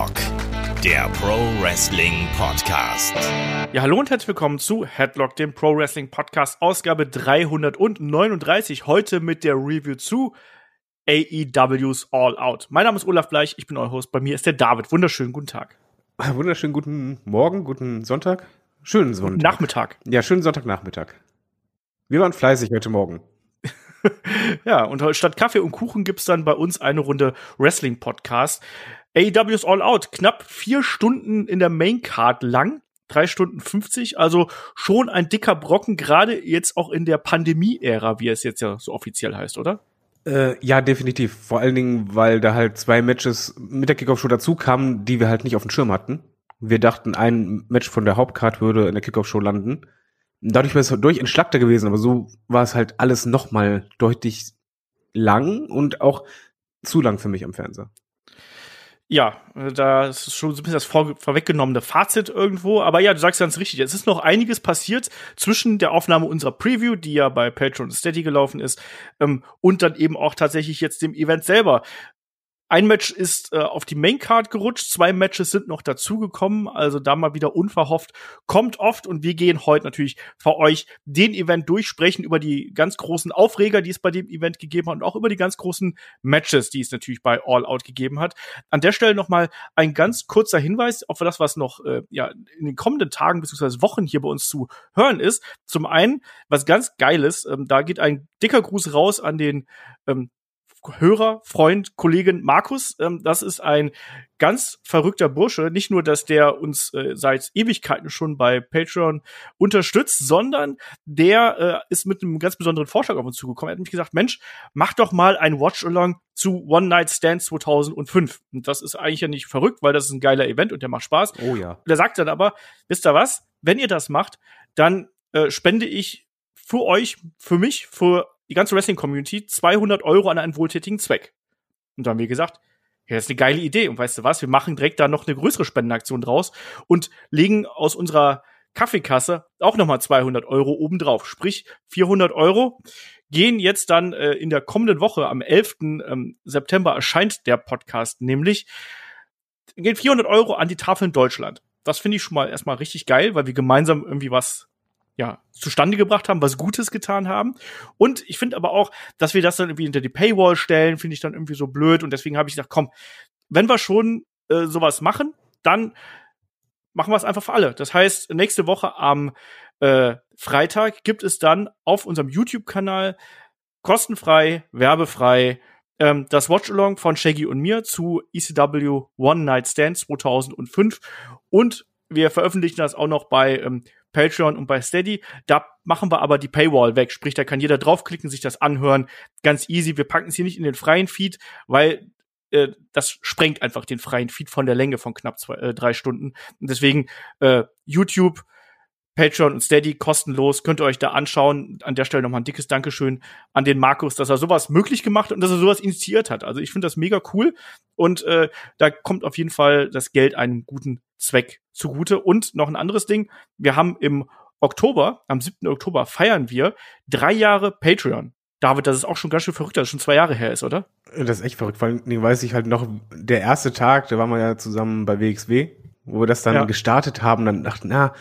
Headlock, der Pro Wrestling Podcast. Ja, hallo und herzlich willkommen zu Headlock, dem Pro Wrestling Podcast, Ausgabe 339. Heute mit der Review zu AEW's All Out. Mein Name ist Olaf Bleich, ich bin euer Host. Bei mir ist der David. Wunderschönen guten Tag. Wunderschönen guten Morgen, guten Sonntag. Schönen Sonntag. Nachmittag. Ja, schönen Sonntagnachmittag. Wir waren fleißig heute Morgen. ja, und statt Kaffee und Kuchen gibt's dann bei uns eine Runde Wrestling-Podcast. AEW's All Out, knapp vier Stunden in der Maincard lang. Drei Stunden 50, also schon ein dicker Brocken, gerade jetzt auch in der Pandemie-Ära, wie es jetzt ja so offiziell heißt, oder? Äh, ja, definitiv. Vor allen Dingen, weil da halt zwei Matches mit der Kickoff-Show dazu kamen, die wir halt nicht auf dem Schirm hatten. Wir dachten, ein Match von der Hauptcard würde in der Kickoff-Show landen. Dadurch wäre es durch entschlackter gewesen, aber so war es halt alles nochmal deutlich lang und auch zu lang für mich am Fernseher. Ja, da ist schon so ein bisschen das vor, vorweggenommene Fazit irgendwo. Aber ja, du sagst ganz richtig. Es ist noch einiges passiert zwischen der Aufnahme unserer Preview, die ja bei Patreon Steady gelaufen ist, ähm, und dann eben auch tatsächlich jetzt dem Event selber. Ein Match ist äh, auf die Maincard gerutscht, zwei Matches sind noch dazugekommen, also da mal wieder unverhofft. Kommt oft und wir gehen heute natürlich für euch den Event durchsprechen über die ganz großen Aufreger, die es bei dem Event gegeben hat und auch über die ganz großen Matches, die es natürlich bei All Out gegeben hat. An der Stelle nochmal ein ganz kurzer Hinweis auf das, was noch äh, ja, in den kommenden Tagen bzw. Wochen hier bei uns zu hören ist. Zum einen, was ganz geil ist, ähm, da geht ein dicker Gruß raus an den ähm, Hörer, Freund, Kollegin Markus. Ähm, das ist ein ganz verrückter Bursche. Nicht nur, dass der uns äh, seit Ewigkeiten schon bei Patreon unterstützt, sondern der äh, ist mit einem ganz besonderen Vorschlag auf uns zugekommen. Er hat mich gesagt, Mensch, mach doch mal ein Watch-Along zu One Night Stand 2005. Und das ist eigentlich ja nicht verrückt, weil das ist ein geiler Event und der macht Spaß. Oh ja. Der sagt dann aber, wisst ihr was? Wenn ihr das macht, dann äh, spende ich für euch, für mich, für die ganze Wrestling-Community 200 Euro an einen wohltätigen Zweck. Und da haben wir gesagt, ja, das ist eine geile Idee. Und weißt du was? Wir machen direkt da noch eine größere Spendenaktion draus und legen aus unserer Kaffeekasse auch nochmal 200 Euro obendrauf. Sprich, 400 Euro gehen jetzt dann äh, in der kommenden Woche, am 11. Ähm, September erscheint der Podcast nämlich, gehen 400 Euro an die Tafeln Deutschland. Das finde ich schon mal erstmal richtig geil, weil wir gemeinsam irgendwie was ja, zustande gebracht haben, was Gutes getan haben. Und ich finde aber auch, dass wir das dann irgendwie hinter die Paywall stellen, finde ich dann irgendwie so blöd. Und deswegen habe ich gesagt, komm, wenn wir schon äh, sowas machen, dann machen wir es einfach für alle. Das heißt, nächste Woche am äh, Freitag gibt es dann auf unserem YouTube-Kanal kostenfrei, werbefrei ähm, das Watch-Along von Shaggy und mir zu ECW One Night Stand 2005 und wir veröffentlichen das auch noch bei ähm, Patreon und bei Steady. Da machen wir aber die Paywall weg. Sprich, da kann jeder draufklicken, sich das anhören. Ganz easy. Wir packen es hier nicht in den freien Feed, weil äh, das sprengt einfach den freien Feed von der Länge von knapp zwei, äh, drei Stunden. Und deswegen äh, YouTube, Patreon und Steady kostenlos. Könnt ihr euch da anschauen. An der Stelle nochmal ein dickes Dankeschön an den Markus, dass er sowas möglich gemacht hat und dass er sowas initiiert hat. Also ich finde das mega cool. Und äh, da kommt auf jeden Fall das Geld einem guten Zweck zugute. Und noch ein anderes Ding. Wir haben im Oktober, am 7. Oktober feiern wir drei Jahre Patreon. David, das ist auch schon ganz schön verrückt, dass es schon zwei Jahre her ist, oder? Das ist echt verrückt. Vor allem weiß ich halt noch, der erste Tag, da waren wir ja zusammen bei WXW, wo wir das dann ja. gestartet haben, dann dachten, na,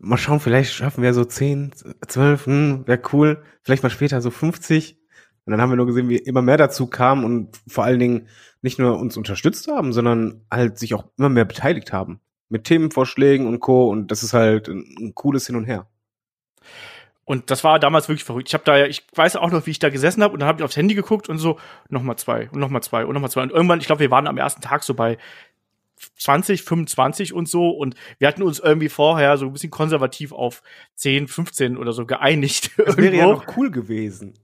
mal schauen, vielleicht schaffen wir so 10, 12, hm, wäre cool. Vielleicht mal später so 50. Und dann haben wir nur gesehen, wie immer mehr dazu kam und vor allen Dingen nicht nur uns unterstützt haben, sondern halt sich auch immer mehr beteiligt haben. Mit Themenvorschlägen und Co. Und das ist halt ein, ein cooles Hin und Her. Und das war damals wirklich verrückt. Ich habe da ja, ich weiß auch noch, wie ich da gesessen habe und dann habe ich aufs Handy geguckt und so nochmal zwei und nochmal zwei und nochmal zwei. Und irgendwann, ich glaube, wir waren am ersten Tag so bei 20, 25 und so. Und wir hatten uns irgendwie vorher so ein bisschen konservativ auf 10, 15 oder so geeinigt. Das wäre ja noch cool gewesen.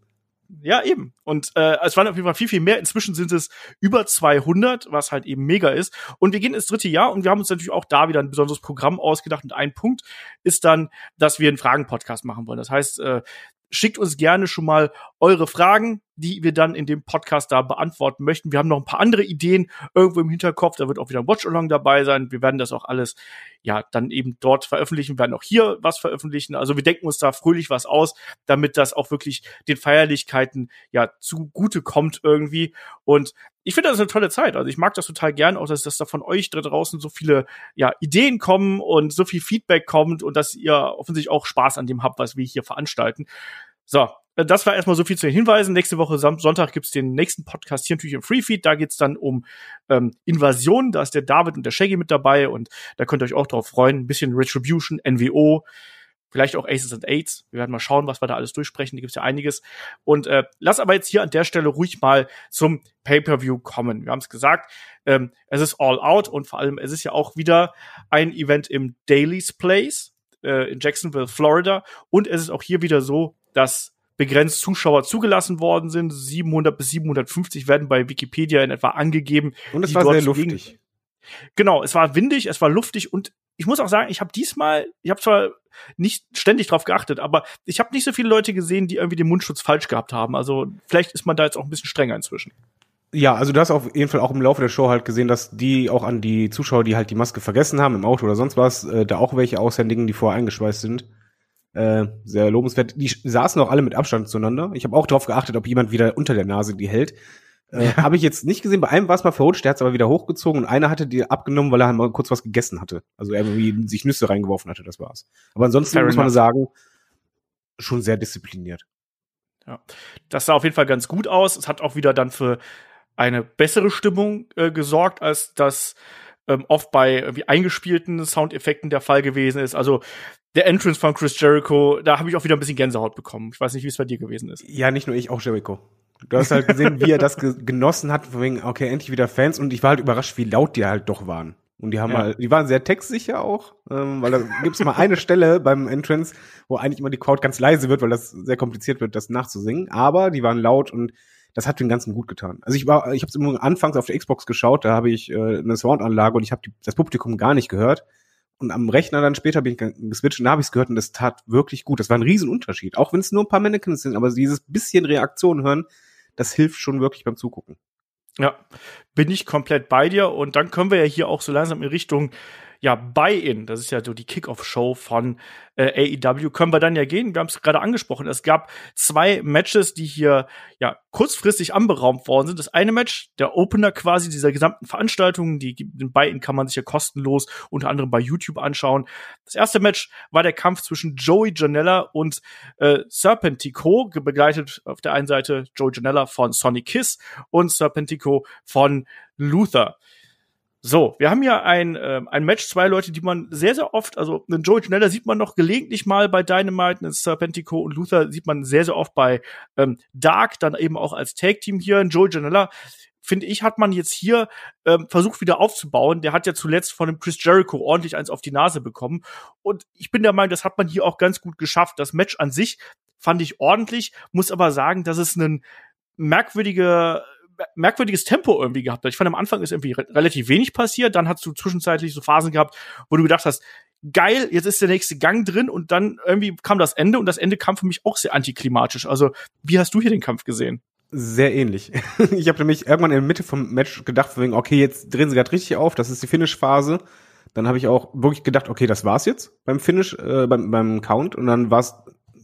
Ja, eben. Und äh, es waren auf jeden Fall viel, viel mehr. Inzwischen sind es über 200, was halt eben mega ist. Und wir gehen ins dritte Jahr und wir haben uns natürlich auch da wieder ein besonderes Programm ausgedacht. Und ein Punkt ist dann, dass wir einen Fragen-Podcast machen wollen. Das heißt, äh, schickt uns gerne schon mal eure Fragen, die wir dann in dem Podcast da beantworten möchten. Wir haben noch ein paar andere Ideen irgendwo im Hinterkopf. Da wird auch wieder ein Watch-Along dabei sein. Wir werden das auch alles, ja, dann eben dort veröffentlichen, wir werden auch hier was veröffentlichen. Also wir denken uns da fröhlich was aus, damit das auch wirklich den Feierlichkeiten, ja, zugute kommt irgendwie. Und ich finde das eine tolle Zeit. Also ich mag das total gern, auch dass, dass da von euch da draußen so viele ja, Ideen kommen und so viel Feedback kommt und dass ihr offensichtlich auch Spaß an dem habt, was wir hier veranstalten. So, das war erstmal so viel zu den Hinweisen. Nächste Woche Sonntag gibt's den nächsten Podcast hier natürlich im Freefeed. Da geht's dann um ähm, Invasion. Da ist der David und der Shaggy mit dabei und da könnt ihr euch auch drauf freuen. Ein bisschen Retribution, NWO, vielleicht auch Aces and Aids. Wir werden mal schauen, was wir da alles durchsprechen. Da gibt's ja einiges. Und äh, lass aber jetzt hier an der Stelle ruhig mal zum Pay-per-View kommen. Wir haben es gesagt, ähm, es ist all out und vor allem es ist ja auch wieder ein Event im Daily's Place äh, in Jacksonville, Florida. Und es ist auch hier wieder so, dass begrenzt Zuschauer zugelassen worden sind. 700 bis 750 werden bei Wikipedia in etwa angegeben. Und es war sehr luftig. Genau, es war windig, es war luftig und ich muss auch sagen, ich habe diesmal, ich habe zwar nicht ständig drauf geachtet, aber ich habe nicht so viele Leute gesehen, die irgendwie den Mundschutz falsch gehabt haben. Also vielleicht ist man da jetzt auch ein bisschen strenger inzwischen. Ja, also du hast auf jeden Fall auch im Laufe der Show halt gesehen, dass die auch an die Zuschauer, die halt die Maske vergessen haben im Auto oder sonst was, äh, da auch welche aushändigen, die vorher eingeschweißt sind. Äh, sehr lobenswert. Die saßen auch alle mit Abstand zueinander. Ich habe auch darauf geachtet, ob jemand wieder unter der Nase die hält. Äh, ja. Habe ich jetzt nicht gesehen. Bei einem war es mal verrutscht, der hat es aber wieder hochgezogen und einer hatte die abgenommen, weil er mal kurz was gegessen hatte. Also er irgendwie sich Nüsse reingeworfen hatte, das war's. Aber ansonsten Fair muss man enough. sagen, schon sehr diszipliniert. Ja, das sah auf jeden Fall ganz gut aus. Es hat auch wieder dann für eine bessere Stimmung äh, gesorgt, als das ähm, oft bei irgendwie eingespielten Soundeffekten der Fall gewesen ist. Also der Entrance von Chris Jericho, da habe ich auch wieder ein bisschen Gänsehaut bekommen. Ich weiß nicht, wie es bei dir gewesen ist. Ja, nicht nur ich, auch Jericho. Du hast halt gesehen, wie er das ge genossen hat, von wegen, okay, endlich wieder Fans und ich war halt überrascht, wie laut die halt doch waren. Und die haben ja. halt, die waren sehr textsicher auch, ähm, weil da gibt's mal eine Stelle beim Entrance, wo eigentlich immer die Crowd ganz leise wird, weil das sehr kompliziert wird, das nachzusingen. Aber die waren laut und das hat den ganzen gut getan. Also ich war, ich habe es immer anfangs auf der Xbox geschaut, da habe ich äh, eine Soundanlage und ich habe das Publikum gar nicht gehört. Und am Rechner dann später bin ich geswitcht und da habe ich es gehört und das tat wirklich gut. Das war ein Riesenunterschied. Auch wenn es nur ein paar Mannequins sind, aber dieses bisschen Reaktion hören, das hilft schon wirklich beim Zugucken. Ja, bin ich komplett bei dir. Und dann können wir ja hier auch so langsam in Richtung ja, Buy-In, das ist ja so die Kickoff-Show von äh, AEW, können wir dann ja gehen. Wir haben es gerade angesprochen. Es gab zwei Matches, die hier ja kurzfristig anberaumt worden sind. Das eine Match, der Opener quasi dieser gesamten Veranstaltung, die den Buy-In kann man sich ja kostenlos unter anderem bei YouTube anschauen. Das erste Match war der Kampf zwischen Joey Janella und äh, Serpentico, begleitet auf der einen Seite Joey Janella von Sonic Kiss und Serpentico von Luther. So, wir haben ja ein, äh, ein Match, zwei Leute, die man sehr, sehr oft, also einen Joey Janella sieht man noch gelegentlich mal bei Dynamite, einen Serpentico und Luther sieht man sehr, sehr oft bei ähm, Dark, dann eben auch als Tag-Team hier. Ein Joey Janella, finde ich, hat man jetzt hier ähm, versucht wieder aufzubauen. Der hat ja zuletzt von dem Chris Jericho ordentlich eins auf die Nase bekommen. Und ich bin der Meinung, das hat man hier auch ganz gut geschafft. Das Match an sich fand ich ordentlich, muss aber sagen, dass es ein merkwürdiger merkwürdiges Tempo irgendwie gehabt Ich fand am Anfang ist irgendwie re relativ wenig passiert, dann hast du zwischenzeitlich so Phasen gehabt, wo du gedacht hast, geil, jetzt ist der nächste Gang drin und dann irgendwie kam das Ende und das Ende kam für mich auch sehr antiklimatisch. Also, wie hast du hier den Kampf gesehen? Sehr ähnlich. ich habe nämlich irgendwann in der Mitte vom Match gedacht, wegen, okay, jetzt drehen sie gerade richtig auf, das ist die Finish-Phase. Dann habe ich auch wirklich gedacht, okay, das war's jetzt beim Finish, äh, beim, beim Count und dann war's,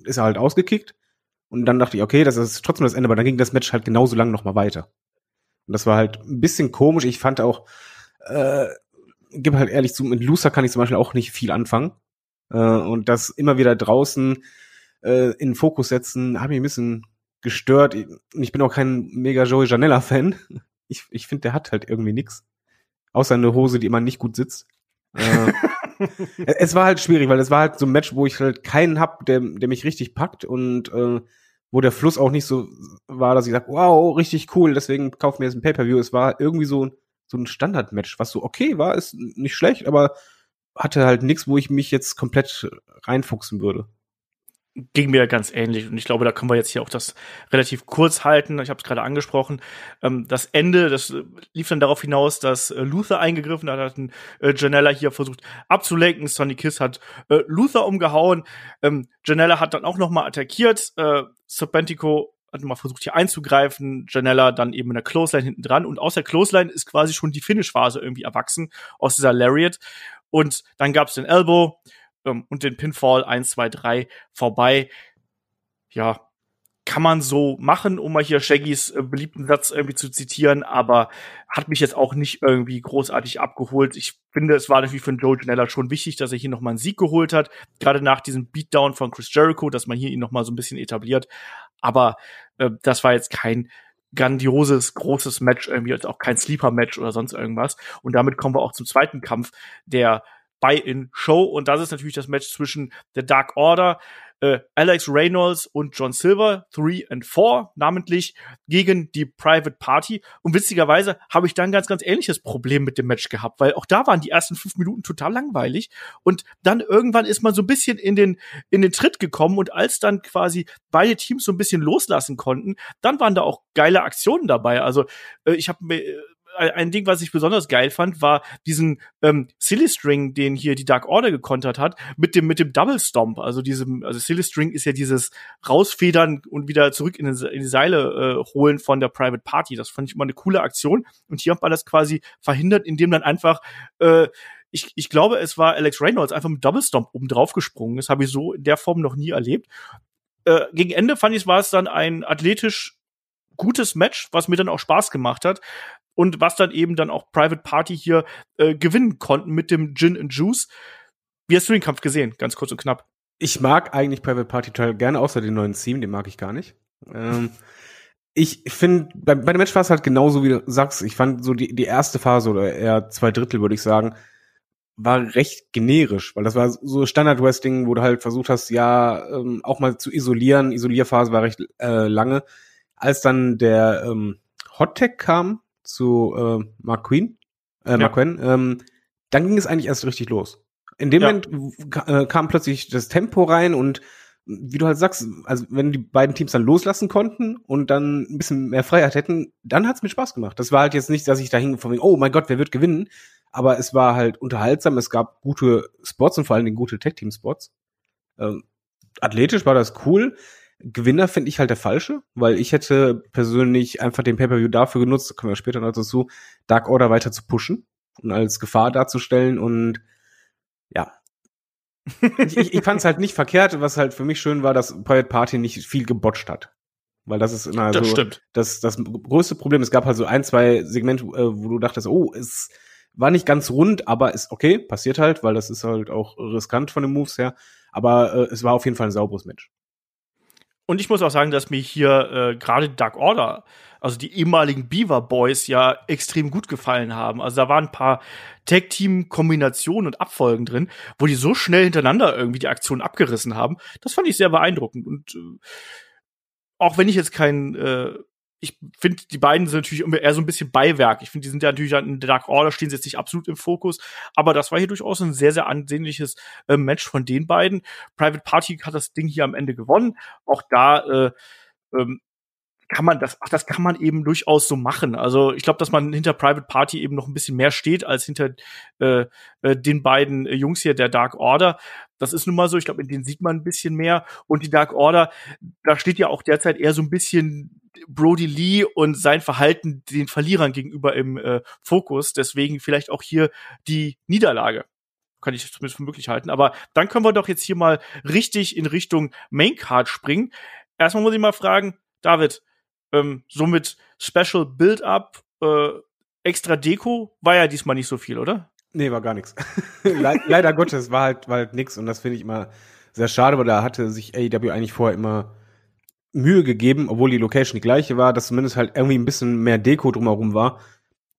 ist er halt ausgekickt. Und dann dachte ich, okay, das ist trotzdem das Ende, aber dann ging das Match halt genauso lang noch mal weiter. Und das war halt ein bisschen komisch. Ich fand auch, äh, gib halt ehrlich zu, mit Loser kann ich zum Beispiel auch nicht viel anfangen. Äh, und das immer wieder draußen äh, in den Fokus setzen, hat mich ein bisschen gestört. Und ich bin auch kein mega Joey Janella-Fan. Ich, ich finde, der hat halt irgendwie nix. Außer eine Hose, die immer nicht gut sitzt. äh, es war halt schwierig, weil es war halt so ein Match, wo ich halt keinen hab, der, der mich richtig packt und äh, wo der Fluss auch nicht so war, dass ich sage, wow, richtig cool, deswegen kauf mir jetzt ein Pay-Per-View. Es war irgendwie so, so ein Standard-Match, was so okay war, ist nicht schlecht, aber hatte halt nichts, wo ich mich jetzt komplett reinfuchsen würde ging mir ganz ähnlich. Und ich glaube, da können wir jetzt hier auch das relativ kurz halten. Ich habe es gerade angesprochen. Ähm, das Ende, das lief dann darauf hinaus, dass äh, Luther eingegriffen hat, hat äh, Janella hier versucht abzulenken. Sonny Kiss hat äh, Luther umgehauen. Ähm, Janella hat dann auch noch mal attackiert. Äh, Serpentico hat mal versucht hier einzugreifen, Janella dann eben in der Clothesline hinten dran und aus der Clothesline ist quasi schon die Finish-Phase irgendwie erwachsen aus dieser Lariat und dann gab's den Elbow ähm, und den Pinfall 1, 2, 3 vorbei. Ja, kann man so machen, um mal hier Shaggys äh, beliebten Satz irgendwie zu zitieren, aber hat mich jetzt auch nicht irgendwie großartig abgeholt. Ich finde, es war natürlich für Joe Janella schon wichtig, dass er hier nochmal einen Sieg geholt hat, gerade nach diesem Beatdown von Chris Jericho, dass man hier ihn nochmal so ein bisschen etabliert. Aber äh, das war jetzt kein grandioses, großes Match, irgendwie auch kein Sleeper-Match oder sonst irgendwas. Und damit kommen wir auch zum zweiten Kampf der Buy-in-Show. Und das ist natürlich das Match zwischen der Dark Order, äh, Alex Reynolds und John Silver, 3 and 4, namentlich gegen die Private Party. Und witzigerweise habe ich dann ganz, ganz ähnliches Problem mit dem Match gehabt, weil auch da waren die ersten fünf Minuten total langweilig. Und dann irgendwann ist man so ein bisschen in den, in den Tritt gekommen und als dann quasi beide Teams so ein bisschen loslassen konnten, dann waren da auch geile Aktionen dabei. Also äh, ich habe mir ein Ding, was ich besonders geil fand, war diesen ähm, Silly String, den hier die Dark Order gekontert hat, mit dem mit dem Double Stomp. Also diesem, also Silly String ist ja dieses rausfedern und wieder zurück in, in die Seile äh, holen von der Private Party. Das fand ich immer eine coole Aktion. Und hier hat man das quasi verhindert, indem dann einfach äh, ich, ich glaube, es war Alex Reynolds einfach mit Double Stomp oben drauf gesprungen. Das habe ich so in der Form noch nie erlebt. Äh, gegen Ende fand ich, war es dann ein athletisch gutes Match, was mir dann auch Spaß gemacht hat und was dann eben dann auch Private Party hier äh, gewinnen konnten mit dem Gin and Juice. Wie hast du den Kampf gesehen? Ganz kurz und knapp. Ich mag eigentlich Private Party total gerne, außer den neuen Theme, den mag ich gar nicht. Ähm, ich finde, bei, bei dem Match war es halt genauso, wie du sagst. Ich fand so die, die erste Phase oder eher zwei Drittel, würde ich sagen, war recht generisch, weil das war so Standard-Wrestling, wo du halt versucht hast, ja, ähm, auch mal zu isolieren. Isolierphase war recht äh, lange. Als dann der ähm, Hot kam, zu äh, Mark Queen, äh, Mark ja. Quinn, ähm, dann ging es eigentlich erst richtig los. In dem ja. Moment äh, kam plötzlich das Tempo rein und wie du halt sagst, also wenn die beiden Teams dann loslassen konnten und dann ein bisschen mehr Freiheit hätten, dann hat's mir Spaß gemacht. Das war halt jetzt nicht, dass ich da hing von wegen, oh mein Gott, wer wird gewinnen? Aber es war halt unterhaltsam, es gab gute Spots und vor allen Dingen gute Tag-Team-Spots. Ähm, athletisch war das cool. Gewinner finde ich halt der falsche, weil ich hätte persönlich einfach den Pay-Per-View dafür genutzt, kommen wir später noch dazu, Dark Order weiter zu pushen und als Gefahr darzustellen und ja. ich ich, ich fand es halt nicht verkehrt, was halt für mich schön war, dass Private Party nicht viel gebotcht hat. Weil das ist immer das so stimmt. Das, das größte Problem. Es gab halt so ein, zwei Segmente, äh, wo du dachtest, oh, es war nicht ganz rund, aber ist okay, passiert halt, weil das ist halt auch riskant von den Moves her. Aber äh, es war auf jeden Fall ein sauberes Match. Und ich muss auch sagen, dass mir hier äh, gerade Dark Order, also die ehemaligen Beaver Boys, ja extrem gut gefallen haben. Also da waren ein paar Tag-Team-Kombinationen und Abfolgen drin, wo die so schnell hintereinander irgendwie die Aktion abgerissen haben. Das fand ich sehr beeindruckend. Und äh, auch wenn ich jetzt kein äh, ich finde, die beiden sind natürlich eher so ein bisschen Beiwerk. Ich finde, die sind ja natürlich in der Dark Order, stehen sie jetzt nicht absolut im Fokus. Aber das war hier durchaus ein sehr, sehr ansehnliches äh, Match von den beiden. Private Party hat das Ding hier am Ende gewonnen. Auch da äh, ähm, kann man das, ach, das kann man eben durchaus so machen. Also ich glaube, dass man hinter Private Party eben noch ein bisschen mehr steht als hinter äh, äh, den beiden äh, Jungs hier der Dark Order. Das ist nun mal so. Ich glaube, in denen sieht man ein bisschen mehr. Und die Dark Order, da steht ja auch derzeit eher so ein bisschen Brody Lee und sein Verhalten den Verlierern gegenüber im äh, Fokus. Deswegen vielleicht auch hier die Niederlage. Kann ich zumindest für möglich halten. Aber dann können wir doch jetzt hier mal richtig in Richtung Maincard springen. Erstmal muss ich mal fragen, David, ähm, somit Special Build-Up, äh, extra Deko war ja diesmal nicht so viel, oder? Nee, war gar nichts. Le leider Gottes war halt, war halt nix und das finde ich immer sehr schade, weil da hatte sich AEW eigentlich vorher immer Mühe gegeben, obwohl die Location die gleiche war, dass zumindest halt irgendwie ein bisschen mehr Deko drumherum war.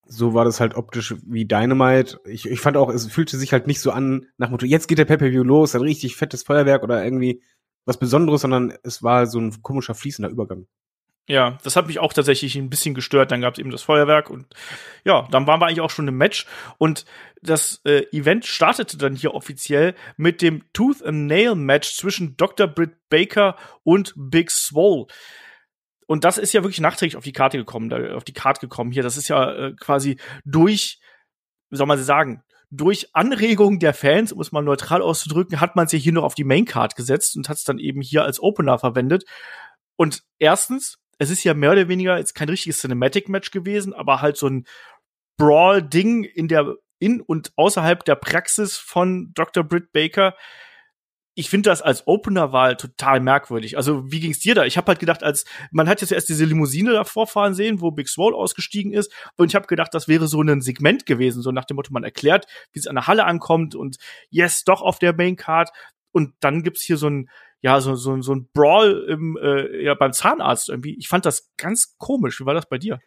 So war das halt optisch wie Dynamite. Ich, ich fand auch, es fühlte sich halt nicht so an nach Motto, jetzt geht der Pay-Per-View los, ein richtig fettes Feuerwerk oder irgendwie was Besonderes, sondern es war so ein komischer fließender Übergang. Ja, das hat mich auch tatsächlich ein bisschen gestört. Dann gab es eben das Feuerwerk und ja, dann waren wir eigentlich auch schon im Match und das äh, Event startete dann hier offiziell mit dem Tooth and Nail Match zwischen Dr. Britt Baker und Big Swole. Und das ist ja wirklich nachträglich auf die Karte gekommen, da, auf die Karte gekommen hier. Das ist ja äh, quasi durch, wie soll man sagen, durch Anregung der Fans, um es mal neutral auszudrücken, hat man es ja hier noch auf die Main Card gesetzt und hat es dann eben hier als Opener verwendet. Und erstens es ist ja mehr oder weniger jetzt kein richtiges Cinematic-Match gewesen, aber halt so ein Brawl-Ding in der in und außerhalb der Praxis von Dr. Britt Baker. Ich finde das als Opener-Wahl total merkwürdig. Also, wie ging's dir da? Ich habe halt gedacht, als man hat jetzt erst diese Limousine davor fahren sehen, wo Big Swole ausgestiegen ist, und ich habe gedacht, das wäre so ein Segment gewesen, so nach dem Motto, man erklärt, wie es an der Halle ankommt und yes, doch auf der Main Card. Und dann gibt's hier so ein ja, so, so, so ein Brawl im, äh, ja, beim Zahnarzt irgendwie. Ich fand das ganz komisch. Wie war das bei dir?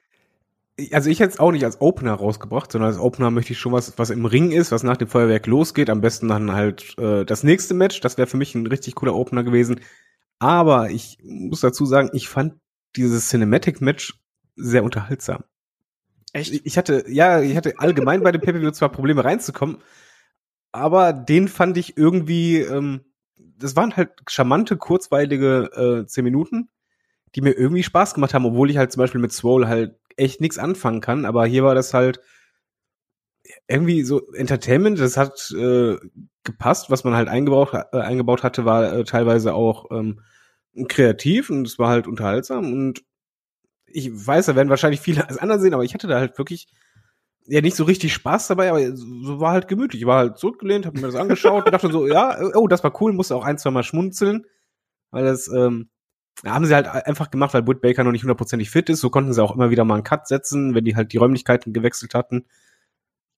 Also ich hätte es auch nicht als Opener rausgebracht, sondern als Opener möchte ich schon was, was im Ring ist, was nach dem Feuerwerk losgeht. Am besten dann halt äh, das nächste Match. Das wäre für mich ein richtig cooler Opener gewesen. Aber ich muss dazu sagen, ich fand dieses Cinematic-Match sehr unterhaltsam. Echt? Ich hatte, ja, ich hatte allgemein bei dem pay zwar Probleme reinzukommen, aber den fand ich irgendwie ähm, das waren halt charmante, kurzweilige äh, zehn Minuten, die mir irgendwie Spaß gemacht haben, obwohl ich halt zum Beispiel mit Swole halt echt nichts anfangen kann. Aber hier war das halt irgendwie so Entertainment, das hat äh, gepasst, was man halt eingebaut, äh, eingebaut hatte, war äh, teilweise auch ähm, kreativ und es war halt unterhaltsam und ich weiß, da werden wahrscheinlich viele als anders sehen, aber ich hatte da halt wirklich ja nicht so richtig Spaß dabei, aber so war halt gemütlich. Ich war halt zurückgelehnt, habe mir das angeschaut und dachte so, ja, oh, das war cool, musste auch ein, zwei Mal schmunzeln, weil das ähm, haben sie halt einfach gemacht, weil Wood Baker noch nicht hundertprozentig fit ist. So konnten sie auch immer wieder mal einen Cut setzen, wenn die halt die Räumlichkeiten gewechselt hatten.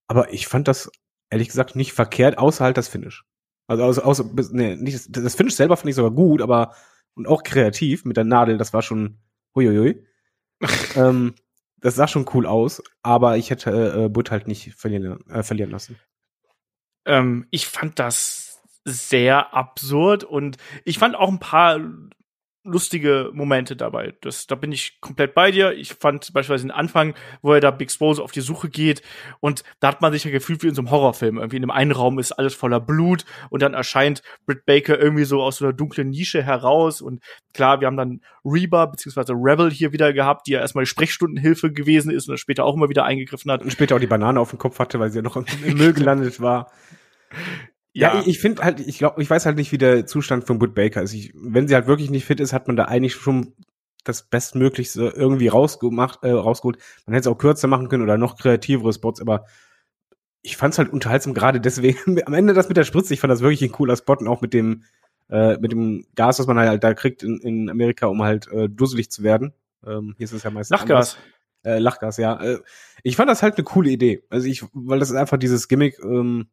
Aber ich fand das ehrlich gesagt nicht verkehrt, außer halt das Finish. Also außer, außer nee, nicht das, das Finish selber fand ich sogar gut, aber und auch kreativ mit der Nadel, das war schon huiuiui. ähm, das sah schon cool aus, aber ich hätte äh, Butt halt nicht verlieren, äh, verlieren lassen. Ähm, ich fand das sehr absurd und ich fand auch ein paar lustige Momente dabei. Das, da bin ich komplett bei dir. Ich fand beispielsweise den Anfang, wo er da Big Spose auf die Suche geht und da hat man sich ja gefühlt wie in so einem Horrorfilm. Irgendwie in einem einen Raum ist alles voller Blut und dann erscheint Britt Baker irgendwie so aus so einer dunklen Nische heraus und klar, wir haben dann Reba bzw. Rebel hier wieder gehabt, die ja erstmal die Sprechstundenhilfe gewesen ist und später auch immer wieder eingegriffen hat. Und später auch die Banane auf dem Kopf hatte, weil sie ja noch im Müll gelandet war. Ja, ja ich, ich finde halt, ich glaube, ich weiß halt nicht, wie der Zustand von Wood Baker ist. Ich, wenn sie halt wirklich nicht fit ist, hat man da eigentlich schon das Bestmöglichste irgendwie rausgemacht, äh, rausgeholt. Man hätte es auch kürzer machen können oder noch kreativere Spots, aber ich fand es halt unterhaltsam, gerade deswegen. Am Ende das mit der Spritze, ich fand das wirklich ein cooler Spot und auch mit dem, äh, mit dem Gas, was man halt da kriegt in, in Amerika, um halt äh, dusselig zu werden. Ähm, hier ist es ja meistens. Lachgas. Äh, Lachgas, ja. Äh, ich fand das halt eine coole Idee. Also ich, weil das ist einfach dieses Gimmick, ähm,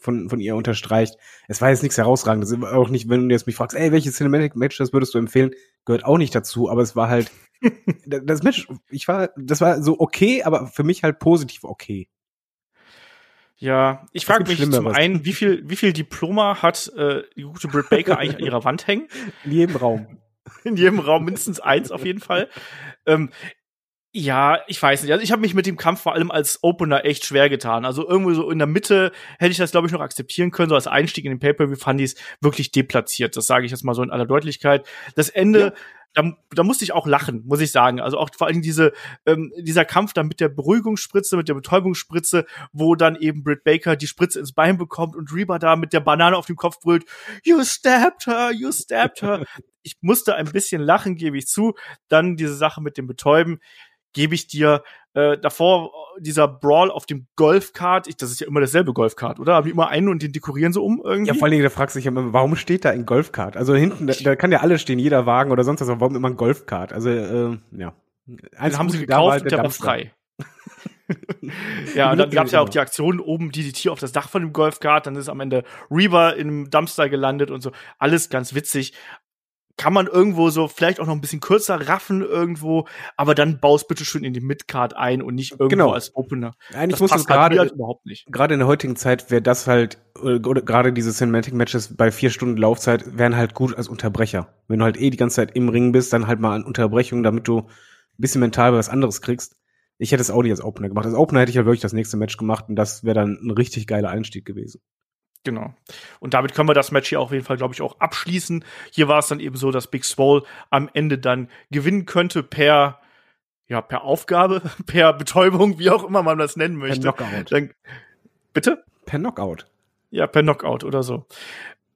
von, von ihr unterstreicht. Es war jetzt nichts herausragendes. Auch nicht, wenn du jetzt mich fragst, ey, welches Cinematic Match das würdest du empfehlen, gehört auch nicht dazu, aber es war halt, das Match, ich war, das war so okay, aber für mich halt positiv okay. Ja, ich frage mich zum einen, wie viel, wie viel Diploma hat äh, die gute Britt Baker eigentlich an ihrer Wand hängen? In jedem Raum. In jedem Raum mindestens eins auf jeden Fall. Ähm, ja, ich weiß nicht. Also ich habe mich mit dem Kampf vor allem als Opener echt schwer getan. Also irgendwo so in der Mitte hätte ich das, glaube ich, noch akzeptieren können. So als Einstieg in den Pay-Per-View fand ich es wirklich deplatziert. Das sage ich jetzt mal so in aller Deutlichkeit. Das Ende, ja. da, da musste ich auch lachen, muss ich sagen. Also auch vor allem diese, ähm, dieser Kampf dann mit der Beruhigungsspritze, mit der Betäubungsspritze, wo dann eben Britt Baker die Spritze ins Bein bekommt und Reba da mit der Banane auf dem Kopf brüllt, you stabbed her, you stabbed her. ich musste ein bisschen lachen, gebe ich zu. Dann diese Sache mit dem Betäuben gebe ich dir äh, davor dieser Brawl auf dem Golfkart, ich, das ist ja immer dasselbe Golfkart, oder? Haben die immer einen und den dekorieren so um irgendwie? Ja, vor allen Dingen, da fragst du dich immer, warum steht da ein Golfkart? Also hinten, da, da kann ja alles stehen, jeder Wagen oder sonst was, aber warum immer ein Golfkart? Also, äh, ja. Eins haben sie gekauft halt und der war frei. ja, und dann gab es ja auch die Aktion oben DDT auf das Dach von dem Golfkart, dann ist am Ende Reaver in einem Dumpster gelandet und so. Alles ganz witzig kann man irgendwo so vielleicht auch noch ein bisschen kürzer raffen irgendwo, aber dann baust bitte schön in die Midcard ein und nicht irgendwo genau. als Opener. Eigentlich das muss es gerade halt überhaupt nicht. Gerade in der heutigen Zeit wäre das halt oder gerade diese Cinematic Matches bei vier Stunden Laufzeit wären halt gut als Unterbrecher. Wenn du halt eh die ganze Zeit im Ring bist, dann halt mal an Unterbrechung, damit du ein bisschen mental was anderes kriegst. Ich hätte es auch nicht als Opener gemacht. Als Opener hätte ich ja halt wirklich das nächste Match gemacht und das wäre dann ein richtig geiler Einstieg gewesen. Genau. Und damit können wir das Match hier auf jeden Fall, glaube ich, auch abschließen. Hier war es dann eben so, dass Big Swole am Ende dann gewinnen könnte per, ja, per Aufgabe, per Betäubung, wie auch immer man das nennen möchte. Per Knockout. Dann, bitte? Per Knockout. Ja, per Knockout oder so.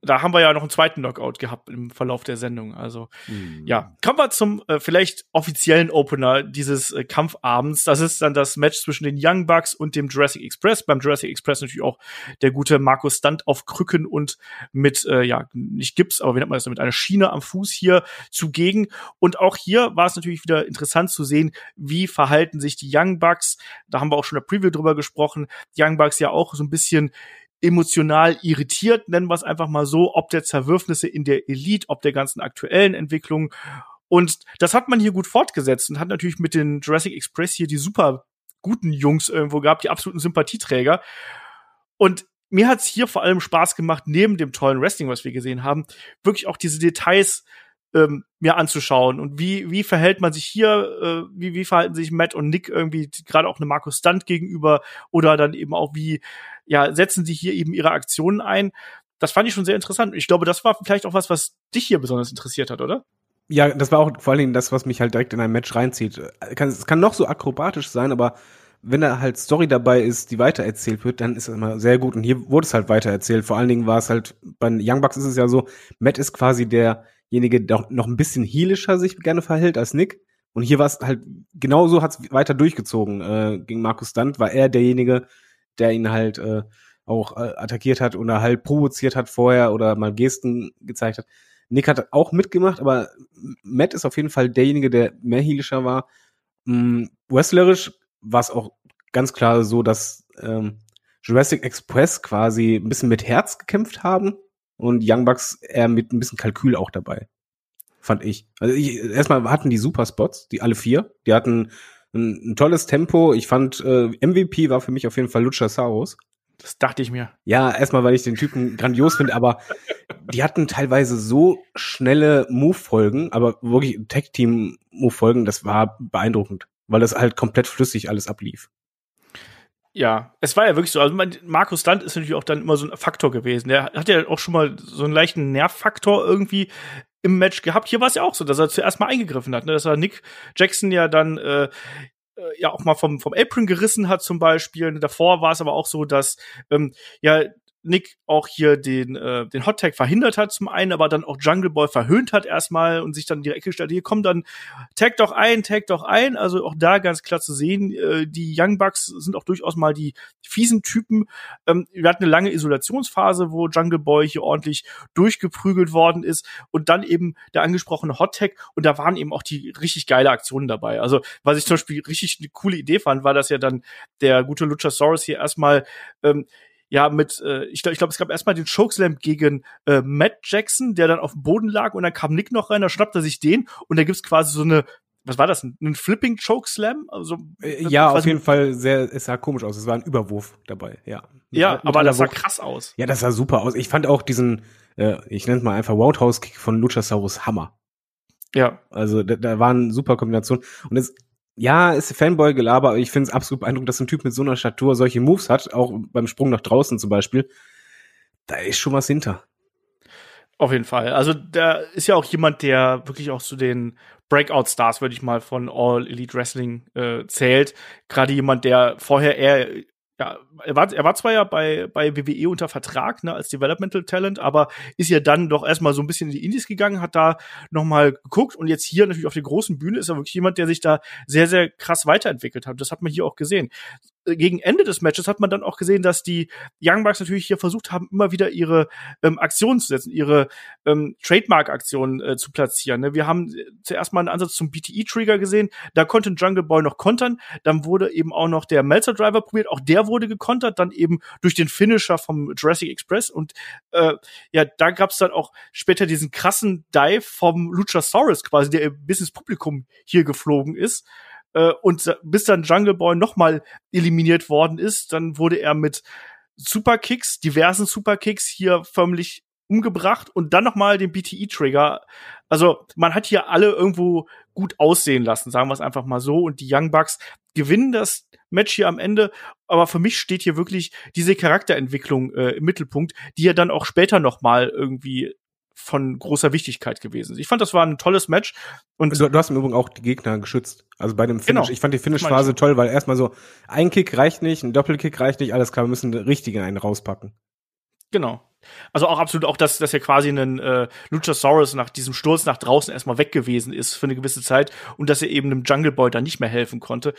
Da haben wir ja noch einen zweiten Knockout gehabt im Verlauf der Sendung. Also mhm. ja, kommen wir zum äh, vielleicht offiziellen Opener dieses äh, Kampfabends. Das ist dann das Match zwischen den Young Bucks und dem Jurassic Express. Beim Jurassic Express natürlich auch der gute Markus Stunt auf Krücken und mit äh, ja nicht Gips, aber wie nennt man das mit einer Schiene am Fuß hier zugegen. Und auch hier war es natürlich wieder interessant zu sehen, wie verhalten sich die Young Bucks. Da haben wir auch schon in der Preview drüber gesprochen. Die Young Bucks ja auch so ein bisschen emotional irritiert, nennen wir es einfach mal so, ob der Zerwürfnisse in der Elite, ob der ganzen aktuellen Entwicklung. Und das hat man hier gut fortgesetzt und hat natürlich mit den Jurassic Express hier die super guten Jungs irgendwo gehabt, die absoluten Sympathieträger. Und mir hat's hier vor allem Spaß gemacht, neben dem tollen Wrestling, was wir gesehen haben, wirklich auch diese Details ähm, mir anzuschauen und wie wie verhält man sich hier, äh, wie wie verhalten sich Matt und Nick irgendwie gerade auch eine Markus Stunt gegenüber oder dann eben auch wie ja setzen sie hier eben ihre Aktionen ein. Das fand ich schon sehr interessant. Ich glaube, das war vielleicht auch was, was dich hier besonders interessiert hat, oder? Ja, das war auch vor allen Dingen das, was mich halt direkt in ein Match reinzieht. Es kann noch so akrobatisch sein, aber wenn da halt Story dabei ist, die weitererzählt wird, dann ist es immer sehr gut. Und hier wurde es halt weitererzählt. Vor allen Dingen war es halt, bei Young Bucks ist es ja so, Matt ist quasi der derjenige der noch ein bisschen heelischer sich gerne verhält als Nick. Und hier war es halt, genauso hat es weiter durchgezogen äh, gegen Markus Stunt, war er derjenige, der ihn halt äh, auch äh, attackiert hat oder halt provoziert hat vorher oder mal Gesten gezeigt hat. Nick hat auch mitgemacht, aber Matt ist auf jeden Fall derjenige, der mehr heelischer war. Mm, wrestlerisch war es auch ganz klar so, dass ähm, Jurassic Express quasi ein bisschen mit Herz gekämpft haben und Young Bucks eher mit ein bisschen Kalkül auch dabei. Fand ich. Also ich, erstmal hatten die super Spots, die alle vier. Die hatten ein, ein tolles Tempo. Ich fand, äh, MVP war für mich auf jeden Fall Luchasaurus. Das dachte ich mir. Ja, erstmal, weil ich den Typen grandios finde, aber die hatten teilweise so schnelle Move-Folgen, aber wirklich Tag-Team-Move-Folgen, das war beeindruckend, weil das halt komplett flüssig alles ablief. Ja, es war ja wirklich so. Also Markus Land ist natürlich auch dann immer so ein Faktor gewesen. Der hat ja auch schon mal so einen leichten Nervfaktor irgendwie im Match gehabt. Hier war es ja auch so, dass er zuerst mal eingegriffen hat, ne? dass er Nick Jackson ja dann äh, äh ja auch mal vom vom Apron gerissen hat zum Beispiel. Davor war es aber auch so, dass ähm, ja Nick auch hier den, äh, den Hot Tag verhindert hat zum einen, aber dann auch Jungle Boy verhöhnt hat erstmal und sich dann direkt gestellt, hier komm dann, tag doch ein, tag doch ein. Also auch da ganz klar zu sehen, äh, die Young Bucks sind auch durchaus mal die fiesen Typen. Ähm, wir hatten eine lange Isolationsphase, wo Jungle Boy hier ordentlich durchgeprügelt worden ist und dann eben der angesprochene Hot Tag und da waren eben auch die richtig geile Aktionen dabei. Also was ich zum Beispiel richtig eine coole Idee fand, war, dass ja dann der gute Luchasaurus hier erstmal ähm, ja mit, äh, ich glaube, ich glaub, es gab erstmal den Chokeslam gegen äh, Matt Jackson, der dann auf dem Boden lag und dann kam Nick noch rein, da schnappt er sich den und da gibt's quasi so eine was war das? Ein Flipping Chokeslam? Also, äh, ja, auf jeden Fall sehr, es sah komisch aus. Es war ein Überwurf dabei, ja. Ja, mit, aber das sah krass aus. Ja, das sah super aus. Ich fand auch diesen, äh, ich nenne es mal einfach Roundhouse-Kick von Luchasaurus Hammer. Ja. Also da, da war eine super Kombination. Und es, ja, ist Fanboy-Gelaber, aber ich finde es absolut beeindruckend, dass ein Typ mit so einer Statur solche Moves hat, auch beim Sprung nach draußen zum Beispiel. Da ist schon was hinter. Auf jeden Fall. Also da ist ja auch jemand, der wirklich auch zu den Breakout-Stars, würde ich mal, von All Elite Wrestling äh, zählt. Gerade jemand, der vorher eher ja, er war, er war zwar ja bei, bei WWE unter Vertrag, ne, als Developmental Talent, aber ist ja dann doch erstmal so ein bisschen in die Indies gegangen, hat da nochmal geguckt und jetzt hier natürlich auf der großen Bühne ist er wirklich jemand, der sich da sehr, sehr krass weiterentwickelt hat. Das hat man hier auch gesehen gegen Ende des Matches hat man dann auch gesehen, dass die Young Bucks natürlich hier versucht haben, immer wieder ihre ähm, Aktionen zu setzen, ihre ähm, Trademark-Aktionen äh, zu platzieren. Ne? Wir haben zuerst mal einen Ansatz zum BTE-Trigger gesehen, da konnte Jungle Boy noch kontern, dann wurde eben auch noch der Melzer Driver probiert, auch der wurde gekontert, dann eben durch den Finisher vom Jurassic Express und äh, ja, da gab's dann auch später diesen krassen Dive vom Luchasaurus quasi, der bis ins Publikum hier geflogen ist. Äh, und bis dann Jungle Boy nochmal eliminiert worden ist, dann wurde er mit Superkicks, diversen Superkicks hier förmlich umgebracht und dann nochmal den BTE-Trigger. Also man hat hier alle irgendwo gut aussehen lassen, sagen wir es einfach mal so. Und die Young Bucks gewinnen das Match hier am Ende. Aber für mich steht hier wirklich diese Charakterentwicklung äh, im Mittelpunkt, die ja dann auch später nochmal irgendwie von großer Wichtigkeit gewesen. Ich fand, das war ein tolles Match. Und du, du hast im Übrigen auch die Gegner geschützt. Also bei dem Finish. Genau, ich fand die Finish-Phase toll, weil erstmal so ein Kick reicht nicht, ein Doppelkick reicht nicht, alles klar, wir müssen richtig einen rauspacken. Genau. Also auch absolut auch, dass, dass er quasi ein äh, Luchasaurus nach diesem Sturz nach draußen erstmal weg gewesen ist für eine gewisse Zeit und dass er eben einem Jungle Boy da nicht mehr helfen konnte.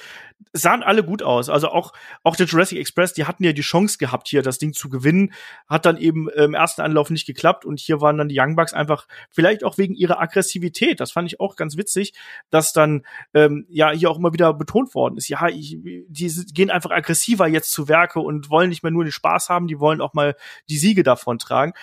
Sahen alle gut aus. Also auch, auch der Jurassic Express, die hatten ja die Chance gehabt, hier das Ding zu gewinnen, hat dann eben im ersten Anlauf nicht geklappt und hier waren dann die Young Bucks einfach, vielleicht auch wegen ihrer Aggressivität, das fand ich auch ganz witzig, dass dann ähm, ja hier auch immer wieder betont worden ist, ja, ich, die gehen einfach aggressiver jetzt zu Werke und wollen nicht mehr nur den Spaß haben, die wollen auch mal die Siege davon tragen.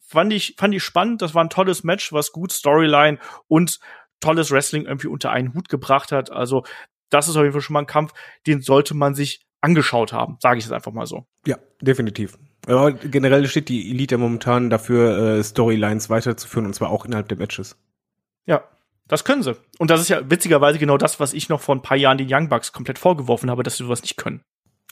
Fand ich, fand ich spannend, das war ein tolles Match, was gut Storyline und tolles Wrestling irgendwie unter einen Hut gebracht hat. Also, das ist auf jeden Fall schon mal ein Kampf, den sollte man sich angeschaut haben, sage ich jetzt einfach mal so. Ja, definitiv. Aber generell steht die Elite momentan dafür, äh, Storylines weiterzuführen und zwar auch innerhalb der Matches. Ja, das können sie. Und das ist ja witzigerweise genau das, was ich noch vor ein paar Jahren den Young Bucks komplett vorgeworfen habe, dass sie sowas nicht können.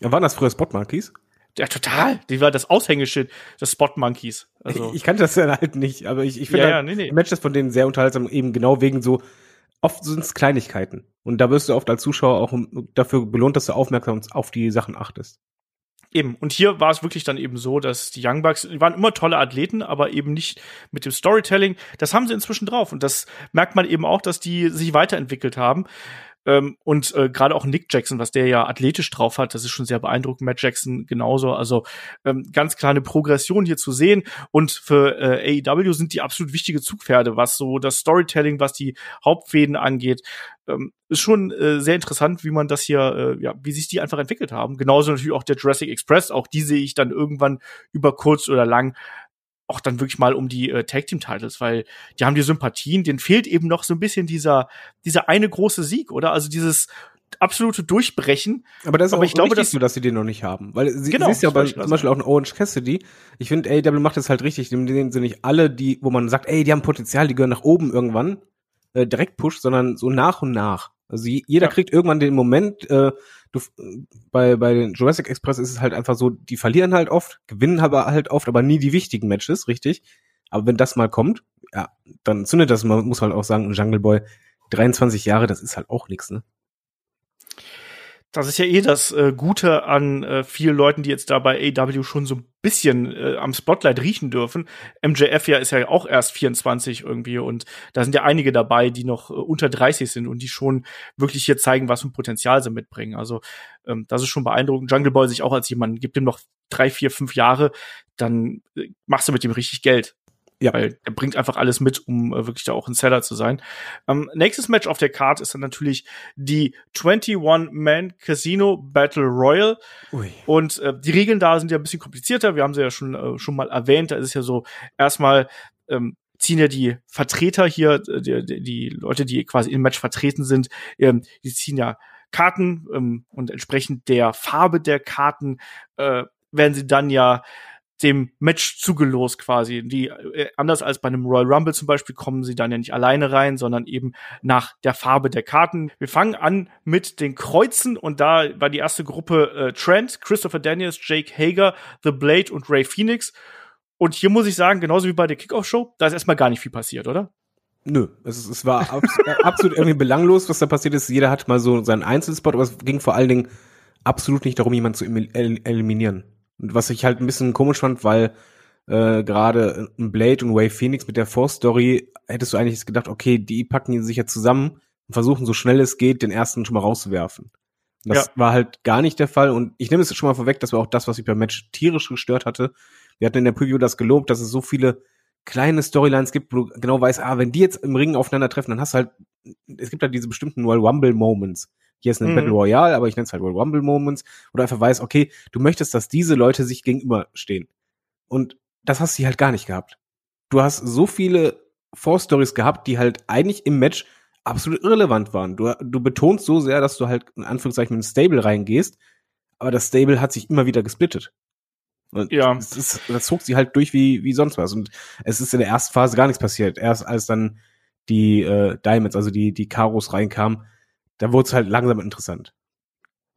Ja, waren das früher Spot Monkeys? Ja, total. Die war das Aushängeschild des Spot Monkeys. Also. Ich, ich kannte das ja halt nicht, aber ich, ich finde ja, ja, halt nee, nee. Matches von denen sehr unterhaltsam, eben genau wegen so, oft sind es Kleinigkeiten. Und da wirst du oft als Zuschauer auch dafür belohnt, dass du aufmerksam auf die Sachen achtest. Eben. Und hier war es wirklich dann eben so, dass die Young Bucks, die waren immer tolle Athleten, aber eben nicht mit dem Storytelling. Das haben sie inzwischen drauf. Und das merkt man eben auch, dass die sich weiterentwickelt haben. Ähm, und äh, gerade auch Nick Jackson, was der ja athletisch drauf hat, das ist schon sehr beeindruckend. Matt Jackson genauso. Also ähm, ganz kleine Progression hier zu sehen. Und für äh, AEW sind die absolut wichtige Zugpferde, was so das Storytelling, was die Hauptfäden angeht. Ähm, ist schon äh, sehr interessant, wie man das hier, äh, ja, wie sich die einfach entwickelt haben. Genauso natürlich auch der Jurassic Express. Auch die sehe ich dann irgendwann über kurz oder lang auch dann wirklich mal um die äh, Tag Team Titles, weil die haben die Sympathien, denen fehlt eben noch so ein bisschen dieser dieser eine große Sieg, oder? Also dieses absolute Durchbrechen. Aber das ist Aber auch ich glaube, dass- so, dass sie den noch nicht haben. Weil sie, Genau, siehst ja bei, zum Beispiel auch ein Orange Cassidy. Ich finde, AEW macht das halt richtig. In dem Sinne nicht alle, die, wo man sagt, ey, die haben Potenzial, die gehören nach oben irgendwann, äh, direkt pusht, sondern so nach und nach. Also je- jeder Ja. kriegt irgendwann den Moment, äh, du, bei, bei den Jurassic Express ist es halt einfach so, die verlieren halt oft, gewinnen aber halt oft, aber nie die wichtigen Matches, richtig? Aber wenn das mal kommt, ja, dann zündet das, man muss halt auch sagen, Jungle Boy, 23 Jahre, das ist halt auch nix, ne? Das ist ja eh das äh, Gute an äh, vielen Leuten, die jetzt da bei AW schon so ein bisschen äh, am Spotlight riechen dürfen. MJF ja ist ja auch erst 24 irgendwie und da sind ja einige dabei, die noch äh, unter 30 sind und die schon wirklich hier zeigen, was für ein Potenzial sie mitbringen. Also ähm, das ist schon beeindruckend. Jungle Boy sich auch als jemand, gibt ihm noch drei, vier, fünf Jahre, dann äh, machst du mit dem richtig Geld. Ja. Weil er bringt einfach alles mit, um äh, wirklich da auch ein Seller zu sein. Ähm, nächstes Match auf der Card ist dann natürlich die 21-Man Casino Battle Royal. Ui. Und äh, die Regeln da sind ja ein bisschen komplizierter. Wir haben sie ja schon, äh, schon mal erwähnt. Da ist es ja so, erstmal ähm, ziehen ja die Vertreter hier, äh, die, die, die Leute, die quasi im Match vertreten sind, ähm, die ziehen ja Karten ähm, und entsprechend der Farbe der Karten äh, werden sie dann ja dem Match zugelost quasi. Die äh, anders als bei einem Royal Rumble zum Beispiel kommen sie dann ja nicht alleine rein, sondern eben nach der Farbe der Karten. Wir fangen an mit den Kreuzen und da war die erste Gruppe äh, Trent, Christopher Daniels, Jake Hager, The Blade und Ray Phoenix. Und hier muss ich sagen, genauso wie bei der Kickoff-Show, da ist erstmal gar nicht viel passiert, oder? Nö, es, es war abs absolut irgendwie belanglos, was da passiert ist. Jeder hat mal so seinen Einzelspot, aber es ging vor allen Dingen absolut nicht darum, jemanden zu elim- el eliminieren. Und was ich halt ein bisschen komisch fand, weil äh, gerade Blade und Wave Phoenix mit der Force-Story hättest du eigentlich gedacht, okay, die packen sich ja zusammen und versuchen so schnell es geht, den ersten schon mal rauszuwerfen. Das Ja. war halt gar nicht der Fall. Und ich nehme es schon mal vorweg, das war auch das, was mich beim Match tierisch gestört hatte. Wir hatten in der Preview das gelobt, dass es so viele kleine Storylines gibt, wo du genau weißt, ah, wenn die jetzt im Ring aufeinandertreffen, dann hast du halt, es gibt halt diese bestimmten Royal Rumble Moments. Hier ist eine Mhm. Battle Royale, aber ich nenne es halt Royal Rumble Moments, wo du einfach weißt, okay, du möchtest, dass diese Leute sich gegenüberstehen. Und das hast du halt gar nicht gehabt. Du hast so viele Vorstories gehabt, die halt eigentlich im Match absolut irrelevant waren. Du, du betonst so sehr, dass du halt in Anführungszeichen mit einem Stable reingehst, aber das Stable hat sich immer wieder gesplittet. Und Ja. es ist, das zog sie halt durch wie, wie sonst was. Und es ist in der ersten Phase gar nichts passiert. Erst als dann die äh, Diamonds, also die, die Karos reinkamen, da wurde es halt langsam interessant.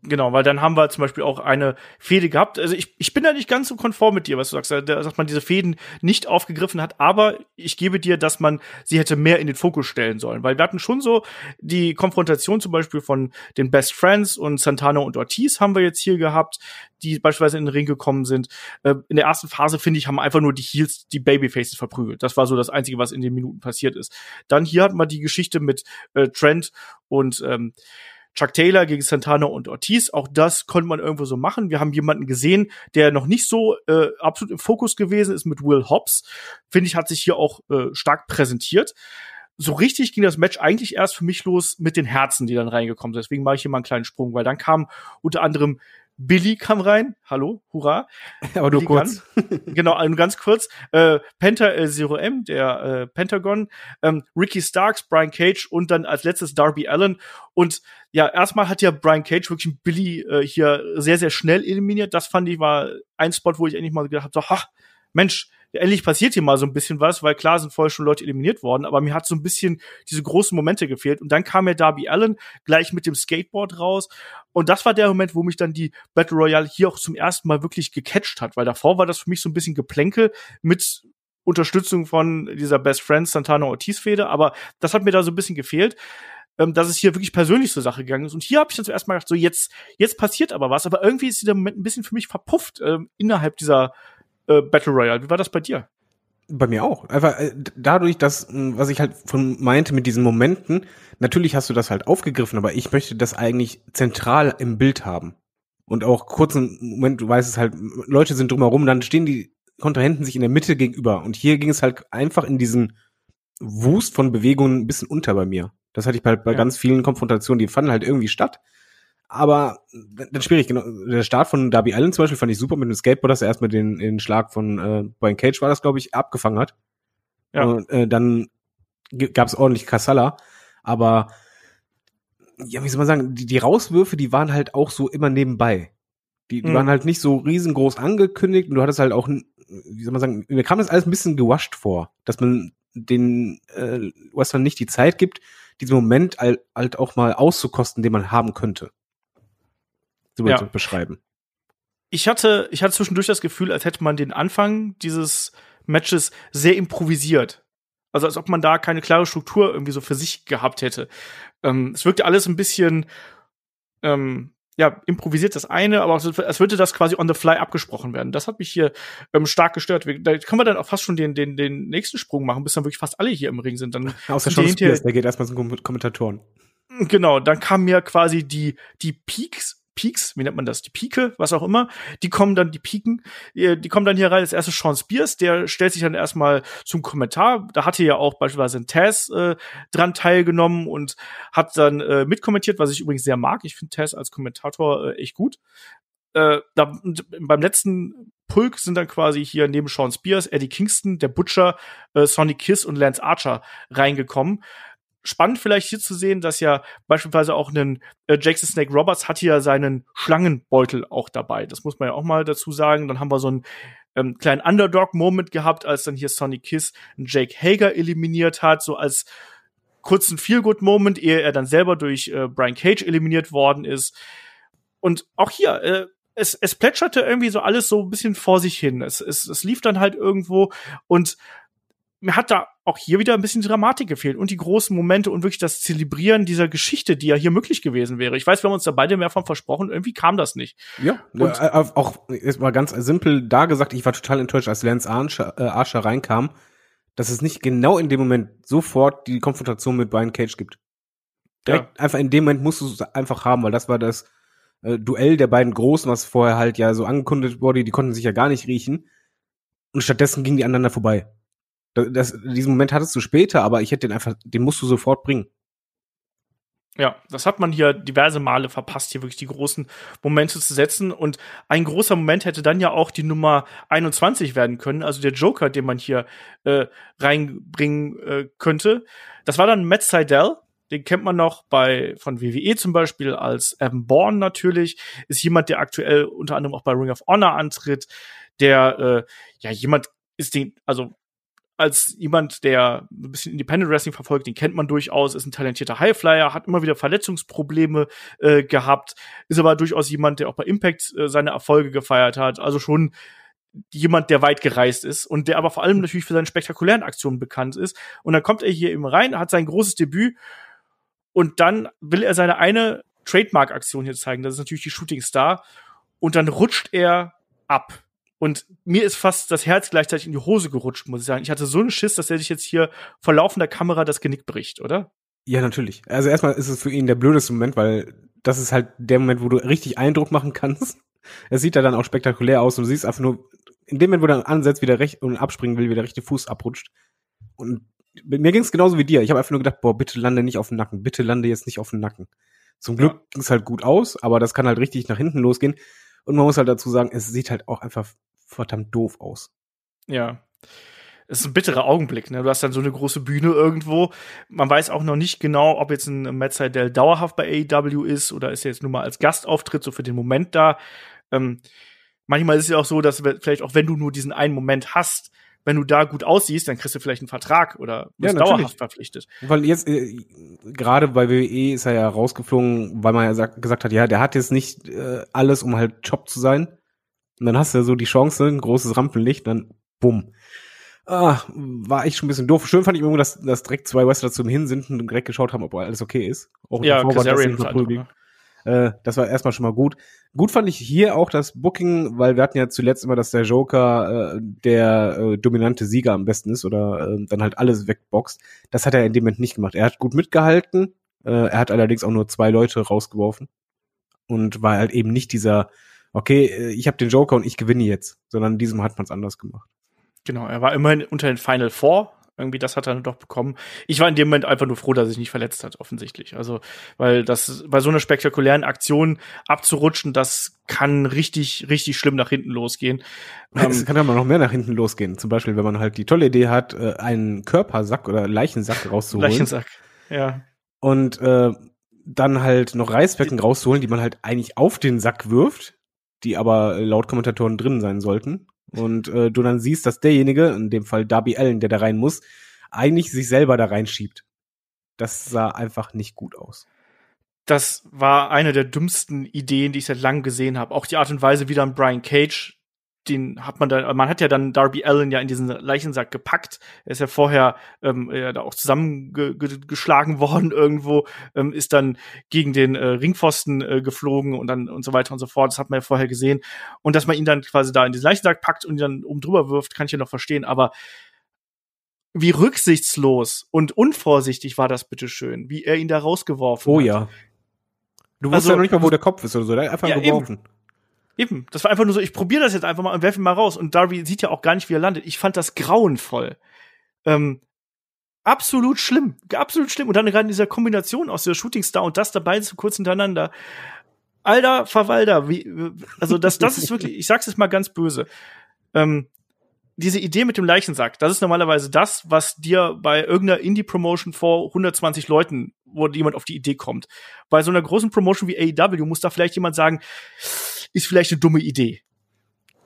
Genau, weil dann haben wir zum Beispiel auch eine Fehde gehabt. Also ich, ich bin da nicht ganz so konform mit dir, was du sagst, dass man diese Fäden nicht aufgegriffen hat, aber ich gebe dir, dass man sie hätte mehr in den Fokus stellen sollen. Weil wir hatten schon so die Konfrontation zum Beispiel von den Best Friends und Santana und Ortiz haben wir jetzt hier gehabt, die beispielsweise in den Ring gekommen sind. Äh, in der ersten Phase, finde ich, haben einfach nur die Heels die Babyfaces verprügelt. Das war so das Einzige, was in den Minuten passiert ist. Dann hier hatten wir die Geschichte mit äh, Trent und ähm, Chuck Taylor gegen Santana und Ortiz. Auch das konnte man irgendwo so machen. Wir haben jemanden gesehen, der noch nicht so äh, absolut im Fokus gewesen ist mit Will Hobbs. Finde ich, hat sich hier auch äh, stark präsentiert. So richtig ging das Match eigentlich erst für mich los mit den Herzen, die dann reingekommen sind. Deswegen mache ich hier mal einen kleinen Sprung, weil dann kam unter anderem Billy kam rein. Hallo, hurra. Aber nur kurz. genau, also ganz kurz. Äh, Penta äh, Zero M, der äh, Pentagon, ähm, Ricky Starks, Brian Cage und dann als letztes Darby Allen. Und ja, erstmal hat ja Brian Cage wirklich Billy äh, hier sehr, sehr schnell eliminiert. Das fand ich war ein Spot, wo ich endlich mal gedacht habe, so, ha, Mensch, endlich passiert hier mal so ein bisschen was, weil klar sind vorher schon Leute eliminiert worden, aber mir hat so ein bisschen diese großen Momente gefehlt. Und dann kam ja Darby Allen gleich mit dem Skateboard raus. Und das war der Moment, wo mich dann die Battle Royale hier auch zum ersten Mal wirklich gecatcht hat, weil davor war das für mich so ein bisschen Geplänkel mit Unterstützung von dieser Best Friends Santana Ortiz Fehde, aber das hat mir da so ein bisschen gefehlt ähm, dass es hier wirklich persönlich zur Sache gegangen ist. Und hier habe ich dann zuerst mal gedacht, so jetzt, jetzt passiert aber was, aber irgendwie ist dieser Moment ein bisschen für mich verpufft ähm, innerhalb dieser äh, Battle Royale. Wie war das bei dir? Bei mir auch. Einfach äh, dadurch, dass, was ich halt von meinte mit diesen Momenten, natürlich hast du das halt aufgegriffen, aber ich möchte das eigentlich zentral im Bild haben. Und auch kurzen Moment, du weißt es halt, Leute sind drumherum, dann stehen die Kontrahenten sich in der Mitte gegenüber. Und hier ging es halt einfach in diesen Wust von Bewegungen ein bisschen unter bei mir. Das hatte ich bei, bei ja. ganz vielen Konfrontationen, die fanden halt irgendwie statt. Aber dann schwierig, genau. Der Start von Darby Allen zum Beispiel fand ich super mit dem Skateboard, dass er erstmal den, den Schlag von äh, Brian Cage war das, glaube ich, abgefangen hat. Ja. Und äh, dann gab es ordentlich Kassala. Aber ja, wie soll man sagen, die, die Rauswürfe, die waren halt auch so immer nebenbei. Die, die mhm. waren halt nicht so riesengroß angekündigt und du hattest halt auch, wie soll man sagen, mir kam das alles ein bisschen gewascht vor, dass man den äh, Western nicht die Zeit gibt, diesen Moment halt, halt auch mal auszukosten, den man haben könnte so ja. beschreiben. Ich hatte, ich hatte zwischendurch das Gefühl, als hätte man den Anfang dieses Matches sehr improvisiert. Also als ob man da keine klare Struktur irgendwie so für sich gehabt hätte. Ähm, es wirkte alles ein bisschen ähm, ja, improvisiert das eine, aber als würde das quasi on the fly abgesprochen werden. Das hat mich hier ähm, stark gestört. Da können wir dann auch fast schon den, den, den nächsten Sprung machen, bis dann wirklich fast alle hier im Ring sind. Dann Außer Spears, der geht erstmal zum Kommentatoren. Genau, dann kamen mir quasi die, die Peaks Peaks, wie nennt man das, die Pike, was auch immer, die kommen dann, die Piken, die kommen dann hier rein. Das erste Sean Spears, der stellt sich dann erstmal zum Kommentar. Da hatte ja auch beispielsweise ein Taz äh, dran teilgenommen und hat dann äh, mitkommentiert, was ich übrigens sehr mag. Ich finde Taz als Kommentator äh, echt gut. Äh, da, beim letzten Pulk sind dann quasi hier neben Sean Spears, Eddie Kingston, der Butcher, äh, Sonny Kiss und Lance Archer reingekommen spannend vielleicht hier zu sehen, dass ja beispielsweise auch ein äh, Jackson Snake Roberts hat hier seinen Schlangenbeutel auch dabei. Das muss man ja auch mal dazu sagen. Dann haben wir so einen ähm, kleinen Underdog-Moment gehabt, als dann hier Sonny Kiss einen Jake Hager eliminiert hat, so als kurzen Feel-Good-Moment, ehe er dann selber durch äh, Brian Cage eliminiert worden ist. Und auch hier, äh, es, es plätscherte irgendwie so alles so ein bisschen vor sich hin. Es, es, es lief dann halt irgendwo und mir hat da auch hier wieder ein bisschen Dramatik gefehlt und die großen Momente und wirklich das Zelebrieren dieser Geschichte, die ja hier möglich gewesen wäre. Ich weiß, wir haben uns da beide mehr von versprochen, irgendwie kam das nicht. Ja, und äh, auch ist mal ganz simpel da gesagt, ich war total enttäuscht, als Lance Archer, äh, Archer reinkam, dass es nicht genau in dem Moment sofort die Konfrontation mit Brian Cage gibt. Direkt ja. einfach in dem Moment musst du es einfach haben, weil das war das äh, Duell der beiden Großen, was vorher halt ja so angekündigt wurde, die konnten sich ja gar nicht riechen. Und stattdessen gingen die aneinander vorbei. Das, diesen Moment hattest du später, aber ich hätte den einfach, den musst du sofort bringen. Ja, das hat man hier diverse Male verpasst, hier wirklich die großen Momente zu setzen. Und ein großer Moment hätte dann ja auch die Nummer 21 werden können, also der Joker, den man hier äh, reinbringen äh, könnte. Das war dann Matt Seidel, den kennt man noch bei von WWE zum Beispiel als Evan Bourne natürlich. Ist jemand, der aktuell unter anderem auch bei Ring of Honor antritt, der äh, ja jemand ist den, also als jemand, der ein bisschen Independent Wrestling verfolgt, den kennt man durchaus, ist ein talentierter Highflyer, hat immer wieder Verletzungsprobleme äh, gehabt, ist aber durchaus jemand, der auch bei Impact äh, seine Erfolge gefeiert hat. Also schon jemand, der weit gereist ist und der aber vor allem natürlich für seine spektakulären Aktionen bekannt ist. Und dann kommt er hier eben rein, hat sein großes Debüt und dann will er seine eine Trademark-Aktion hier zeigen. Das ist natürlich die Shooting Star. Und dann rutscht er ab. Und mir ist fast das Herz gleichzeitig in die Hose gerutscht, muss ich sagen. Ich hatte so einen Schiss, dass er sich jetzt hier vor laufender Kamera das Genick bricht, oder? Ja, natürlich. Also erstmal ist es für ihn der blödeste Moment, weil das ist halt der Moment, wo du richtig Eindruck machen kannst. Es sieht ja dann auch spektakulär aus und du siehst einfach nur, in dem Moment, wo er ansetzt, wieder recht und abspringen will, wie der rechte Fuß abrutscht. Und mir ging es genauso wie dir. Ich habe einfach nur gedacht, boah, bitte lande nicht auf den Nacken. Bitte lande jetzt nicht auf den Nacken. Zum Glück ja. ging es halt gut aus, aber das kann halt richtig nach hinten losgehen. Und man muss halt dazu sagen, es sieht halt auch einfach verdammt doof aus. Ja. Es ist ein bitterer Augenblick, ne? Du hast dann so eine große Bühne irgendwo. Man weiß auch noch nicht genau, ob jetzt ein Matt Seidel dauerhaft bei AEW ist oder ist er jetzt nur mal als Gastauftritt so für den Moment da. Ähm, manchmal ist es ja auch so, dass vielleicht auch wenn du nur diesen einen Moment hast, wenn du da gut aussiehst, dann kriegst du vielleicht einen Vertrag oder wirst ja, dauerhaft verpflichtet. Weil jetzt, äh, gerade bei WWE ist er ja rausgeflogen, weil man ja sagt, gesagt hat, ja, der hat jetzt nicht äh, alles, um halt Job zu sein. Und dann hast du ja so die Chance, ein großes Rampenlicht, dann bumm. Ah, war echt schon ein bisschen doof. Schön fand ich irgendwie, dass, dass direkt zwei Wrestler zum Hin sind und direkt geschaut haben, ob alles okay ist. Auch ja, Kazarian vor äh, das war erstmal schon mal gut. Gut fand ich hier auch das Booking, weil wir hatten ja zuletzt immer, dass der Joker äh, der äh, dominante Sieger am besten ist oder äh, dann halt alles wegboxt. Das hat er in dem Moment nicht gemacht. Er hat gut mitgehalten. Äh, er hat allerdings auch nur zwei Leute rausgeworfen und war halt eben nicht dieser okay, äh, ich habe den Joker und ich gewinne jetzt, sondern in diesem hat man es anders gemacht. Genau, er war immerhin unter den Final Four. Irgendwie, das hat er doch bekommen. Ich war in dem Moment einfach nur froh, dass er sich nicht verletzt hat, offensichtlich. Also, weil das bei so einer spektakulären Aktion abzurutschen, das kann richtig, richtig schlimm nach hinten losgehen. Es ähm, kann aber noch mehr nach hinten losgehen. Zum Beispiel, wenn man halt die tolle Idee hat, äh, einen Körpersack oder Leichensack rauszuholen. Leichensack, ja. Und äh, dann halt noch Reisbecken rauszuholen, die man halt eigentlich auf den Sack wirft die aber laut Kommentatoren drin sein sollten. Und äh, du dann siehst, dass derjenige, in dem Fall Darby Allen, der da rein muss, eigentlich sich selber da reinschiebt. Das sah einfach nicht gut aus. Das war eine der dümmsten Ideen, die ich seit langem gesehen habe. Auch die Art und Weise, wie dann Brian Cage den hat man da, man hat ja dann Darby Allen ja in diesen Leichensack gepackt. Er ist ja vorher ähm, ja, da auch zusammengeschlagen worden irgendwo, ähm, ist dann gegen den äh, Ringpfosten äh, geflogen und dann und so weiter und so fort. Das hat man ja vorher gesehen. Und dass man ihn dann quasi da in diesen Leichensack packt und ihn dann oben drüber wirft, kann ich ja noch verstehen. Aber wie rücksichtslos und unvorsichtig war das bitteschön, wie er ihn da rausgeworfen oh, hat. Oh ja. Du wusstest also, ja noch nicht mal, wo der Kopf ist oder so. Der hat einfach ja, geworfen. Eben. Eben, das war einfach nur so, ich probiere das jetzt einfach mal und werfe ihn mal raus. Und Darby sieht ja auch gar nicht, wie er landet. Ich fand das grauenvoll. Ähm, absolut schlimm, absolut schlimm. Und dann gerade in dieser Kombination aus der Shooting Star und das dabei so kurz hintereinander. Alter Verwalter, wie, also das, das ist wirklich, ich sag's jetzt mal ganz böse. Ähm, diese Idee mit dem Leichensack, das ist normalerweise das, was dir bei irgendeiner Indie-Promotion vor 120 Leuten, wo jemand auf die Idee kommt. Bei so einer großen Promotion wie AEW muss da vielleicht jemand sagen, ist vielleicht eine dumme Idee.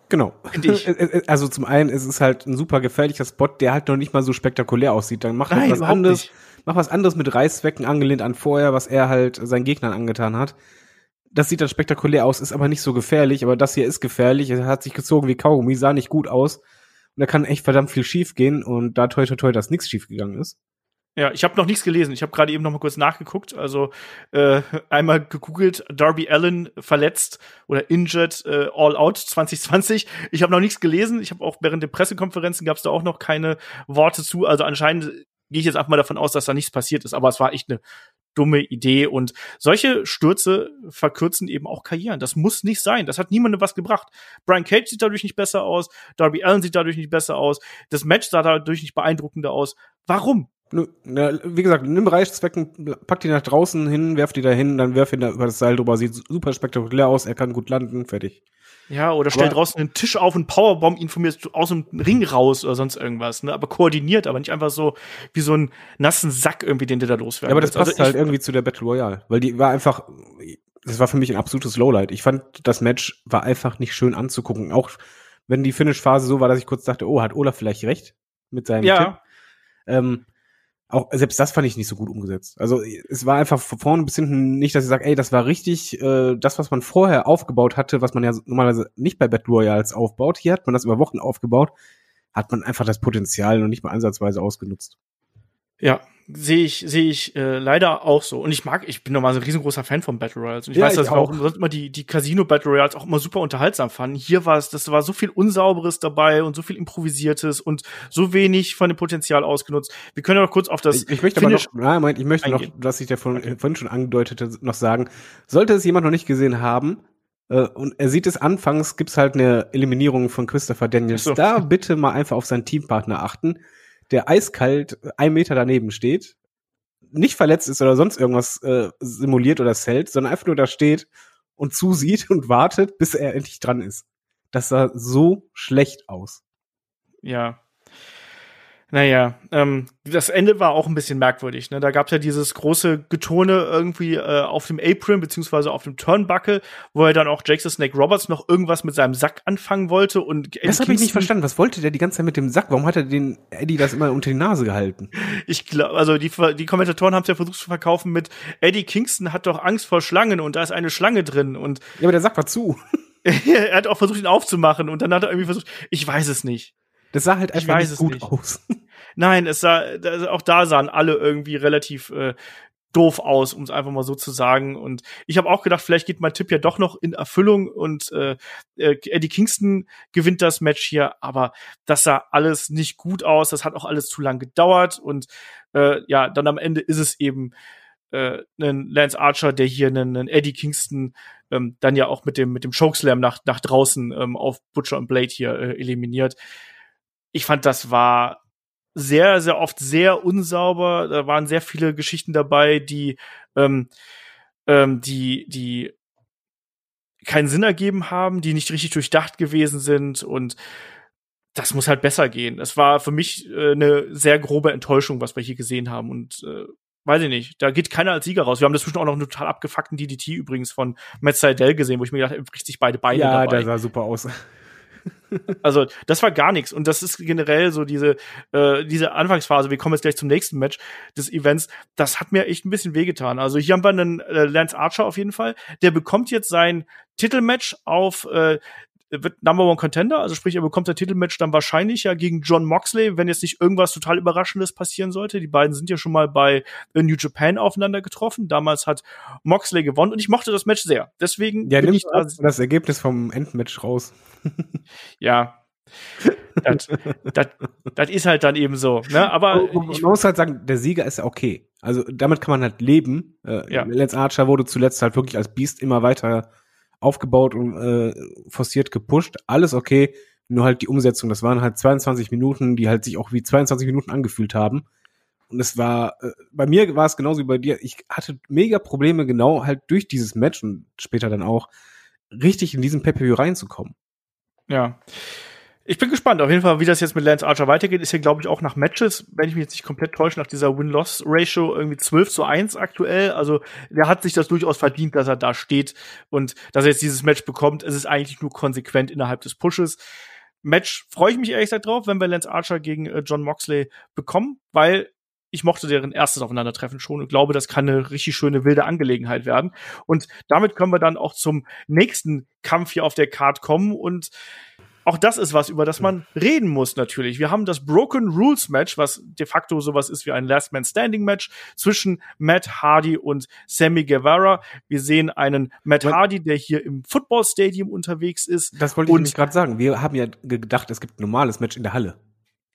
Genau. Also zum einen ist es halt ein super gefährlicher Spot, der halt noch nicht mal so spektakulär aussieht. Dann mach halt was anderes, nicht. mach was anderes mit Reißzwecken angelehnt an vorher, was er halt seinen Gegnern angetan hat. Das sieht dann spektakulär aus, ist aber nicht so gefährlich, aber das hier ist gefährlich. Er hat sich gezogen wie Kaugummi, sah nicht gut aus. Und da kann echt verdammt viel schief gehen und da toi toi toi, dass nichts schief gegangen ist. Ja, ich habe noch nichts gelesen. Ich habe gerade eben noch mal kurz nachgeguckt. Also äh, einmal gegoogelt, Darby Allen verletzt oder injured äh, all out 2020. Ich habe noch nichts gelesen. Ich habe auch während der Pressekonferenzen gab es da auch noch keine Worte zu. Also anscheinend gehe ich jetzt einfach mal davon aus, dass da nichts passiert ist. Aber es war echt eine dumme Idee. Und solche Stürze verkürzen eben auch Karrieren. Das muss nicht sein. Das hat niemandem was gebracht. Brian Cage sieht dadurch nicht besser aus. Darby Allen sieht dadurch nicht besser aus. Das Match sah dadurch nicht beeindruckender aus. Warum? Na, wie gesagt, nimm Reißzwecken, pack die nach draußen hin, werf die da hin, dann werf ihn da über das Seil drüber, sieht super spektakulär aus, er kann gut landen, fertig. Ja, oder stell draußen einen Tisch auf und Powerbomb ihn von mir aus dem Ring raus oder sonst irgendwas, ne? Aber koordiniert, aber nicht einfach so wie so einen nassen Sack irgendwie, den der da loswerden Ja, aber das also passt also halt irgendwie zu der Battle Royale, weil die war einfach, das war für mich ein absolutes Lowlight. Ich fand, das Match war einfach nicht schön anzugucken. Auch wenn die Finish-Phase so war, dass ich kurz dachte, oh, hat Olaf vielleicht recht? mit seinem Ja. Tipp. Ähm, auch selbst das fand ich nicht so gut umgesetzt. Also es war einfach von vorne bis hinten nicht, dass ich sage, ey, das war richtig, äh, das, was man vorher aufgebaut hatte, was man ja normalerweise nicht bei Battle Royals aufbaut. Hier hat man das über Wochen aufgebaut, hat man einfach das Potenzial noch nicht mal ansatzweise ausgenutzt. Ja, sehe ich, sehe ich äh, leider auch so. Und ich mag, ich bin nochmal so ein riesengroßer Fan von Battle Royals. Und ich Ja, weiß, ich dass wir auch. sonst immer die, die Casino Battle Royals auch immer super unterhaltsam fanden. Hier war es, das war so viel Unsauberes dabei und so viel Improvisiertes und so wenig von dem Potenzial ausgenutzt. Wir können ja noch kurz auf das Ich, ich möchte aber noch, nein, Moment, ich möchte noch, eingehen. was ich da vorhin, äh, vorhin schon angedeutete, noch sagen. Sollte es jemand noch nicht gesehen haben, äh, und er sieht es anfangs, gibt's halt eine Eliminierung von Christopher Daniels. So. Da bitte mal einfach auf seinen Teampartner achten, der eiskalt ein Meter daneben steht, nicht verletzt ist oder sonst irgendwas äh, simuliert oder zählt, sondern einfach nur da steht und zusieht und wartet, bis er endlich dran ist. Das sah so schlecht aus. Ja. Naja, ähm, das Ende war auch ein bisschen merkwürdig. Ne? Da gab es ja dieses große Getone irgendwie äh, auf dem Apron beziehungsweise auf dem Turnbuckle, wo er dann auch Jake the Snake Roberts noch irgendwas mit seinem Sack anfangen wollte und Eddie Das habe ich nicht verstanden. Was wollte der die ganze Zeit mit dem Sack? Warum hat er den Eddie das immer unter die Nase gehalten? Ich glaube, also die, die Kommentatoren haben es ja versucht zu verkaufen mit Eddie Kingston hat doch Angst vor Schlangen und da ist eine Schlange drin und Ja, aber der Sack war zu. er hat auch versucht, ihn aufzumachen und dann hat er irgendwie versucht, ich weiß es nicht. Das sah halt einfach nicht gut nicht. aus. Nein, es sah, da- auch da sahen alle irgendwie relativ äh, doof aus, um es einfach mal so zu sagen. Und ich habe auch gedacht, vielleicht geht mein Tipp ja doch noch in Erfüllung und äh, äh, Eddie Kingston gewinnt das Match hier, aber das sah alles nicht gut aus. Das hat auch alles zu lang gedauert und äh, ja, dann am Ende ist es eben äh, ein Lance Archer, der hier einen, einen Eddie Kingston ähm, dann ja auch mit dem mit dem Chokeslam nach nach draußen ähm, auf Butcher und Blade hier äh, eliminiert. Ich fand, das war sehr, sehr oft sehr unsauber. Da waren sehr viele Geschichten dabei, die, ähm, ähm, die, die keinen Sinn ergeben haben, die nicht richtig durchdacht gewesen sind und das muss halt besser gehen. Das war für mich äh, eine sehr grobe Enttäuschung, was wir hier gesehen haben und äh, weiß ich nicht, da geht keiner als Sieger raus. Wir haben dazwischen auch noch einen total abgefuckten DDT übrigens von Matt Seidel gesehen, wo ich mir gedacht habe, bricht sich beide Beine ja, dabei. der sah super aus. Also, das war gar nichts. Und das ist generell so diese, äh, diese Anfangsphase, wir kommen jetzt gleich zum nächsten Match des Events, das hat mir echt ein bisschen wehgetan. Also hier haben wir einen äh, Lance Archer auf jeden Fall. Der bekommt jetzt sein Titelmatch auf äh, wird Number One Contender, also sprich, er bekommt sein Titelmatch dann wahrscheinlich ja gegen John Moxley, wenn jetzt nicht irgendwas total Überraschendes passieren sollte. Die beiden sind ja schon mal bei New Japan aufeinander getroffen. Damals hat Moxley gewonnen und ich mochte das Match sehr. Deswegen Ja, bin nimm ich da das Ergebnis vom Endmatch raus. ja. das, das, das ist halt dann eben so. Ne? Aber man ich, muss halt sagen, der Sieger ist ja okay. Also damit kann man halt leben. Äh, Ja. Lance Archer wurde zuletzt halt wirklich als Beast immer weiter aufgebaut und äh, forciert gepusht. Alles okay, nur halt die Umsetzung. Das waren halt 22 Minuten, die halt sich auch wie 22 Minuten angefühlt haben. Und es war, äh, bei mir war es genauso wie bei dir. Ich hatte mega Probleme, genau halt durch dieses Match und später dann auch, richtig in diesen Pay-Per-View reinzukommen. ja. Ich bin gespannt, auf jeden Fall, wie das jetzt mit Lance Archer weitergeht. Ist ja, glaube ich, auch nach Matches, wenn ich mich jetzt nicht komplett täusche, nach dieser Win-Loss-Ratio irgendwie 12 zu 1 aktuell. Also, der hat sich das durchaus verdient, dass er da steht und dass er jetzt dieses Match bekommt. Es ist eigentlich nur konsequent innerhalb des Pushes. Match freue ich mich ehrlich gesagt drauf, wenn wir Lance Archer gegen äh, John Moxley bekommen, weil ich mochte deren erstes Aufeinandertreffen schon und glaube, das kann eine richtig schöne wilde Angelegenheit werden. Und damit können wir dann auch zum nächsten Kampf hier auf der Card kommen und auch das ist was, über das man reden muss natürlich. Wir haben das Broken Rules Match, was de facto sowas ist wie ein Last Man Standing Match zwischen Matt Hardy und Sammy Guevara. Wir sehen einen Matt. Hardy, der hier im Football Stadium unterwegs ist. Das wollte ich gerade sagen. Wir haben ja gedacht, es gibt ein normales Match in der Halle.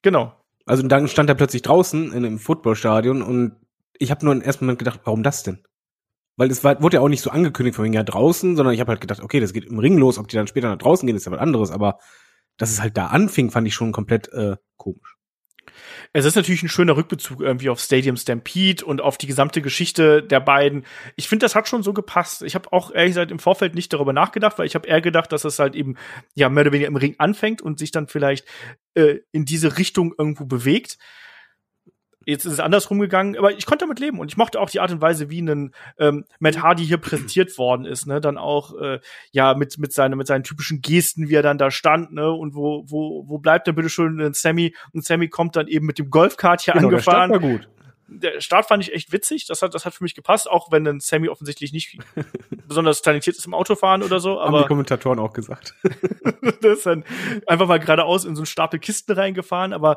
Genau. Also dann stand er plötzlich draußen in einem Footballstadion und ich habe nur im ersten Moment gedacht, warum das denn? Weil es war, wurde ja auch nicht so angekündigt von wegen ja draußen, sondern ich habe halt gedacht, okay, das geht im Ring los, ob die dann später nach draußen gehen, ist ja was anderes, aber dass es halt da anfing, fand ich schon komplett äh, komisch. Es ist natürlich ein schöner Rückbezug irgendwie auf Stadium Stampede und auf die gesamte Geschichte der beiden. Ich finde, das hat schon so gepasst. Ich habe auch ehrlich gesagt im Vorfeld nicht darüber nachgedacht, weil ich habe eher gedacht, dass es halt eben ja mehr oder weniger im Ring anfängt und sich dann vielleicht äh, in diese Richtung irgendwo bewegt. Jetzt ist es andersrum gegangen, aber ich konnte damit leben und ich mochte auch die Art und Weise, wie ein ähm, Matt Hardy hier präsentiert worden ist, ne? Dann auch äh, ja mit mit seinen mit seinen typischen Gesten, wie er dann da stand, ne? Und wo wo wo bleibt denn bitte schön ein Sammy? Und Sammy kommt dann eben mit dem Golfkart hier genau, angefahren. Der Start war gut. Der Start fand ich echt witzig. Das hat das hat für mich gepasst, auch wenn dann Sammy offensichtlich nicht besonders talentiert ist im Autofahren oder so. Aber Haben die Kommentatoren auch gesagt. das ist dann einfach mal geradeaus in so einen Stapel Kisten reingefahren, aber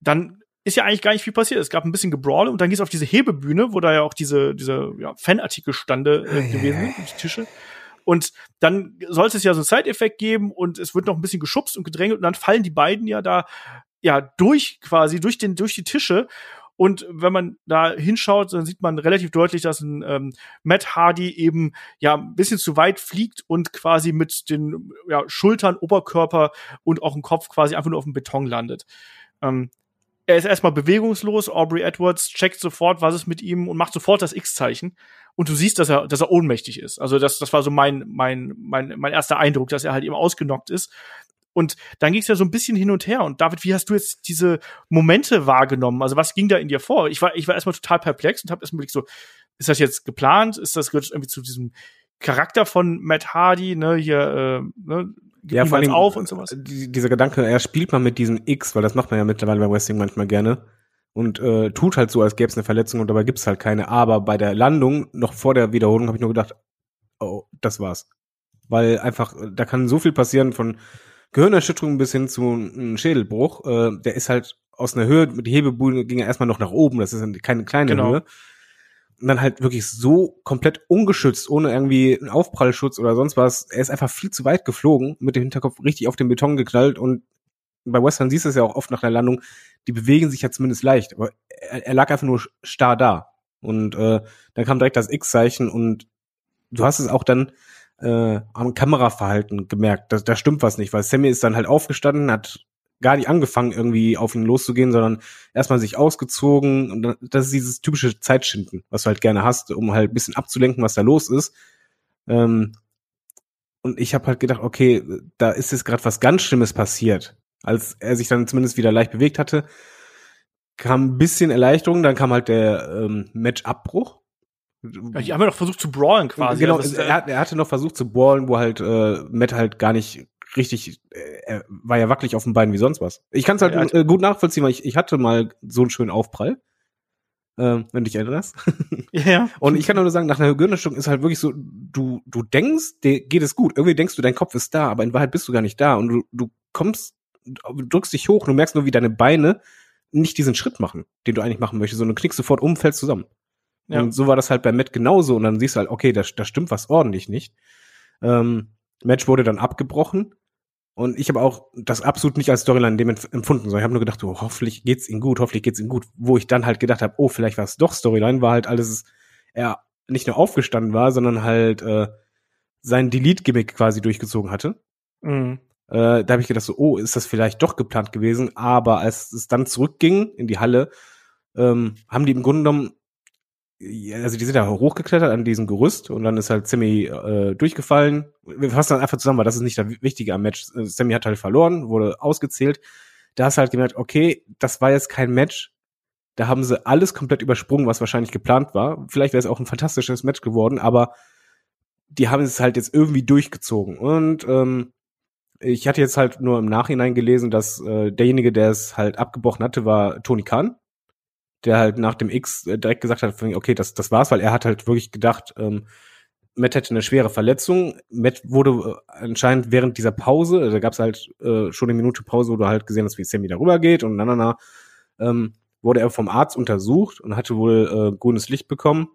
dann ist ja eigentlich gar nicht viel passiert. Es gab ein bisschen Gebrawl und dann ging es auf diese Hebebühne, wo da ja auch diese, diese ja, Fanartikel stande äh, gewesen sind, die Tische. Und dann sollte es ja so einen Side-Effekt geben und es wird noch ein bisschen geschubst und gedrängelt und dann fallen die beiden ja da ja durch quasi durch den durch die Tische und wenn man da hinschaut, dann sieht man relativ deutlich, dass ein ähm, Matt Hardy eben ja ein bisschen zu weit fliegt und quasi mit den ja, Schultern, Oberkörper und auch dem Kopf quasi einfach nur auf dem Beton landet. Ähm, er ist erstmal bewegungslos. Aubrey Edwards checkt sofort, was ist mit ihm und macht sofort das X-Zeichen. Und du siehst, dass er, dass er ohnmächtig ist. Also das, das war so mein, mein, mein, mein erster Eindruck, dass er halt eben ausgenockt ist. Und dann ging es ja so ein bisschen hin und her. Und David, wie hast du jetzt diese Momente wahrgenommen? Also was ging da in dir vor? Ich war, ich war erstmal total perplex und habe erstmal überlegt, so, ist das jetzt geplant? Ist das gehört irgendwie zu diesem Charakter von Matt Hardy, ne, hier, äh, ne, ja, vor allem auf und sowas. Dieser Gedanke, er spielt mal mit diesem X, weil das macht man ja mittlerweile bei Wrestling manchmal gerne und äh, tut halt so, als gäbe es eine Verletzung und dabei gibt's halt keine. Aber bei der Landung, noch vor der Wiederholung, habe ich nur gedacht, oh, das war's. Weil einfach, da kann so viel passieren von Gehirnerschütterung bis hin zu einem Schädelbruch. Äh, der ist halt aus einer Höhe, die Hebebühne ging ja erstmal noch nach oben, das ist keine kleine genau. Höhe dann halt wirklich so komplett ungeschützt, ohne irgendwie einen Aufprallschutz oder sonst was. Er ist einfach viel zu weit geflogen, mit dem Hinterkopf richtig auf den Beton geknallt und bei Western siehst du es ja auch oft nach der Landung, die bewegen sich ja zumindest leicht, aber er, er lag einfach nur starr da. Und äh, dann kam direkt das X-Zeichen und du hast es auch dann äh, am Kameraverhalten gemerkt, da, da stimmt was nicht, weil Sammy ist dann halt aufgestanden, hat gar nicht angefangen, irgendwie auf ihn loszugehen, sondern erstmal sich ausgezogen. Und das ist dieses typische Zeitschinden, was du halt gerne hast, um halt ein bisschen abzulenken, was da los ist. Ähm, und ich habe halt gedacht, okay, da ist jetzt gerade was ganz Schlimmes passiert. Als er sich dann zumindest wieder leicht bewegt hatte, kam ein bisschen Erleichterung, dann kam halt der ähm, Matchabbruch. Ich habe ja noch versucht zu brawlen quasi. Genau, also, er, er, hatte noch versucht zu brawlen, wo halt äh, Matt halt gar nicht richtig, äh, er war ja wackelig auf den Beinen wie sonst was. Ich kann es halt ja, äh, gut nachvollziehen, weil ich, ich hatte mal so einen schönen Aufprall. Äh, wenn du dich erinnerst. ja. Und ich kann nur sagen, nach einer Gehirnerschütterung ist halt wirklich so, du, du denkst, dir geht es gut. Irgendwie denkst du, dein Kopf ist da, aber in Wahrheit bist du gar nicht da. Und du, du kommst, du drückst dich hoch und du merkst nur, wie deine Beine nicht diesen Schritt machen, den du eigentlich machen möchtest, sondern du knickst sofort um, fällst zusammen. Ja. Und so war das halt bei Matt genauso. Und dann siehst du halt, okay, da, da stimmt was ordentlich nicht. Ähm, Match wurde dann abgebrochen. Und ich habe auch das absolut nicht als Storyline dem empfunden, sondern ich habe nur gedacht, oh, hoffentlich geht's ihm gut, hoffentlich geht's ihm gut. Wo ich dann halt gedacht habe, oh, vielleicht war es doch Storyline, war halt alles, er nicht nur aufgestanden war, sondern halt äh, sein Delete-Gimmick quasi durchgezogen hatte. Mhm. Äh, da habe ich gedacht, so, oh, ist das vielleicht doch geplant gewesen? Aber als es dann zurückging in die Halle, ähm, haben die im Grunde genommen also die sind ja hochgeklettert an diesem Gerüst und dann ist halt Sammy äh, durchgefallen. Wir fassen dann einfach zusammen, weil das ist nicht der Wichtige am Match. Sammy hat halt verloren, wurde ausgezählt. Da hast du halt gemerkt, okay, das war jetzt kein Match. Da haben sie alles komplett übersprungen, was wahrscheinlich geplant war. Vielleicht wäre es auch ein fantastisches Match geworden, aber die haben es halt jetzt irgendwie durchgezogen. Und ähm, ich hatte jetzt halt nur im Nachhinein gelesen, dass äh, derjenige, der es halt abgebrochen hatte, war Tony Khan der halt nach dem X äh, direkt gesagt hat, okay, das, das war's, weil er hat halt wirklich gedacht, ähm, Matt hätte eine schwere Verletzung. Matt wurde äh, anscheinend während dieser Pause, also da gab's halt äh, schon eine Minute Pause, wo du halt gesehen hast, wie Sammy darüber geht und na, na, na, ähm, wurde er vom Arzt untersucht und hatte wohl äh, grünes Licht bekommen,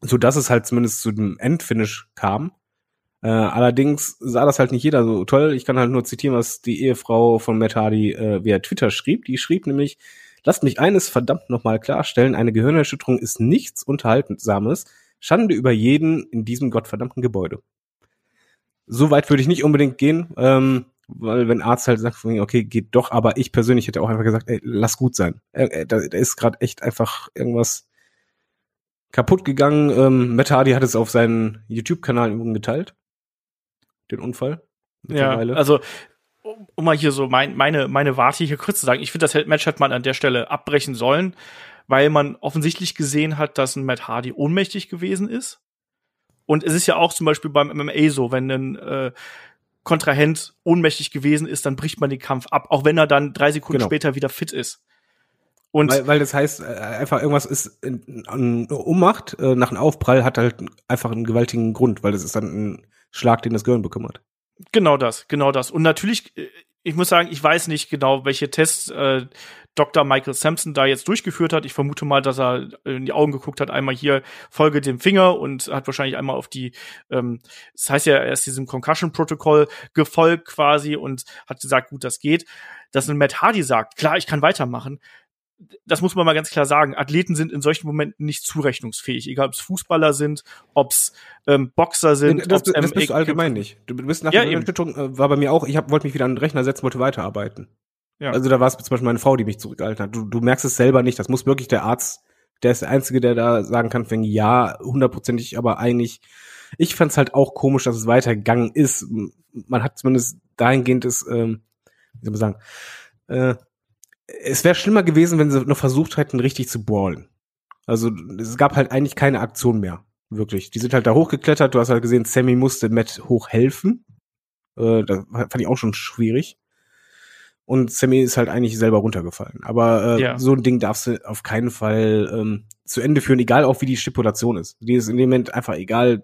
so dass es halt zumindest zu dem Endfinish kam. Äh, allerdings sah das halt nicht jeder so toll. Ich kann halt nur zitieren, was die Ehefrau von Matt Hardy äh, via Twitter schrieb. Die schrieb nämlich, Lasst mich eines verdammt nochmal klarstellen, eine Gehirnerschütterung ist nichts Unterhaltsames. Schande über jeden in diesem gottverdammten Gebäude. So weit würde ich nicht unbedingt gehen, ähm, weil wenn Arzt halt sagt, okay, geht doch, aber ich persönlich hätte auch einfach gesagt, ey, lass gut sein. Äh, da, da ist gerade echt einfach irgendwas kaputt gegangen. Ähm, Matt Hardy hat es auf seinen YouTube-Kanal geteilt. Den Unfall. Ja, also um, mal hier so mein, meine, meine Warte hier kurz zu sagen, ich finde, das Match hätte man an der Stelle abbrechen sollen, weil man offensichtlich gesehen hat, dass ein Matt Hardy ohnmächtig gewesen ist. Und es ist ja auch zum Beispiel beim MMA so, wenn ein äh, Kontrahent ohnmächtig gewesen ist, dann bricht man den Kampf ab, auch wenn er dann drei Sekunden genau. später wieder fit ist. Und weil, weil das heißt, äh, einfach irgendwas ist in, in Ummacht äh, nach einem Aufprall hat halt einfach einen gewaltigen Grund, weil das ist dann ein Schlag, den das Gehirn bekommen hat. Genau das, genau das. Und natürlich, äh, ich muss sagen, ich weiß nicht genau, welche Tests äh, Dr. Michael Sampson da jetzt durchgeführt hat. Ich vermute mal, dass er in die Augen geguckt hat, einmal hier folge dem Finger und hat wahrscheinlich einmal auf die, ähm, das heißt ja, er ist diesem Concussion-Protokoll gefolgt quasi und hat gesagt, gut, das geht. Dass ein Matt Hardy sagt, klar, ich kann weitermachen, das muss man mal ganz klar sagen, Athleten sind in solchen Momenten nicht zurechnungsfähig, egal ob es Fußballer sind, ob es ähm, Boxer sind. Das, das, das bist du allgemein nicht. Du bist nach ja, der Unterstützung, äh, war bei mir auch, ich wollte mich wieder an den Rechner setzen, wollte weiterarbeiten. Ja. Also da war es zum Beispiel meine Frau, die mich zurückgehalten hat. Du, du merkst es selber nicht, das muss wirklich der Arzt, der ist der Einzige, der da sagen kann, wenn ja, hundertprozentig, aber eigentlich, ich fand's halt auch komisch, dass es weitergegangen ist. Man hat zumindest dahingehend es, ähm, wie soll man sagen, äh, es wäre schlimmer gewesen, wenn sie noch versucht hätten, richtig zu brawlen. Also es gab halt eigentlich keine Aktion mehr. Wirklich. Die sind halt da hochgeklettert. Du hast halt gesehen, Sammy musste Matt hochhelfen. Äh, das fand ich auch schon schwierig. Und Sammy ist halt eigentlich selber runtergefallen. Aber äh, ja. so ein Ding darfst du auf keinen Fall ähm, zu Ende führen, egal auch wie die Stipulation ist. Die ist in dem Moment einfach egal.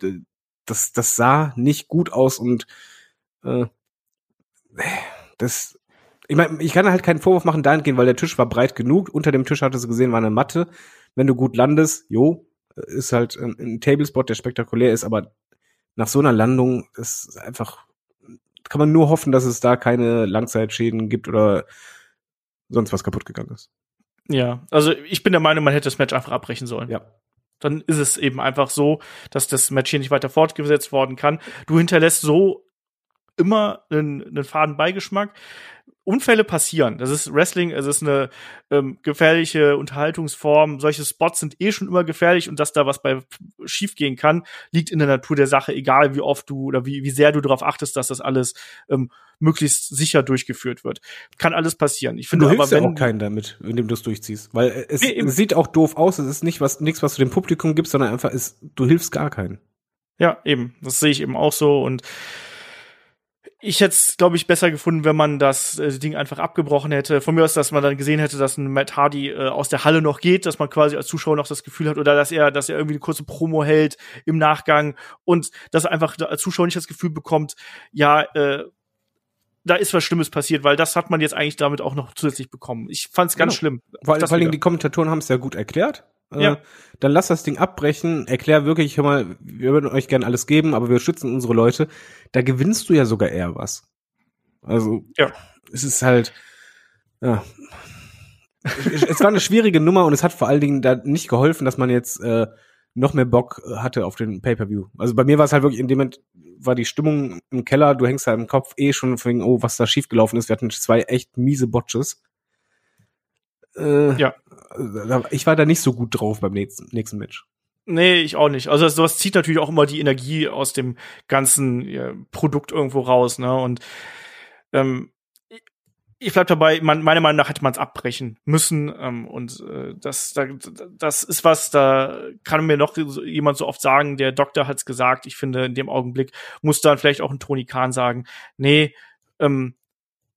Das, das sah nicht gut aus und äh, das ich meine, ich kann halt keinen Vorwurf machen dahingehend, weil der Tisch war breit genug. Unter dem Tisch hattest du gesehen, war eine Matte. Wenn du gut landest, jo, ist halt ein, ein Tablespot, der spektakulär ist, aber nach so einer Landung ist einfach, kann man nur hoffen, dass es da keine Langzeitschäden gibt oder sonst was kaputt gegangen ist. Ja, also ich bin der Meinung, man hätte das Match einfach abbrechen sollen. Ja. Dann ist es eben einfach so, dass das Match hier nicht weiter fortgesetzt worden kann. Du hinterlässt so immer einen, einen faden Beigeschmack. Unfälle passieren. Das ist Wrestling, es ist eine ähm, gefährliche Unterhaltungsform. Solche Spots sind eh schon immer gefährlich und dass da was bei schief gehen kann, liegt in der Natur der Sache, egal wie oft du oder wie, wie sehr du darauf achtest, dass das alles ähm, möglichst sicher durchgeführt wird. Kann alles passieren. Ich finde du aber, wenn ja auch keinen damit, indem du es durchziehst, weil es, nee, es sieht auch doof aus. Es ist nicht was nichts, was du dem Publikum gibst, sondern einfach ist, du hilfst gar keinen. Ja, eben. Das sehe ich eben auch so und ich hätte es, glaube ich, besser gefunden, wenn man das äh, Ding einfach abgebrochen hätte. Von mir aus, dass man dann gesehen hätte, dass ein Matt Hardy äh, aus der Halle noch geht, dass man quasi als Zuschauer noch das Gefühl hat, oder dass er, dass er irgendwie eine kurze Promo hält im Nachgang und dass er einfach als Zuschauer nicht das Gefühl bekommt, ja, äh, da ist was Schlimmes passiert, weil das hat man jetzt eigentlich damit auch noch zusätzlich bekommen. Ich fand es ganz genau. schlimm. Vor, vor allem die Kommentatoren haben es ja gut erklärt. Äh, ja. Dann lass das Ding abbrechen, erklär wirklich, hör mal, wir würden euch gerne alles geben, aber wir schützen unsere Leute. Da gewinnst du ja sogar eher was. Also, ja. es ist halt, ja. es war eine schwierige Nummer und es hat vor allen Dingen da nicht geholfen, dass man jetzt äh, noch mehr Bock hatte auf den Pay-Per-View. Also bei mir war es halt wirklich in dem Moment, war die Stimmung im Keller, du hängst da im Kopf eh schon wegen, oh, was da schiefgelaufen ist. Wir hatten zwei echt miese Botches. Äh, ja. Ich war da nicht so gut drauf beim nächsten, nächsten Match. Nee, ich auch nicht. Also sowas zieht natürlich auch immer die Energie aus dem ganzen ja, Produkt irgendwo raus, ne? Und ähm, ich bleib dabei, man, meiner Meinung nach hätte man es abbrechen müssen. Ähm, und äh, das, da, das ist was, da kann mir noch jemand so oft sagen, der Doktor hat's gesagt. Ich finde, in dem Augenblick muss dann vielleicht auch ein Tony Khan sagen, nee, ähm,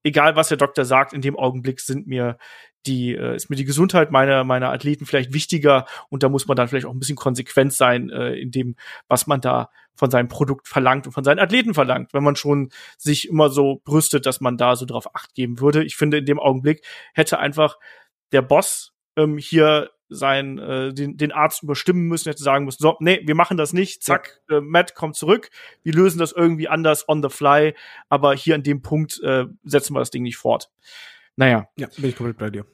egal was der Doktor sagt, in dem Augenblick sind mir die äh, ist mir die Gesundheit meiner meiner Athleten vielleicht wichtiger und da muss man dann vielleicht auch ein bisschen konsequent sein äh, in dem, was man da von seinem Produkt verlangt und von seinen Athleten verlangt, wenn man schon sich immer so brüstet, dass man da so drauf acht geben würde. Ich finde, in dem Augenblick hätte einfach der Boss ähm, hier sein äh, den, den Arzt überstimmen müssen, hätte sagen müssen, so, nee, wir machen das nicht, zack, äh, Matt kommt zurück, wir lösen das irgendwie anders on the fly, aber hier an dem Punkt äh, setzen wir das Ding nicht fort. Naja. Ja, bin ich komplett bei dir.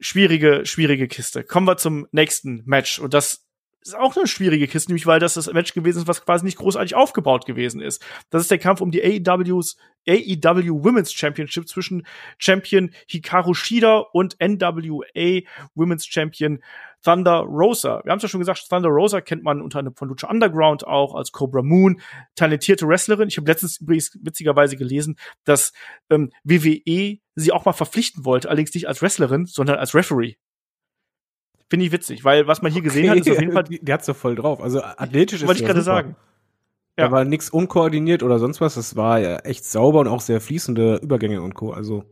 Schwierige, schwierige Kiste. Kommen wir zum nächsten Match. Und das ist auch eine schwierige Kiste, nämlich weil das das Match gewesen ist, was quasi nicht großartig aufgebaut gewesen ist. Das ist der Kampf um die AEWs, AEW Women's Championship zwischen Champion Hikaru Shida und NWA Women's Champion Thunder Rosa. Wir haben es ja schon gesagt, Thunder Rosa kennt man unter anderem von Lucha Underground auch als Cobra Moon, talentierte Wrestlerin. Ich habe letztens übrigens witzigerweise gelesen, dass ähm, WWE sie auch mal verpflichten wollte, allerdings nicht als Wrestlerin, sondern als Referee. Finde ich witzig, weil was man hier gesehen hat, ist auf jeden Fall. Die, die hat's doch voll drauf. Also athletisch ist Wollte ich gerade sagen. Da Ja. war nichts unkoordiniert oder sonst was. Das war ja echt sauber und auch sehr fließende Übergänge und Co. Also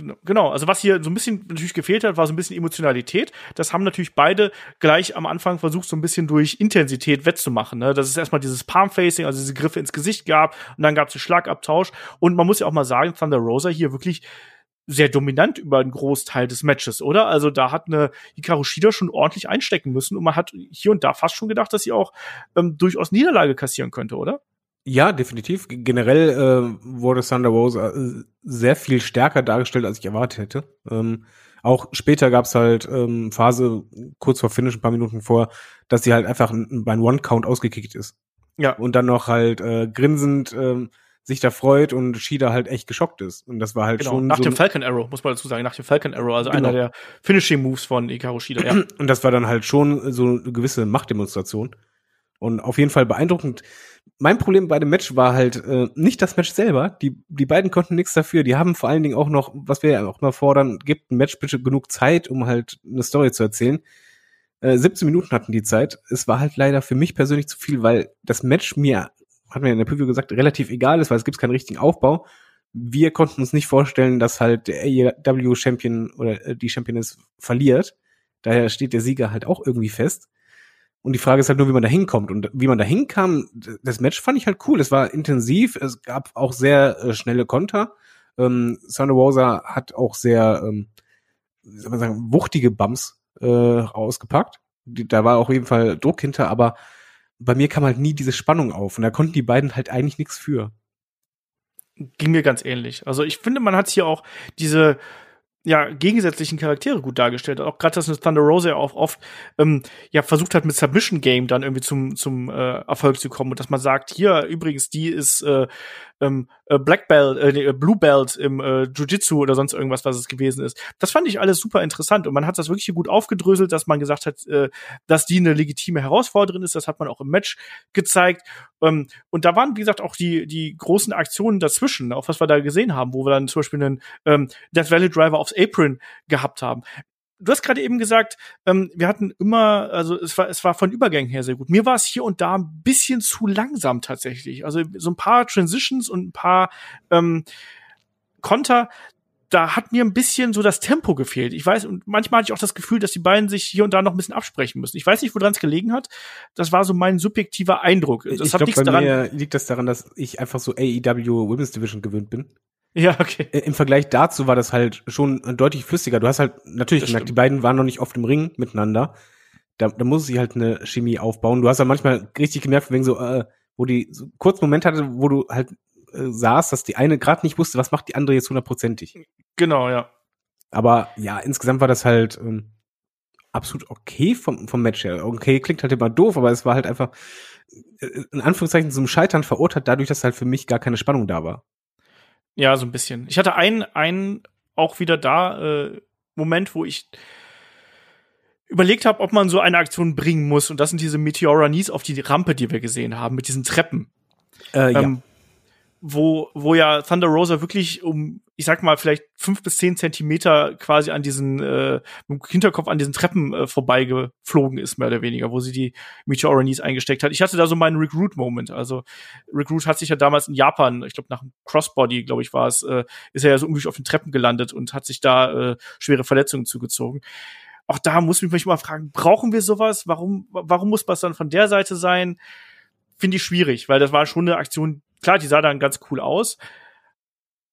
Genau, Genau, also was hier so ein bisschen natürlich gefehlt hat, war so ein bisschen Emotionalität. Das haben natürlich beide gleich am Anfang versucht, so ein bisschen durch Intensität wettzumachen. Ne? Dass es erstmal dieses Palm-Facing, also diese Griffe ins Gesicht gab und dann gab es den Schlagabtausch. Und man muss ja auch mal sagen, Thunder Rosa hier wirklich sehr dominant über einen Großteil des Matches, oder? Also da hat eine Hikaru Shida schon ordentlich einstecken müssen und man hat hier und da fast schon gedacht, dass sie auch ähm, durchaus Niederlage kassieren könnte, oder? Ja, definitiv. Generell äh, wurde Thunder Rosa äh, sehr viel stärker dargestellt, als ich erwartet hätte. Ähm, auch später gab's halt ähm, Phase kurz vor Finish, ein paar Minuten vor, dass sie halt einfach beim One-Count ausgekickt ist. Ja. Und dann noch halt äh, grinsend ähm, sich da freut und Shida halt echt geschockt ist. Und das war halt Genau, schon nach so dem Falcon Arrow, muss man dazu sagen, nach dem Falcon Arrow, also Genau. einer der Finishing Moves von Hikaru Shida, ja. Und das war dann halt schon so eine gewisse Machtdemonstration. Und auf jeden Fall beeindruckend. Mein Problem bei dem Match war halt äh, nicht das Match selber. Die, die beiden konnten nichts dafür. Die haben vor allen Dingen auch noch, was wir ja auch mal fordern, gibt ein Match bitte genug Zeit, um halt eine Story zu erzählen. Äh, 17 Minuten hatten die Zeit. Es war halt leider für mich persönlich zu viel, weil das Match mir, hat mir in der Preview gesagt, relativ egal ist, weil es gibt keinen richtigen Aufbau. Wir konnten uns nicht vorstellen, dass halt der AEW Champion oder äh, die Championess verliert. Daher steht der Sieger halt auch irgendwie fest. Und die Frage ist halt nur, wie man da hinkommt. Und wie man da hinkam, das Match fand ich halt cool. Es war intensiv, es gab auch sehr äh, schnelle Konter. Ähm, Thunder Rosa hat auch sehr, ähm, wie soll man sagen, wuchtige Bumps äh, rausgepackt. Die, da war auch auf jeden Fall Druck hinter, aber bei mir kam halt nie diese Spannung auf. Und da konnten die beiden halt eigentlich nichts für. Ging mir ganz ähnlich. Also ich finde, man hat hier auch diese ja, gegensätzlichen Charaktere gut dargestellt. Auch gerade, dass eine Thunder Rosa ja auch oft ähm, ja versucht hat, mit Submission Game dann irgendwie zum, zum äh, Erfolg zu kommen. Und dass man sagt, hier übrigens, die ist äh, ähm, äh, Black Belt, äh, äh, Blue Belt im äh, Jiu-Jitsu oder sonst irgendwas, was es gewesen ist. Das fand ich alles super interessant und man hat das wirklich gut aufgedröselt, dass man gesagt hat, äh, dass die eine legitime Herausforderin ist. Das hat man auch im Match gezeigt. Ähm, und da waren, wie gesagt, auch die, die großen Aktionen dazwischen, auch was wir da gesehen haben, wo wir dann zum Beispiel einen ähm, Death Valley Driver aufs Apron gehabt haben. Du hast gerade eben gesagt, ähm, wir hatten immer, also es war, es war von Übergängen her sehr gut. Mir war es hier und da ein bisschen zu langsam tatsächlich. Also so ein paar Transitions und ein paar ähm, Konter, da hat mir ein bisschen so das Tempo gefehlt. Ich weiß, und manchmal hatte ich auch das Gefühl, dass die beiden sich hier und da noch ein bisschen absprechen müssen. Ich weiß nicht, woran es gelegen hat. Das war so mein subjektiver Eindruck. Das ich glaube, bei daran. mir liegt das daran, dass ich einfach so AEW Women's Division gewöhnt bin. Ja, okay. Äh, Im Vergleich dazu war das halt schon deutlich flüssiger. Du hast halt natürlich Das gemerkt, die stimmt. beiden waren noch nicht oft im Ring miteinander. Da, da muss sie halt eine Chemie aufbauen. Du hast ja manchmal richtig gemerkt, wegen so, äh, wo die so einen kurzen Moment hatte, wo du halt äh, sahst, dass die eine gerade nicht wusste, was macht die andere jetzt hundertprozentig. Genau, ja. Aber ja, insgesamt war das halt ähm, absolut okay vom, vom Match her. Okay, klingt halt immer doof, aber es war halt einfach äh, in Anführungszeichen zum Scheitern verurteilt, dadurch, dass halt für mich gar keine Spannung da war. Ja, so ein bisschen. Ich hatte einen, einen auch wieder da äh, Moment, wo ich überlegt habe, ob man so eine Aktion bringen muss. Und das sind diese Meteora-Knees auf die Rampe, die wir gesehen haben, mit diesen Treppen. Äh, Ähm, wo, wo ja Thunder Rosa wirklich um, ich sag mal, vielleicht fünf bis zehn Zentimeter quasi an diesen, äh, mit dem Hinterkopf an diesen Treppen äh, vorbeigeflogen ist, mehr oder weniger, wo sie die Meteora Knees eingesteckt hat. Ich hatte da so meinen Recruit-Moment. Also Recruit hat sich ja damals in Japan, ich glaube nach dem Crossbody, glaube ich, war es, äh, ist er ja so unglücklich auf den Treppen gelandet und hat sich da äh, schwere Verletzungen zugezogen. Auch da muss ich mich mal fragen, brauchen wir sowas? Warum, warum muss das dann von der Seite sein? Finde ich schwierig, weil das war schon eine Aktion, klar, die sah dann ganz cool aus.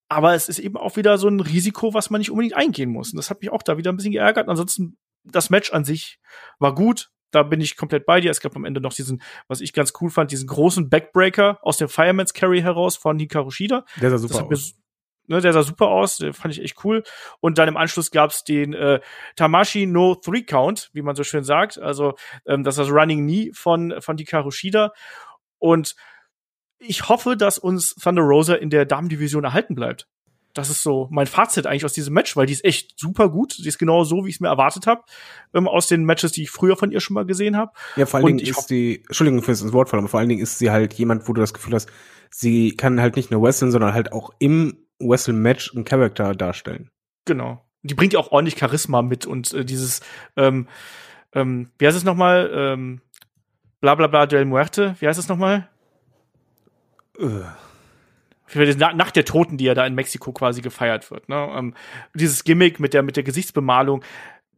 Aber es ist eben auch wieder so ein Risiko, was man nicht unbedingt eingehen muss. Und das hat mich auch da wieder ein bisschen geärgert. Ansonsten, das Match an sich war gut. Da bin ich komplett bei dir. Es gab am Ende noch diesen, was ich ganz cool fand, diesen großen Backbreaker aus dem Fireman's Carry heraus von Hikaru Shida. Der sah super aus. ne, der sah super aus, den fand ich echt cool. Und dann im Anschluss gab's den äh, Tamashi no Three Count, wie man so schön sagt. Also ähm, das ist das Running Knee von von Hikaru Shida. Und ich hoffe, dass uns Thunder Rosa in der Damendivision erhalten bleibt. Das ist so mein Fazit eigentlich aus diesem Match, weil die ist echt super gut. Sie ist genau so, wie ich es mir erwartet habe, ähm, aus den Matches, die ich früher von ihr schon mal gesehen habe. Ja, vor allen Dingen ist sie, Entschuldigung für das Wortfall, aber vor allen Dingen ist sie halt jemand, wo du das Gefühl hast, sie kann halt nicht nur wrestlen, sondern halt auch im Wrestle-Match einen Charakter darstellen. Genau. die bringt ja auch ordentlich Charisma mit und äh, dieses, ähm, ähm, wie heißt es nochmal? Ähm, bla bla bla del Muerte, wie heißt es nochmal? Die Nacht der Toten, die ja da in Mexiko quasi gefeiert wird. Ne? Ähm, dieses Gimmick mit der, mit der Gesichtsbemalung,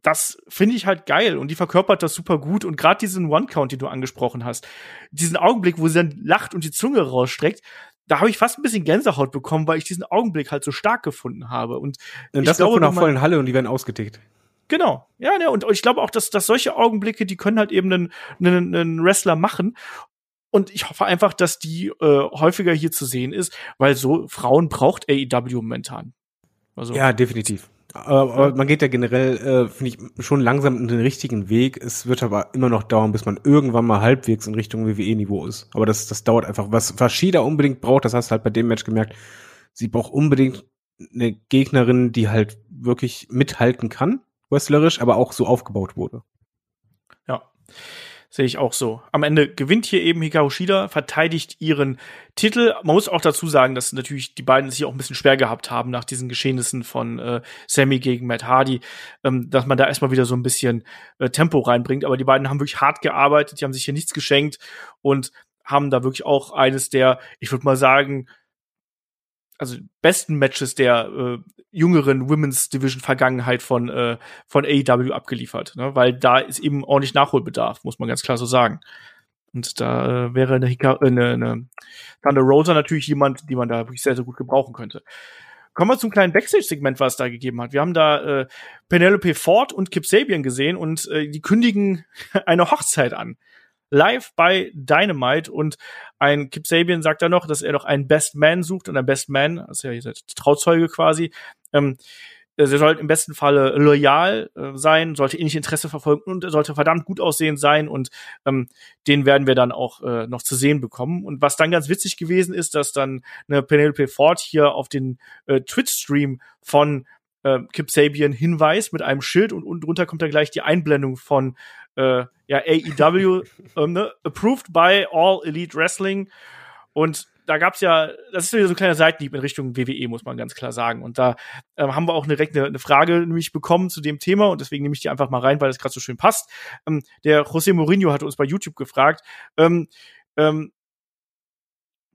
das finde ich halt geil und die verkörpert das super gut und gerade diesen One-Count, den du angesprochen hast, diesen Augenblick, wo sie dann lacht und die Zunge rausstreckt, da habe ich fast ein bisschen Gänsehaut bekommen, weil ich diesen Augenblick halt so stark gefunden habe. Und, und das glaube, von einer vollen Halle und die werden ausgetickt. Genau, ja, ne, und ich glaube auch, dass, dass solche Augenblicke, die können halt eben einen, einen, einen Wrestler machen. Und ich hoffe einfach, dass die äh, häufiger hier zu sehen ist, weil so Frauen braucht AEW momentan. Also, ja, definitiv. Aber man geht ja generell, äh, finde ich, schon langsam in den richtigen Weg. Es wird aber immer noch dauern, bis man irgendwann mal halbwegs in Richtung WWE-Niveau ist. Aber das, das dauert einfach. Was Fashida unbedingt braucht, das hast du halt bei dem Match gemerkt, sie braucht unbedingt eine Gegnerin, die halt wirklich mithalten kann, wrestlerisch, aber auch so aufgebaut wurde. Ja. Sehe ich auch so. Am Ende gewinnt hier eben Hikaru Shida, verteidigt ihren Titel. Man muss auch dazu sagen, dass natürlich die beiden sich auch ein bisschen schwer gehabt haben nach diesen Geschehnissen von äh, Sammy gegen Matt Hardy, ähm, dass man da erstmal wieder so ein bisschen äh, Tempo reinbringt. Aber die beiden haben wirklich hart gearbeitet, die haben sich hier nichts geschenkt und haben da wirklich auch eines der, ich würde mal sagen, also besten Matches der äh, jüngeren Women's Division Vergangenheit von äh, von AEW abgeliefert, ne? weil da ist eben ordentlich Nachholbedarf, muss man ganz klar so sagen. Und da äh, wäre eine, Hika äh, eine, eine Thunder Rosa natürlich jemand, die man da wirklich sehr sehr gut gebrauchen könnte. Kommen wir zum kleinen Backstage-Segment, was es da gegeben hat. Wir haben da äh, Penelope Ford und Kip Sabian gesehen und äh, die kündigen eine Hochzeit an live bei Dynamite und ein Kip Sabian sagt da noch, dass er noch einen Best Man sucht und ein Best Man, also ja der Trauzeuge quasi, ähm, er soll im besten Falle loyal äh, sein, sollte ähnliche Interesse verfolgen und er sollte verdammt gut aussehen sein und ähm, den werden wir dann auch äh, noch zu sehen bekommen. Und was dann ganz witzig gewesen ist, dass dann eine Penelope Ford hier auf den äh, Twitch-Stream von äh, Kip Sabian hinweist mit einem Schild und unten drunter kommt dann gleich die Einblendung von äh, ja, AEW, ähm, ne? approved by All Elite Wrestling. Und da gab's ja, das ist wieder so ein kleiner Seitenhieb in Richtung WWE, muss man ganz klar sagen. Und da äh, haben wir auch direkt eine, eine Frage nämlich bekommen zu dem Thema und deswegen nehme ich die einfach mal rein, weil das gerade so schön passt. Ähm, der José Mourinho hat uns bei YouTube gefragt, ähm, ähm,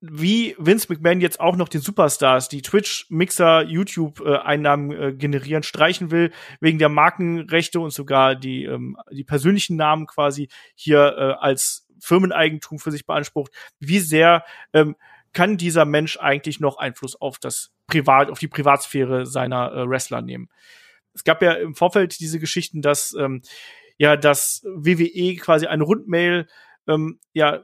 wie Vince McMahon jetzt auch noch den Superstars, die Twitch, Mixer, YouTube-Einnahmen äh, generieren, streichen will, wegen der Markenrechte und sogar die, ähm, die persönlichen Namen quasi hier äh, als Firmeneigentum für sich beansprucht. Wie sehr ähm, kann dieser Mensch eigentlich noch Einfluss auf das Privat, auf die Privatsphäre seiner äh, Wrestler nehmen? Es gab ja im Vorfeld diese Geschichten, dass ähm, ja, dass WWE quasi eine Rundmail ähm, ja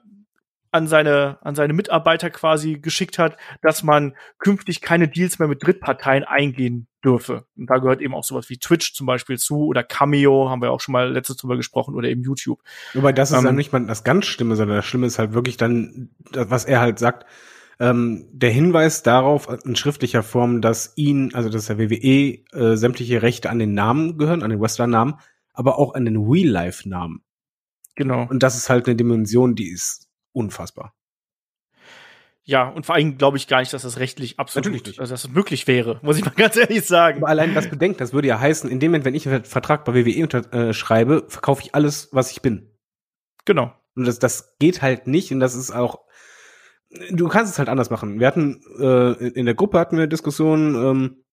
an seine, an seine Mitarbeiter quasi geschickt hat, dass man künftig keine Deals mehr mit Drittparteien eingehen dürfe. Und da gehört eben auch sowas wie Twitch zum Beispiel zu oder Cameo, haben wir auch schon mal letztes drüber gesprochen, oder eben YouTube. Wobei das ist ähm, dann nicht mal das ganz Schlimme, sondern das Schlimme ist halt wirklich dann, was er halt sagt, ähm, der Hinweis darauf in schriftlicher Form, dass ihn, also dass der WWE äh, sämtliche Rechte an den Namen gehören, an den Wrestler-Namen, aber auch an den Real-Life-Namen. Genau. Und das ist halt eine Dimension, die ist unfassbar. Ja, und vor allem glaube ich gar nicht, dass das rechtlich absolut, also dass es möglich wäre, muss ich mal ganz ehrlich sagen. Aber allein das bedenkt, das würde ja heißen, in dem Moment, wenn ich einen Vertrag bei WWE unterschreibe, äh, verkaufe ich alles, was ich bin. Genau. Und das, das geht halt nicht und das ist auch, du kannst es halt anders machen. Wir hatten, äh, in der Gruppe hatten wir eine Diskussion, ähm,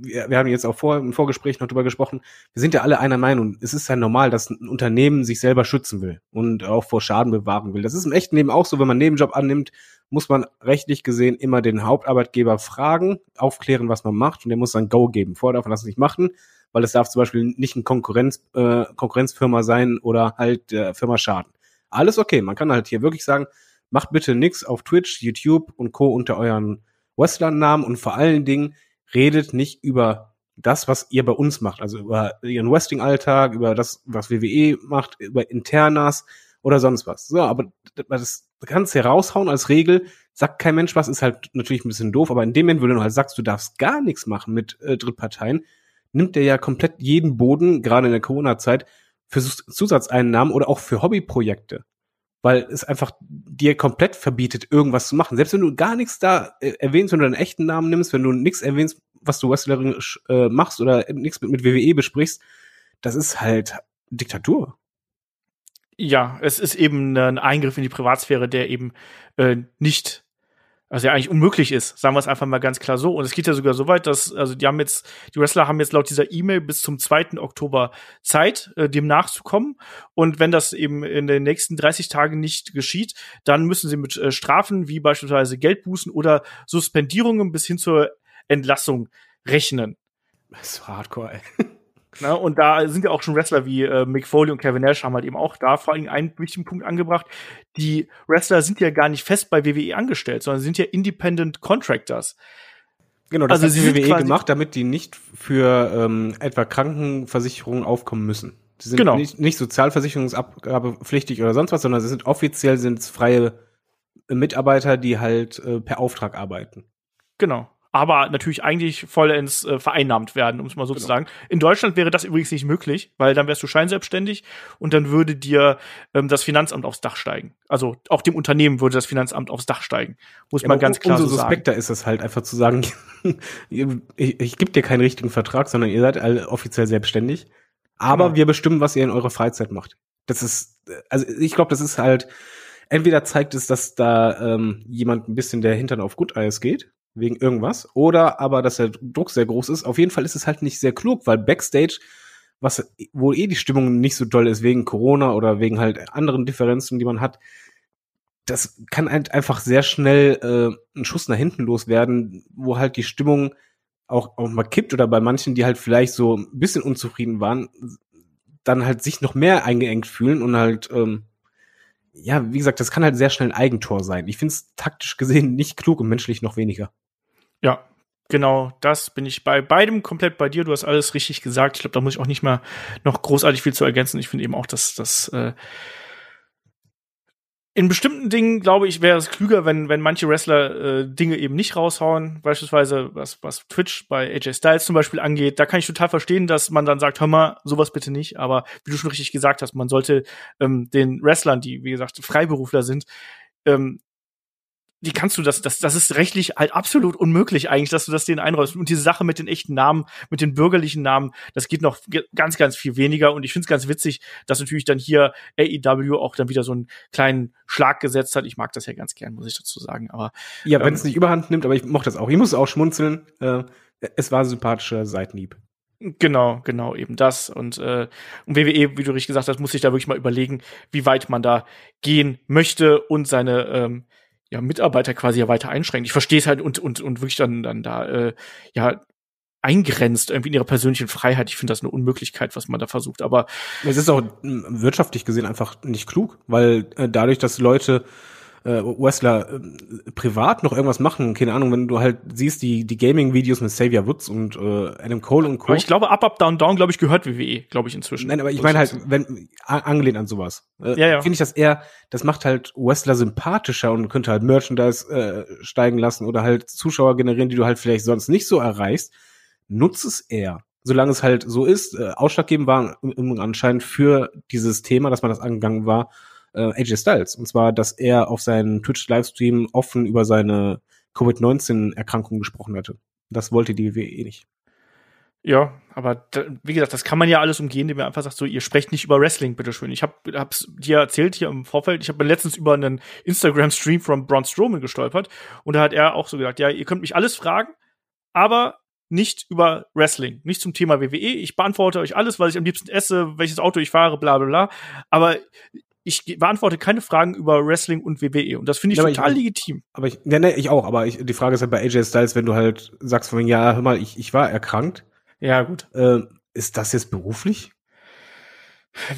wir, wir haben jetzt auch vor, im Vorgespräch noch drüber gesprochen, wir sind ja alle einer Meinung. Es ist ja normal, dass ein Unternehmen sich selber schützen will und auch vor Schaden bewahren will. Das ist im echten Leben auch so, wenn man einen Nebenjob annimmt, muss man rechtlich gesehen immer den Hauptarbeitgeber fragen, aufklären, was man macht und der muss dann Go geben. Vorher darf man das nicht machen, weil es darf zum Beispiel nicht ein Konkurrenz, äh, Konkurrenzfirma sein oder halt der Firma schaden. Alles okay, man kann halt hier wirklich sagen, macht bitte nix auf Twitch, YouTube und Co. unter euren Wrestler-Namen und vor allen Dingen redet nicht über das, was ihr bei uns macht, also über ihren Wrestling-Alltag, über das, was WWE macht, über Internas oder sonst was. So, aber das kannst du raushauen als Regel, sagt kein Mensch was, ist halt natürlich ein bisschen doof, aber in dem Moment, wo du halt sagst, du darfst gar nichts machen mit äh, Drittparteien, nimmt der ja komplett jeden Boden, gerade in der Corona-Zeit, für Zusatzeinnahmen oder auch für Hobbyprojekte weil es einfach dir komplett verbietet, irgendwas zu machen. Selbst wenn du gar nichts da äh, erwähnst, wenn du deinen echten Namen nimmst, wenn du nichts erwähnst, was du wrestlerisch äh, machst oder nichts mit, mit WWE besprichst, das ist halt Diktatur. Ja, es ist eben ein Eingriff in die Privatsphäre, der eben äh, nicht also ja eigentlich unmöglich ist, sagen wir es einfach mal ganz klar so. Und es geht ja sogar so weit, dass, also die haben jetzt, die Wrestler haben jetzt laut dieser E-Mail bis zum 2. Oktober Zeit, äh, dem nachzukommen. Und wenn das eben in den nächsten 30 Tagen nicht geschieht, dann müssen sie mit äh, Strafen wie beispielsweise Geldbußen oder Suspendierungen bis hin zur Entlassung rechnen. Das ist hardcore, ey. Ne? Und da sind ja auch schon Wrestler wie äh, Mick Foley und Kevin Nash haben halt eben auch da vor allem einen wichtigen Punkt angebracht. Die Wrestler sind ja gar nicht fest bei WWE angestellt, sondern sind ja Independent Contractors. Genau, das also hat die WWE gemacht, damit die nicht für ähm, etwa Krankenversicherungen aufkommen müssen. Sie sind genau. nicht, nicht sozialversicherungsabgabepflichtig oder sonst was, sondern sie sind offiziell sind freie Mitarbeiter, die halt äh, per Auftrag arbeiten. Genau aber natürlich eigentlich vollends äh, vereinnahmt werden, um es mal so genau. zu sagen. In Deutschland wäre das übrigens nicht möglich, weil dann wärst du scheinselbstständig und dann würde dir ähm, das Finanzamt aufs Dach steigen. Also auch dem Unternehmen würde das Finanzamt aufs Dach steigen. Muss ja, man ganz klar umso so suspekter ist es halt einfach zu sagen, ich, ich gebe dir keinen richtigen Vertrag, sondern ihr seid alle offiziell selbstständig. Aber genau. wir bestimmen, was ihr in eurer Freizeit macht. Das ist, also ich glaube, das ist halt, entweder zeigt es, dass da ähm, jemand ein bisschen der Hintern auf Gutteis geht wegen irgendwas. Oder aber, dass der Druck sehr groß ist. Auf jeden Fall ist es halt nicht sehr klug, weil Backstage, was wo eh die Stimmung nicht so doll ist wegen Corona oder wegen halt anderen Differenzen, die man hat, das kann halt einfach sehr schnell äh, ein Schuss nach hinten loswerden, wo halt die Stimmung auch, auch mal kippt oder bei manchen, die halt vielleicht so ein bisschen unzufrieden waren, dann halt sich noch mehr eingeengt fühlen und halt ähm, ja, wie gesagt, das kann halt sehr schnell ein Eigentor sein. Ich finde es taktisch gesehen nicht klug und menschlich noch weniger. Ja, genau, das bin ich bei beidem komplett bei dir. Du hast alles richtig gesagt. Ich glaube, da muss ich auch nicht mal noch großartig viel zu ergänzen. Ich finde eben auch, dass das äh, in bestimmten Dingen, glaube ich, wäre es klüger, wenn, wenn manche Wrestler äh, Dinge eben nicht raushauen. Beispielsweise, was, was Twitch bei AJ Styles zum Beispiel angeht. Da kann ich total verstehen, dass man dann sagt, hör mal, sowas bitte nicht. Aber wie du schon richtig gesagt hast, man sollte ähm, den Wrestlern, die, wie gesagt, Freiberufler sind, ähm, wie kannst du das, das, das ist rechtlich halt absolut unmöglich eigentlich, dass du das denen einräumst. Und diese Sache mit den echten Namen, mit den bürgerlichen Namen, das geht noch ganz, ganz viel weniger. Und ich finde es ganz witzig, dass natürlich dann hier AEW auch dann wieder so einen kleinen Schlag gesetzt hat. Ich mag das ja ganz gern, muss ich dazu sagen. Aber ja, wenn es ähm, nicht überhand nimmt, aber ich mochte das auch. Ich muss auch schmunzeln. Äh, es war ein sympathischer Seitenhieb. Genau, genau, eben das. Und, äh, und WWE, wie du richtig gesagt hast, muss sich da wirklich mal überlegen, wie weit man da gehen möchte und seine ähm, ja, Mitarbeiter quasi ja weiter einschränkt. Ich verstehe es halt und, und, und wirklich dann, dann da, äh, ja, eingrenzt irgendwie in ihrer persönlichen Freiheit. Ich finde das eine Unmöglichkeit, was man da versucht. Aber es ist auch wirtschaftlich gesehen einfach nicht klug, weil äh, dadurch, dass Leute äh, Wrestler äh, privat noch irgendwas machen. Keine Ahnung, wenn du halt siehst, die, die Gaming-Videos mit Xavier Woods und äh, Adam Cole und Co. Aber ich glaube, Up, Up, Down, Down, glaube ich, gehört WWE, glaube ich, inzwischen. Nein, aber ich meine halt, wenn, angelehnt an sowas. Äh, ja, ja. Finde ich das eher, das macht halt Wrestler sympathischer und könnte halt Merchandise äh, steigen lassen oder halt Zuschauer generieren, die du halt vielleicht sonst nicht so erreichst. Nutz es eher solange es halt so ist, äh, ausschlaggebend war anscheinend für dieses Thema, dass man das angegangen war, äh, AJ Styles. Und zwar, dass er auf seinen Twitch-Livestream offen über seine Covid-19-Erkrankung gesprochen hatte. Das wollte die WWE nicht. Ja, aber da, wie gesagt, das kann man ja alles umgehen, indem man einfach sagt, so, ihr sprecht nicht über Wrestling, bitteschön. Ich habe hab's dir erzählt hier im Vorfeld, ich habe letztens über einen Instagram-Stream von Braun Strowman gestolpert und da hat er auch so gesagt, ja, ihr könnt mich alles fragen, aber nicht über Wrestling, nicht zum Thema WWE. Ich beantworte euch alles, was ich am liebsten esse, welches Auto ich fahre, bla bla bla. Aber ich beantworte keine Fragen über Wrestling und WWE und das finde ich ja, total ich, legitim. Aber ich, ja, ne, ich auch, aber ich, die Frage ist halt bei AJ Styles, wenn du halt sagst von, ja, hör mal, ich, ich war erkrankt. Ja, gut. Äh, ist das jetzt beruflich?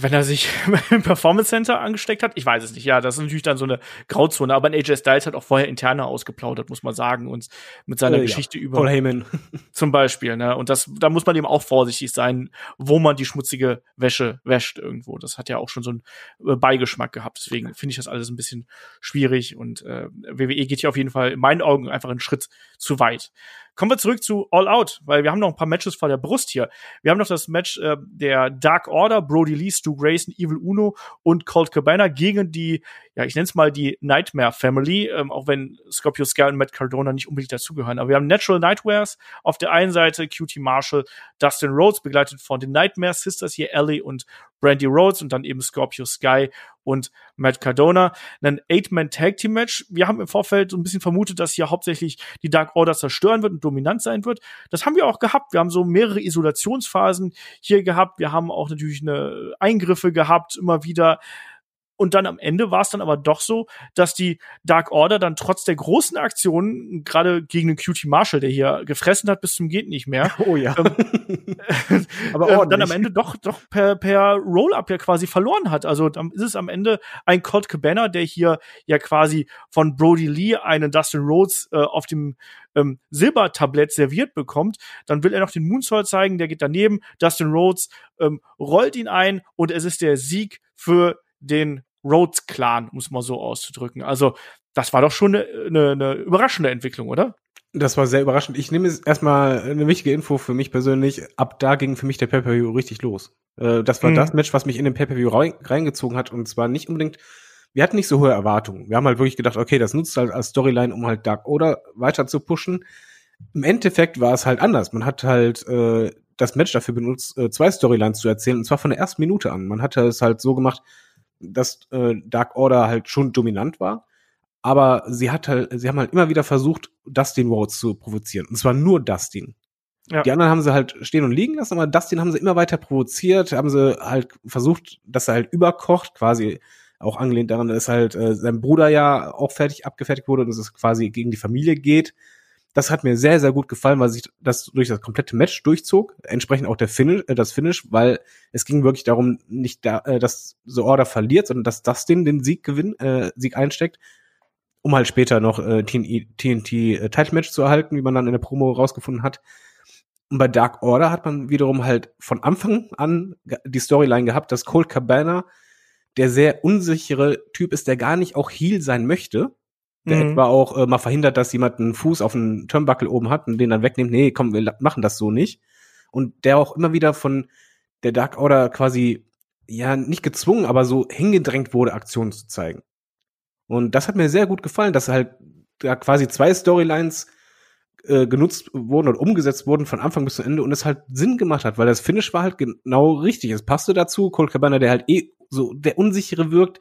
Wenn er sich im Performance Center angesteckt hat. Ich weiß es nicht. Ja, das ist natürlich dann so eine Grauzone. Aber ein AJ Styles hat auch vorher interne ausgeplaudert, muss man sagen, und mit seiner äh, Geschichte ja. über Paul Heyman zum Beispiel. Ne? Und das, da muss man eben auch vorsichtig sein, wo man die schmutzige Wäsche wäscht irgendwo. Das hat ja auch schon so einen äh, Beigeschmack gehabt. Deswegen finde ich das alles ein bisschen schwierig. Und äh, WWE geht hier auf jeden Fall in meinen Augen einfach einen Schritt zu weit. Kommen wir zurück zu All Out, weil wir haben noch ein paar Matches vor der Brust hier. Wir haben noch das Match äh, der Dark Order, Brody Lee, Stu Grayson, Evil Uno und Colt Cabana gegen die ja, ich nenne es mal die Nightmare Family, ähm, auch wenn Scorpio Sky und Matt Cardona nicht unbedingt dazugehören. Aber wir haben Natural Nightmares auf der einen Seite, QT Marshall, Dustin Rhodes, begleitet von den Nightmare Sisters hier, Ellie und Brandy Rhodes und dann eben Scorpio Sky und Matt Cardona. Ein Eight-Man-Tag-Team-Match. Wir haben im Vorfeld so ein bisschen vermutet, dass hier hauptsächlich die Dark Order zerstören wird und dominant sein wird. Das haben wir auch gehabt. Wir haben so mehrere Isolationsphasen hier gehabt. Wir haben auch natürlich eine Eingriffe gehabt, immer wieder. Und dann am Ende war es dann aber doch so, dass die Dark Order dann trotz der großen Aktionen, gerade gegen den Cutie Marshall, der hier gefressen hat bis zum geht nicht mehr. Oh ja. Ähm, aber äh, dann am Ende doch, doch per, per Roll-Up ja quasi verloren hat. Also dann ist es am Ende ein Colt Cabana, der hier ja quasi von Brody Lee einen Dustin Rhodes äh, auf dem ähm, Silbertablett serviert bekommt. Dann will er noch den Moonsault zeigen, der geht daneben. Dustin Rhodes ähm, rollt ihn ein und es ist der Sieg für den Rhodes Clan, muss man so auszudrücken. Also, das war doch schon eine, eine, überraschende Entwicklung, oder? Das war sehr überraschend. Ich nehme jetzt erstmal eine wichtige Info für mich persönlich. Ab da ging für mich der Pay-Per-View richtig los. Äh, das war mhm. das Match, was mich in den Pay-Per-View reingezogen hat. Und zwar nicht unbedingt, wir hatten nicht so hohe Erwartungen. Wir haben halt wirklich gedacht, okay, das nutzt halt als Storyline, um halt Dark Order weiter zu pushen. Im Endeffekt war es halt anders. Man hat halt äh, das Match dafür benutzt, äh, zwei Storylines zu erzählen, und zwar von der ersten Minute an. Man hatte es halt so gemacht, dass äh, Dark Order halt schon dominant war. Aber sie hat halt, sie haben halt immer wieder versucht, Dustin Rhodes zu provozieren. Und zwar nur Dustin. Ja. Die anderen haben sie halt stehen und liegen lassen, aber Dustin haben sie immer weiter provoziert, haben sie halt versucht, dass er halt überkocht, quasi auch angelehnt daran, dass halt äh, sein Bruder ja auch fertig abgefertigt wurde und dass es quasi gegen die Familie geht. Das hat mir sehr, sehr gut gefallen, weil sich das durch das komplette Match durchzog. Entsprechend auch der Finish, äh, das Finish, weil es ging wirklich darum, nicht da, äh, dass The Order verliert, sondern dass Dustin den Sieg gewinnt, äh, Sieg einsteckt, um halt später noch äh, TNT, TNT äh, Title Match zu erhalten, wie man dann in der Promo rausgefunden hat. Und bei Dark Order hat man wiederum halt von Anfang an die Storyline gehabt, dass Colt Cabana der sehr unsichere Typ ist, der gar nicht auch Heal sein möchte, der mhm. etwa auch äh, mal verhindert, dass jemand einen Fuß auf einen Turnbuckle oben hat und den dann wegnimmt. Nee, komm, wir machen das so nicht. Und der auch immer wieder von der Dark Order quasi, ja, nicht gezwungen, aber so hingedrängt wurde, Aktionen zu zeigen. Und das hat mir sehr gut gefallen, dass halt da quasi zwei Storylines äh, genutzt wurden und umgesetzt wurden von Anfang bis zu Ende und es halt Sinn gemacht hat, weil das Finish war halt genau richtig. Es passte dazu. Colt Cabana, der halt eh so der unsichere wirkt,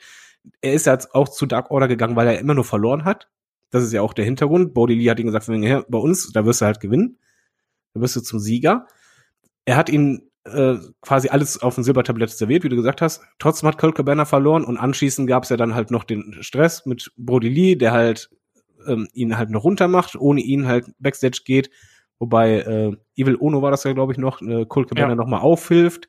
er ist jetzt auch zu Dark Order gegangen, weil er immer nur verloren hat. Das ist ja auch der Hintergrund. Bodie Lee hat ihm gesagt, hey, bei uns, da wirst du halt gewinnen. Da wirst du zum Sieger. Er hat ihn äh, quasi alles auf dem Silbertablett serviert, wie du gesagt hast. Trotzdem hat Colt Cabana verloren und anschließend gab es ja dann halt noch den Stress mit Brody Lee, der halt ähm, ihn halt noch runter macht, ohne ihn halt Backstage geht. Wobei äh, Evil Ono war das ja, glaube ich, noch, äh, Colt Cabana ja. noch mal aufhilft.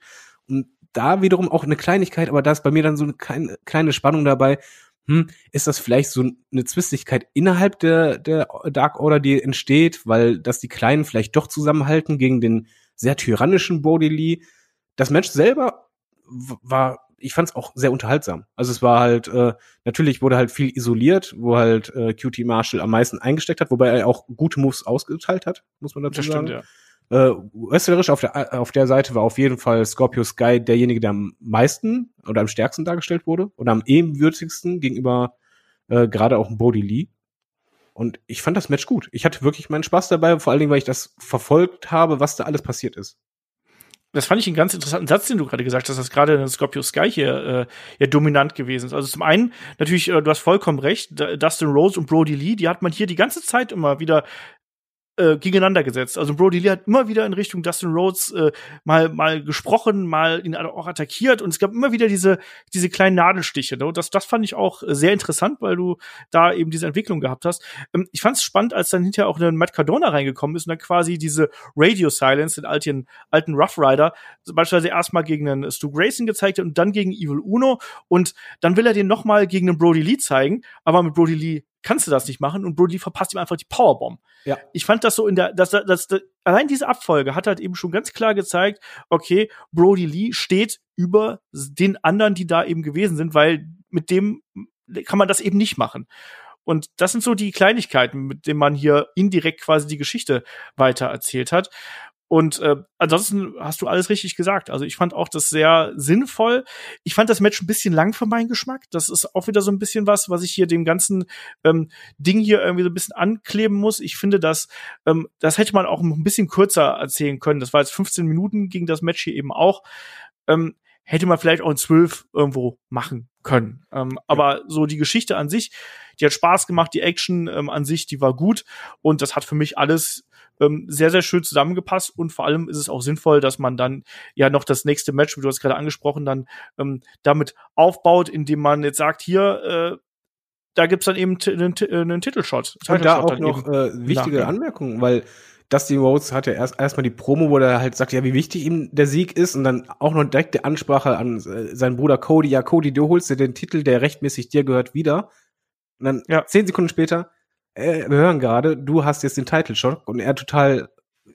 Und da wiederum auch eine Kleinigkeit, aber da ist bei mir dann so eine kleine, kleine Spannung dabei. Hm, ist das vielleicht so eine Zwistigkeit innerhalb der, der Dark Order, die entsteht, weil dass die Kleinen vielleicht doch zusammenhalten gegen den sehr tyrannischen Bodie Lee? Das Match selber war, ich fand es auch sehr unterhaltsam. Also es war halt, äh, natürlich wurde halt viel isoliert, wo halt äh, QT Marshall am meisten eingesteckt hat, wobei er auch gute Moves ausgeteilt hat, muss man dazu das sagen. Stimmt, ja. Äh, wrestlerisch auf der, auf der Seite war auf jeden Fall Scorpio Sky derjenige, der am meisten oder am stärksten dargestellt wurde oder am ebenwürdigsten gegenüber äh, gerade auch Bodie Lee. Und ich fand das Match gut. Ich hatte wirklich meinen Spaß dabei, vor allen Dingen, weil ich das verfolgt habe, was da alles passiert ist. Das fand ich einen ganz interessanten Satz, den du gerade gesagt hast, dass gerade Scorpio Sky hier äh, ja dominant gewesen ist. Also zum einen natürlich, äh, du hast vollkommen recht, Dustin Rose und Brody Lee, die hat man hier die ganze Zeit immer wieder äh, gegeneinander gesetzt. Also Brody Lee hat immer wieder in Richtung Dustin Rhodes äh, mal mal gesprochen, mal ihn auch attackiert und es gab immer wieder diese diese kleinen Nadelstiche. Ne? Und das das fand ich auch sehr interessant, weil du da eben diese Entwicklung gehabt hast. Ähm, ich fand es spannend, als dann hinterher auch ein Matt Cardona reingekommen ist und dann quasi diese Radio Silence, den alten alten Rough Rider, beispielsweise erstmal gegen einen Stu Grayson gezeigt hat und dann gegen Evil Uno und dann will er den noch mal gegen einen Brody Lee zeigen, aber mit Brody Lee kannst du das nicht machen und Brody verpasst ihm einfach die Powerbomb. Ja. Ich fand das so in der, das, das, das, das, allein diese Abfolge hat halt eben schon ganz klar gezeigt, okay, Brody Lee steht über den anderen, die da eben gewesen sind, weil mit dem kann man das eben nicht machen. Und das sind so die Kleinigkeiten, mit denen man hier indirekt quasi die Geschichte weiter erzählt hat. Und äh, ansonsten hast du alles richtig gesagt. Also ich fand auch das sehr sinnvoll. Ich fand das Match ein bisschen lang für meinen Geschmack. Das ist auch wieder so ein bisschen was, was ich hier dem ganzen ähm, Ding hier irgendwie so ein bisschen ankleben muss. Ich finde, dass ähm, das hätte man auch ein bisschen kürzer erzählen können. Das war jetzt 15 Minuten gegen das Match hier eben auch. Ähm, hätte man vielleicht auch in 12 irgendwo machen können. Ähm, ja. Aber so die Geschichte an sich, die hat Spaß gemacht, die Action ähm, an sich, die war gut und das hat für mich alles ähm, sehr, sehr schön zusammengepasst und vor allem ist es auch sinnvoll, dass man dann ja noch das nächste Match, wie du hast gerade angesprochen, dann ähm, damit aufbaut, indem man jetzt sagt, hier, äh, da gibt's dann eben einen, einen Titelshot. Und da auch noch äh, wichtige nachgehen. Anmerkungen, weil Dusty Rhodes hat ja erst erstmal die Promo, wo er halt sagt, ja, wie wichtig ihm der Sieg ist und dann auch noch direkte Ansprache an äh, seinen Bruder Cody. Ja, Cody, du holst dir den Titel, der rechtmäßig dir gehört, wieder. Und dann ja. zehn Sekunden später, äh, wir hören gerade, du hast jetzt den Title Shot und er total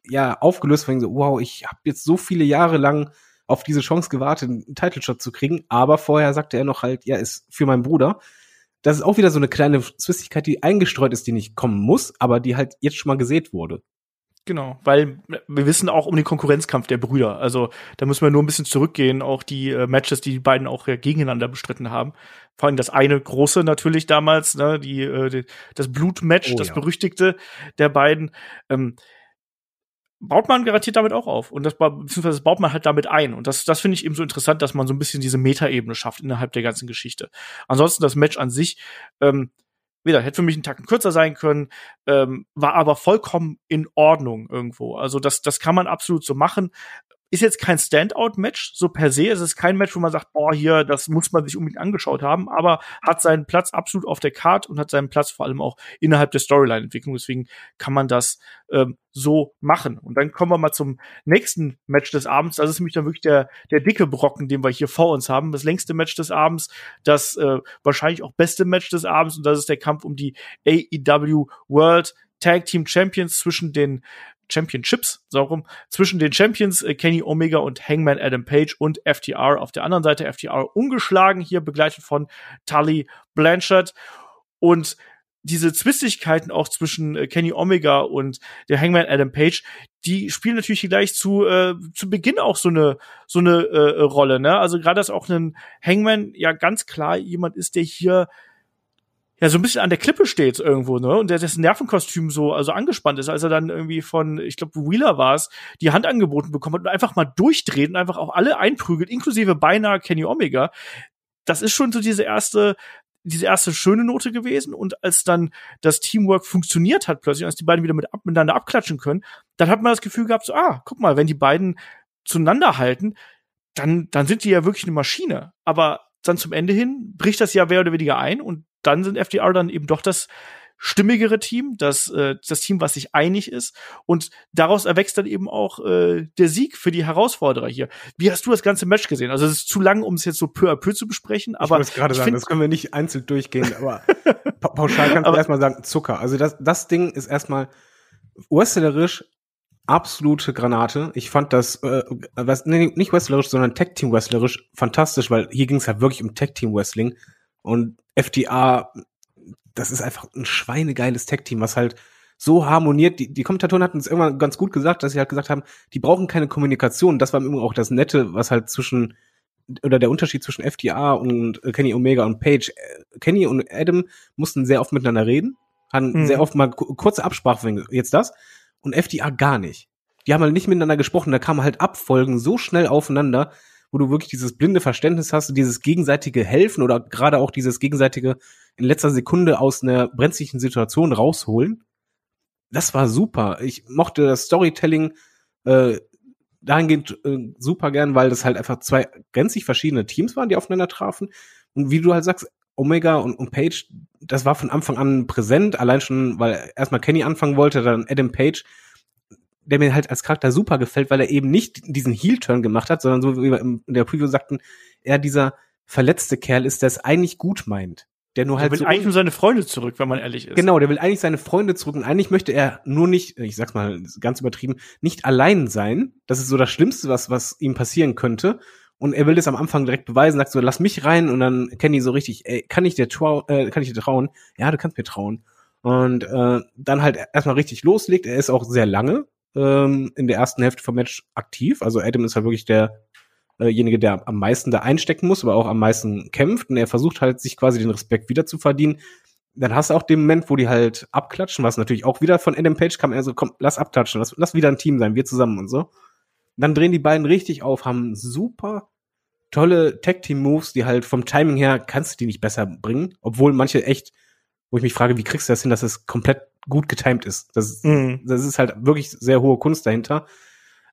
ja aufgelöst, weil so, wow, ich habe jetzt so viele Jahre lang auf diese Chance gewartet, einen Title Shot zu kriegen, aber vorher sagte er noch halt, ja, ist für meinen Bruder. Das ist auch wieder so eine kleine Zwistigkeit, die eingestreut ist, die nicht kommen muss, aber die halt jetzt schon mal gesät wurde. Genau, weil wir wissen auch um den Konkurrenzkampf der Brüder. Also da müssen wir nur ein bisschen zurückgehen, auch die äh, Matches, die die beiden auch äh, gegeneinander bestritten haben. Vor allem das eine große natürlich damals, ne, die, äh, die das Blutmatch, oh, das ja. berüchtigte der beiden. Ähm, baut man garantiert damit auch auf. Und das, beziehungsweise das baut man halt damit ein. Und das, das finde ich eben so interessant, dass man so ein bisschen diese Metaebene schafft innerhalb der ganzen Geschichte. Ansonsten das Match an sich, ähm, wieder, hätte für mich einen Tacken kürzer sein können, ähm, war aber vollkommen in Ordnung irgendwo. Also das, das kann man absolut so machen. Ist jetzt kein Standout-Match, so per se. Es ist kein Match, wo man sagt, boah, hier, das muss man sich unbedingt angeschaut haben, aber hat seinen Platz absolut auf der Card und hat seinen Platz vor allem auch innerhalb der Storyline-Entwicklung. Deswegen kann man das ähm, so machen. Und dann kommen wir mal zum nächsten Match des Abends. Das ist nämlich dann wirklich der, der dicke Brocken, den wir hier vor uns haben. Das längste Match des Abends, das äh, wahrscheinlich auch beste Match des Abends. Und das ist der Kampf um die AEW World Tag Team Champions zwischen den Championships, so rum, zwischen den Champions äh, Kenny Omega und Hangman Adam Page und FTR auf der anderen Seite. FTR ungeschlagen, hier begleitet von Tully Blanchard. Und diese Zwistigkeiten auch zwischen äh, Kenny Omega und der Hangman Adam Page, die spielen natürlich gleich zu äh, zu Beginn auch so eine so eine äh, Rolle, ne? Also gerade dass auch ein Hangman ja ganz klar jemand ist, der hier ja so ein bisschen an der Klippe steht irgendwo, ne? Und der dessen Nervenkostüm so also angespannt ist, als er dann irgendwie von, ich glaube, Wheeler war es, die Hand angeboten bekommen hat und einfach mal durchdreht und einfach auch alle einprügelt, inklusive beinahe Kenny Omega. Das ist schon so diese erste diese erste schöne Note gewesen und als dann das Teamwork funktioniert hat plötzlich, als die beiden wieder mit, miteinander abklatschen können, dann hat man das Gefühl gehabt, so, ah, guck mal, wenn die beiden zueinander halten, dann, dann sind die ja wirklich eine Maschine. Aber dann zum Ende hin bricht das ja mehr oder weniger ein und dann sind FDR dann eben doch das stimmigere Team, das, äh, das Team, was sich einig ist. Und daraus erwächst dann eben auch äh, der Sieg für die Herausforderer hier. Wie hast du das ganze Match gesehen? Also es ist zu lang, um es jetzt so peu à peu zu besprechen. Aber ich gerade sagen, das können wir nicht einzeln durchgehen, aber pauschal kannst du erstmal sagen, Zucker. Also das, das Ding ist erstmal wrestlerisch absolute Granate. Ich fand das, äh, was, nee, nicht wrestlerisch, sondern Tag-Team-wrestlerisch fantastisch, weil hier ging es halt wirklich um Tag-Team-Wrestling. Und FDA, das ist einfach ein schweinegeiles Tag-Team, was halt so harmoniert. Die, die Kommentatoren hatten es irgendwann ganz gut gesagt, dass sie halt gesagt haben, die brauchen keine Kommunikation. Das war im Übrigen auch das Nette, was halt zwischen oder der Unterschied zwischen FDA und Kenny Omega und Page. Kenny und Adam mussten sehr oft miteinander reden, hatten mhm. sehr oft mal kurze Absprache, jetzt das, und FDA gar nicht. Die haben halt nicht miteinander gesprochen, da kamen halt Abfolgen so schnell aufeinander, wo du wirklich dieses blinde Verständnis hast, dieses gegenseitige Helfen oder gerade auch dieses gegenseitige in letzter Sekunde aus einer brenzlichen Situation rausholen. Das war super. Ich mochte das Storytelling äh, dahingehend äh, super gern, weil das halt einfach zwei gänzlich verschiedene Teams waren, die aufeinander trafen. Und wie du halt sagst, Omega und, und Page, das war von Anfang an präsent, allein schon, weil erstmal Kenny anfangen wollte, dann Adam Page der mir halt als Charakter super gefällt, weil er eben nicht diesen Heel-Turn gemacht hat, sondern so wie wir in der Preview sagten, er dieser verletzte Kerl ist, der es eigentlich gut meint. Der nur halt. Der will so eigentlich nur seine Freunde zurück, wenn man ehrlich ist. Genau, der will eigentlich seine Freunde zurück und eigentlich möchte er nur nicht, ich sag's mal ganz übertrieben, nicht allein sein. Das ist so das Schlimmste, was, was ihm passieren könnte. Und er will das am Anfang direkt beweisen, sagt so, lass mich rein und dann Kenny so richtig, ey, kann ich dir, äh, kann ich dir trauen? Ja, du kannst mir trauen. Und äh, dann halt erstmal richtig loslegt. Er ist auch sehr lange ähm, in der ersten Hälfte vom Match aktiv. Also Adam ist halt wirklich derjenige, der am meisten da einstecken muss, aber auch am meisten kämpft. Und er versucht halt, sich quasi den Respekt wieder zu verdienen. Dann hast du auch den Moment, wo die halt abklatschen, was natürlich auch wieder von Adam Page kam. Er so, komm, lass abklatschen, lass, lass wieder ein Team sein, wir zusammen und so. Dann drehen die beiden richtig auf, haben super tolle Tag-Team-Moves, die halt vom Timing her kannst du die nicht besser bringen. Obwohl manche echt, wo ich mich frage, wie kriegst du das hin, dass es komplett gut getimed ist. Das, mhm. das ist halt wirklich sehr hohe Kunst dahinter.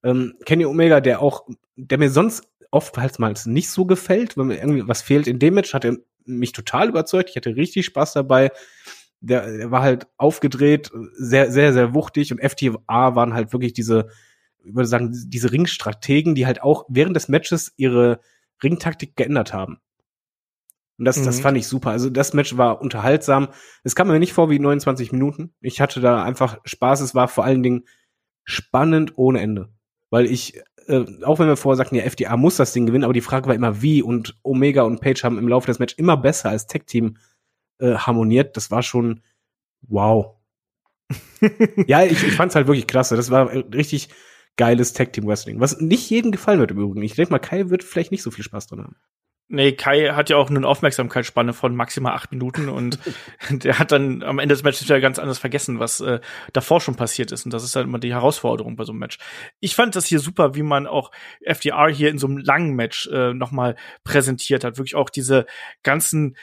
Ähm, Kenny Omega, der auch, der mir sonst oftmals nicht so gefällt, wenn mir irgendwie was fehlt in dem Match, hat er mich total überzeugt. Ich hatte richtig Spaß dabei. Der, der war halt aufgedreht, sehr, sehr, sehr wuchtig und FTA waren halt wirklich diese, ich würde sagen, diese Ringstrategen, die halt auch während des Matches ihre Ringtaktik geändert haben. Und das, mhm. das fand ich super. Also das Match war unterhaltsam. Es kam mir nicht vor wie 29 Minuten. Ich hatte da einfach Spaß. Es war vor allen Dingen spannend ohne Ende. Weil ich, äh, auch wenn wir vorher sagten, ja, FDA muss das Ding gewinnen, aber die Frage war immer wie und Omega und Page haben im Laufe des Matches immer besser als Tech-Team äh, harmoniert. Das war schon wow. ja, ich, ich fand's halt wirklich klasse. Das war richtig geiles Tag-Team-Wrestling. Was nicht jedem gefallen wird im Übrigen. Ich denke mal, Kai wird vielleicht nicht so viel Spaß dran haben. Nee, Kai hat ja auch eine Aufmerksamkeitsspanne von maximal acht Minuten und der hat dann am Ende des Matches wieder ganz anders vergessen, was äh, davor schon passiert ist. Und das ist halt immer die Herausforderung bei so einem Match. Ich fand das hier super, wie man auch FDR hier in so einem langen Match äh, nochmal präsentiert hat. Wirklich auch diese ganzen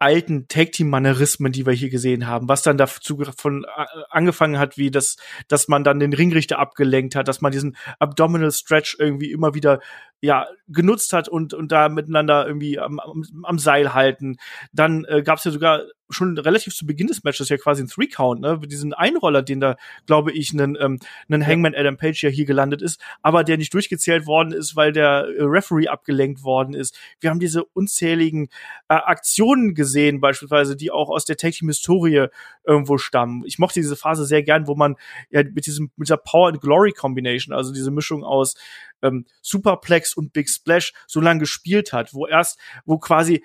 alten Tag-Team-Manerismen, die wir hier gesehen haben, was dann dazu von äh, angefangen hat, wie das, dass man dann den Ringrichter abgelenkt hat, dass man diesen Abdominal Stretch irgendwie immer wieder ja genutzt hat und und da miteinander irgendwie am, am, am Seil halten. Dann äh, gab es ja sogar schon relativ zu Beginn des Matches ja quasi ein Three Count, ne, diesen Einroller, den da glaube ich einen ähm, einen Hangman Adam Page ja hier gelandet ist, aber der nicht durchgezählt worden ist, weil der äh, Referee abgelenkt worden ist. Wir haben diese unzähligen äh, Aktionen gesehen, beispielsweise, die auch aus der Tag Historie irgendwo stammen. Ich mochte diese Phase sehr gern, wo man ja mit diesem mit dieser Power and Glory Combination, also diese Mischung aus ähm, Superplex und Big Splash so lange gespielt hat, wo erst, wo quasi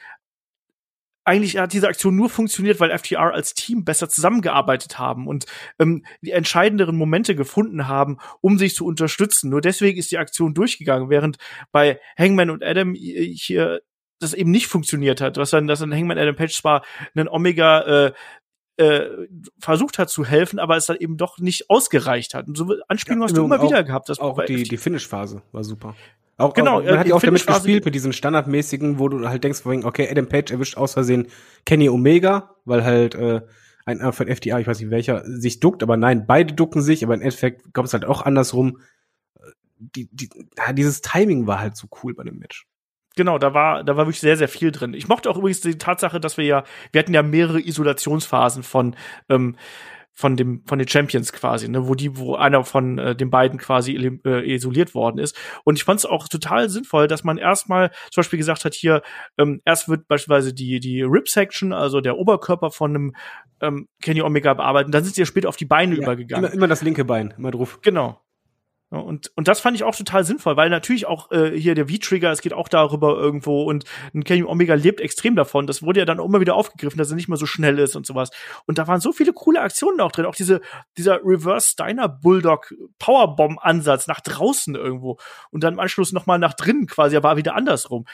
eigentlich hat diese Aktion nur funktioniert, weil FTR als Team besser zusammengearbeitet haben und ähm, die entscheidenderen Momente gefunden haben, um sich zu unterstützen. Nur deswegen ist die Aktion durchgegangen, während bei Hangman und Adam hier das eben nicht funktioniert hat, was dann, dass dann Hangman Adam Page zwar einen Omega äh, äh, versucht hat zu helfen, aber es dann eben doch nicht ausgereicht hat. Und so Anspielungen ja, hast du immer wieder gehabt. Das auch die, die Finish-Phase war super. Auch, genau, auch, man hat ja auch damit gespielt mit diesen standardmäßigen, wo du halt denkst, okay, Adam Page erwischt aus Versehen Kenny Omega, weil halt äh, ein von FDA, ich weiß nicht welcher, sich duckt, aber nein, beide ducken sich, aber im Endeffekt kommt es halt auch andersrum. Die, die, ja, dieses Timing war halt so cool bei dem Match. Genau, da war, da war wirklich sehr, sehr viel drin. Ich mochte auch übrigens die Tatsache, dass wir ja, wir hatten ja mehrere Isolationsphasen von, ähm, von dem von den Champions quasi, ne, wo die wo einer von äh, den beiden quasi äh, isoliert worden ist und ich fand es auch total sinnvoll, dass man erstmal zum Beispiel gesagt hat hier ähm, erst wird beispielsweise die die Rib Section, also der Oberkörper von einem ähm, Kenny Omega bearbeitet, dann sind sie ja später auf die Beine ja, übergegangen. Immer, immer das linke Bein, immer drauf. Genau. Und, und das fand ich auch total sinnvoll, weil natürlich auch äh, hier der V-Trigger, es geht auch darüber irgendwo und ein Kenny Omega lebt extrem davon. Das wurde ja dann immer wieder aufgegriffen, dass er nicht mehr so schnell ist und sowas. Und da waren so viele coole Aktionen auch drin. Auch diese, dieser Reverse Steiner Bulldog Powerbomb Ansatz nach draußen irgendwo und dann im Anschluss nochmal nach drinnen quasi, war wieder andersrum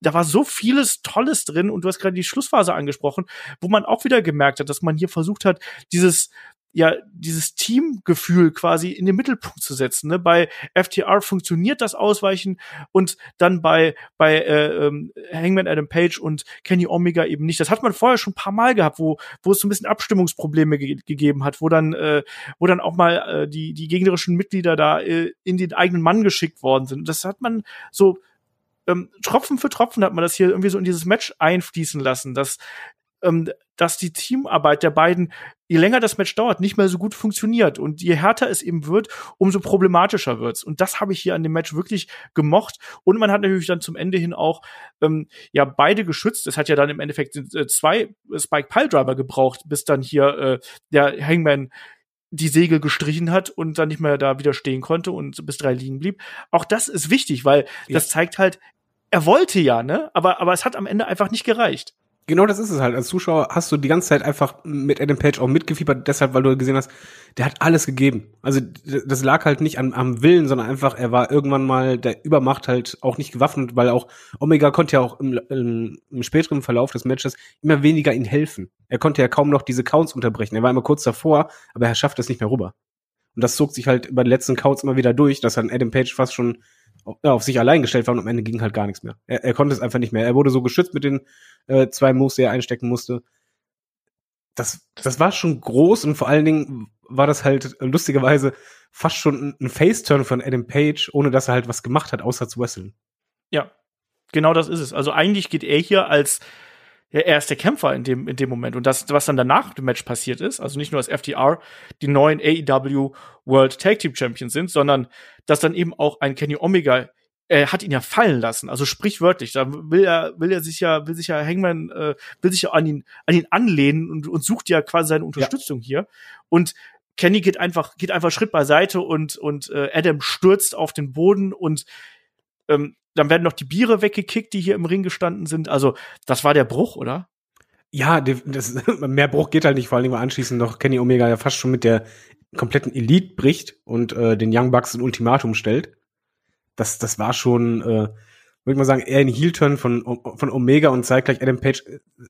da war so vieles Tolles drin und du hast gerade die Schlussphase angesprochen, wo man auch wieder gemerkt hat, dass man hier versucht hat, dieses ja dieses Teamgefühl quasi in den Mittelpunkt zu setzen. Ne? Bei FTR funktioniert das Ausweichen und dann bei bei äh, ähm, Hangman Adam Page und Kenny Omega eben nicht. Das hat man vorher schon ein paar Mal gehabt, wo wo es so ein bisschen Abstimmungsprobleme ge gegeben hat, wo dann äh, wo dann auch mal äh, die die gegnerischen Mitglieder da äh, in den eigenen Mann geschickt worden sind. Das hat man so ähm, Tropfen für Tropfen hat man das hier irgendwie so in dieses Match einfließen lassen, dass ähm, dass die Teamarbeit der beiden, je länger das Match dauert, nicht mehr so gut funktioniert. Und je härter es eben wird, umso problematischer wird's. Und das habe ich hier an dem Match wirklich gemocht. Und man hat natürlich dann zum Ende hin auch ähm, ja beide geschützt. Es hat ja dann im Endeffekt äh, zwei Spike Piledriver gebraucht, bis dann hier äh, der Hangman die Segel gestrichen hat und dann nicht mehr da wieder stehen konnte und bis drei liegen blieb. Auch das ist wichtig, weil ja. das zeigt halt, er wollte ja, ne? Aber, aber es hat am Ende einfach nicht gereicht. Genau das ist es halt. Als Zuschauer hast du die ganze Zeit einfach mit Adam Page auch mitgefiebert, deshalb, weil du gesehen hast, der hat alles gegeben. Also das lag halt nicht am, am Willen, sondern einfach, er war irgendwann mal der Übermacht halt auch nicht gewaffnet, weil auch Omega konnte ja auch im, im, im späteren Verlauf des Matches immer weniger ihm helfen. Er konnte ja kaum noch diese Counts unterbrechen. Er war immer kurz davor, aber er schafft es nicht mehr rüber. Und das zog sich halt über die letzten Counts immer wieder durch, dass dann Adam Page fast schon auf sich allein gestellt war und am Ende ging halt gar nichts mehr. Er, er konnte es einfach nicht mehr. Er wurde so geschützt mit den äh, zwei Moves, die er einstecken musste. Das, das war schon groß und vor allen Dingen war das halt lustigerweise fast schon ein Face-Turn von Adam Page, ohne dass er halt was gemacht hat, außer zu wresteln. Ja, genau das ist es. Also eigentlich geht er hier als ja, er ist der Kämpfer in dem, in dem Moment. Und das, was dann danach im Match passiert ist, also nicht nur, dass FTR die neuen AEW World Tag Team Champions sind, sondern dass dann eben auch ein Kenny Omega er hat ihn ja fallen lassen, also sprichwörtlich. Da will er, will er sich ja, will sich ja Hangman, äh, will sich ja an ihn, an ihn anlehnen und, und sucht ja quasi seine Unterstützung ja. hier. Und Kenny geht einfach, geht einfach Schritt beiseite und, und äh, Adam stürzt auf den Boden und ähm, dann werden noch die Biere weggekickt, die hier im Ring gestanden sind. Also, das war der Bruch, oder? Ja, das, mehr Bruch geht halt nicht, vor allem, weil anschließend noch Kenny Omega ja fast schon mit der kompletten Elite bricht und äh, den Young Bucks ein Ultimatum stellt. Das, das war schon, äh, würde ich mal sagen, eher ein Heel-Turn von, von Omega und zeigt gleich Adam Page.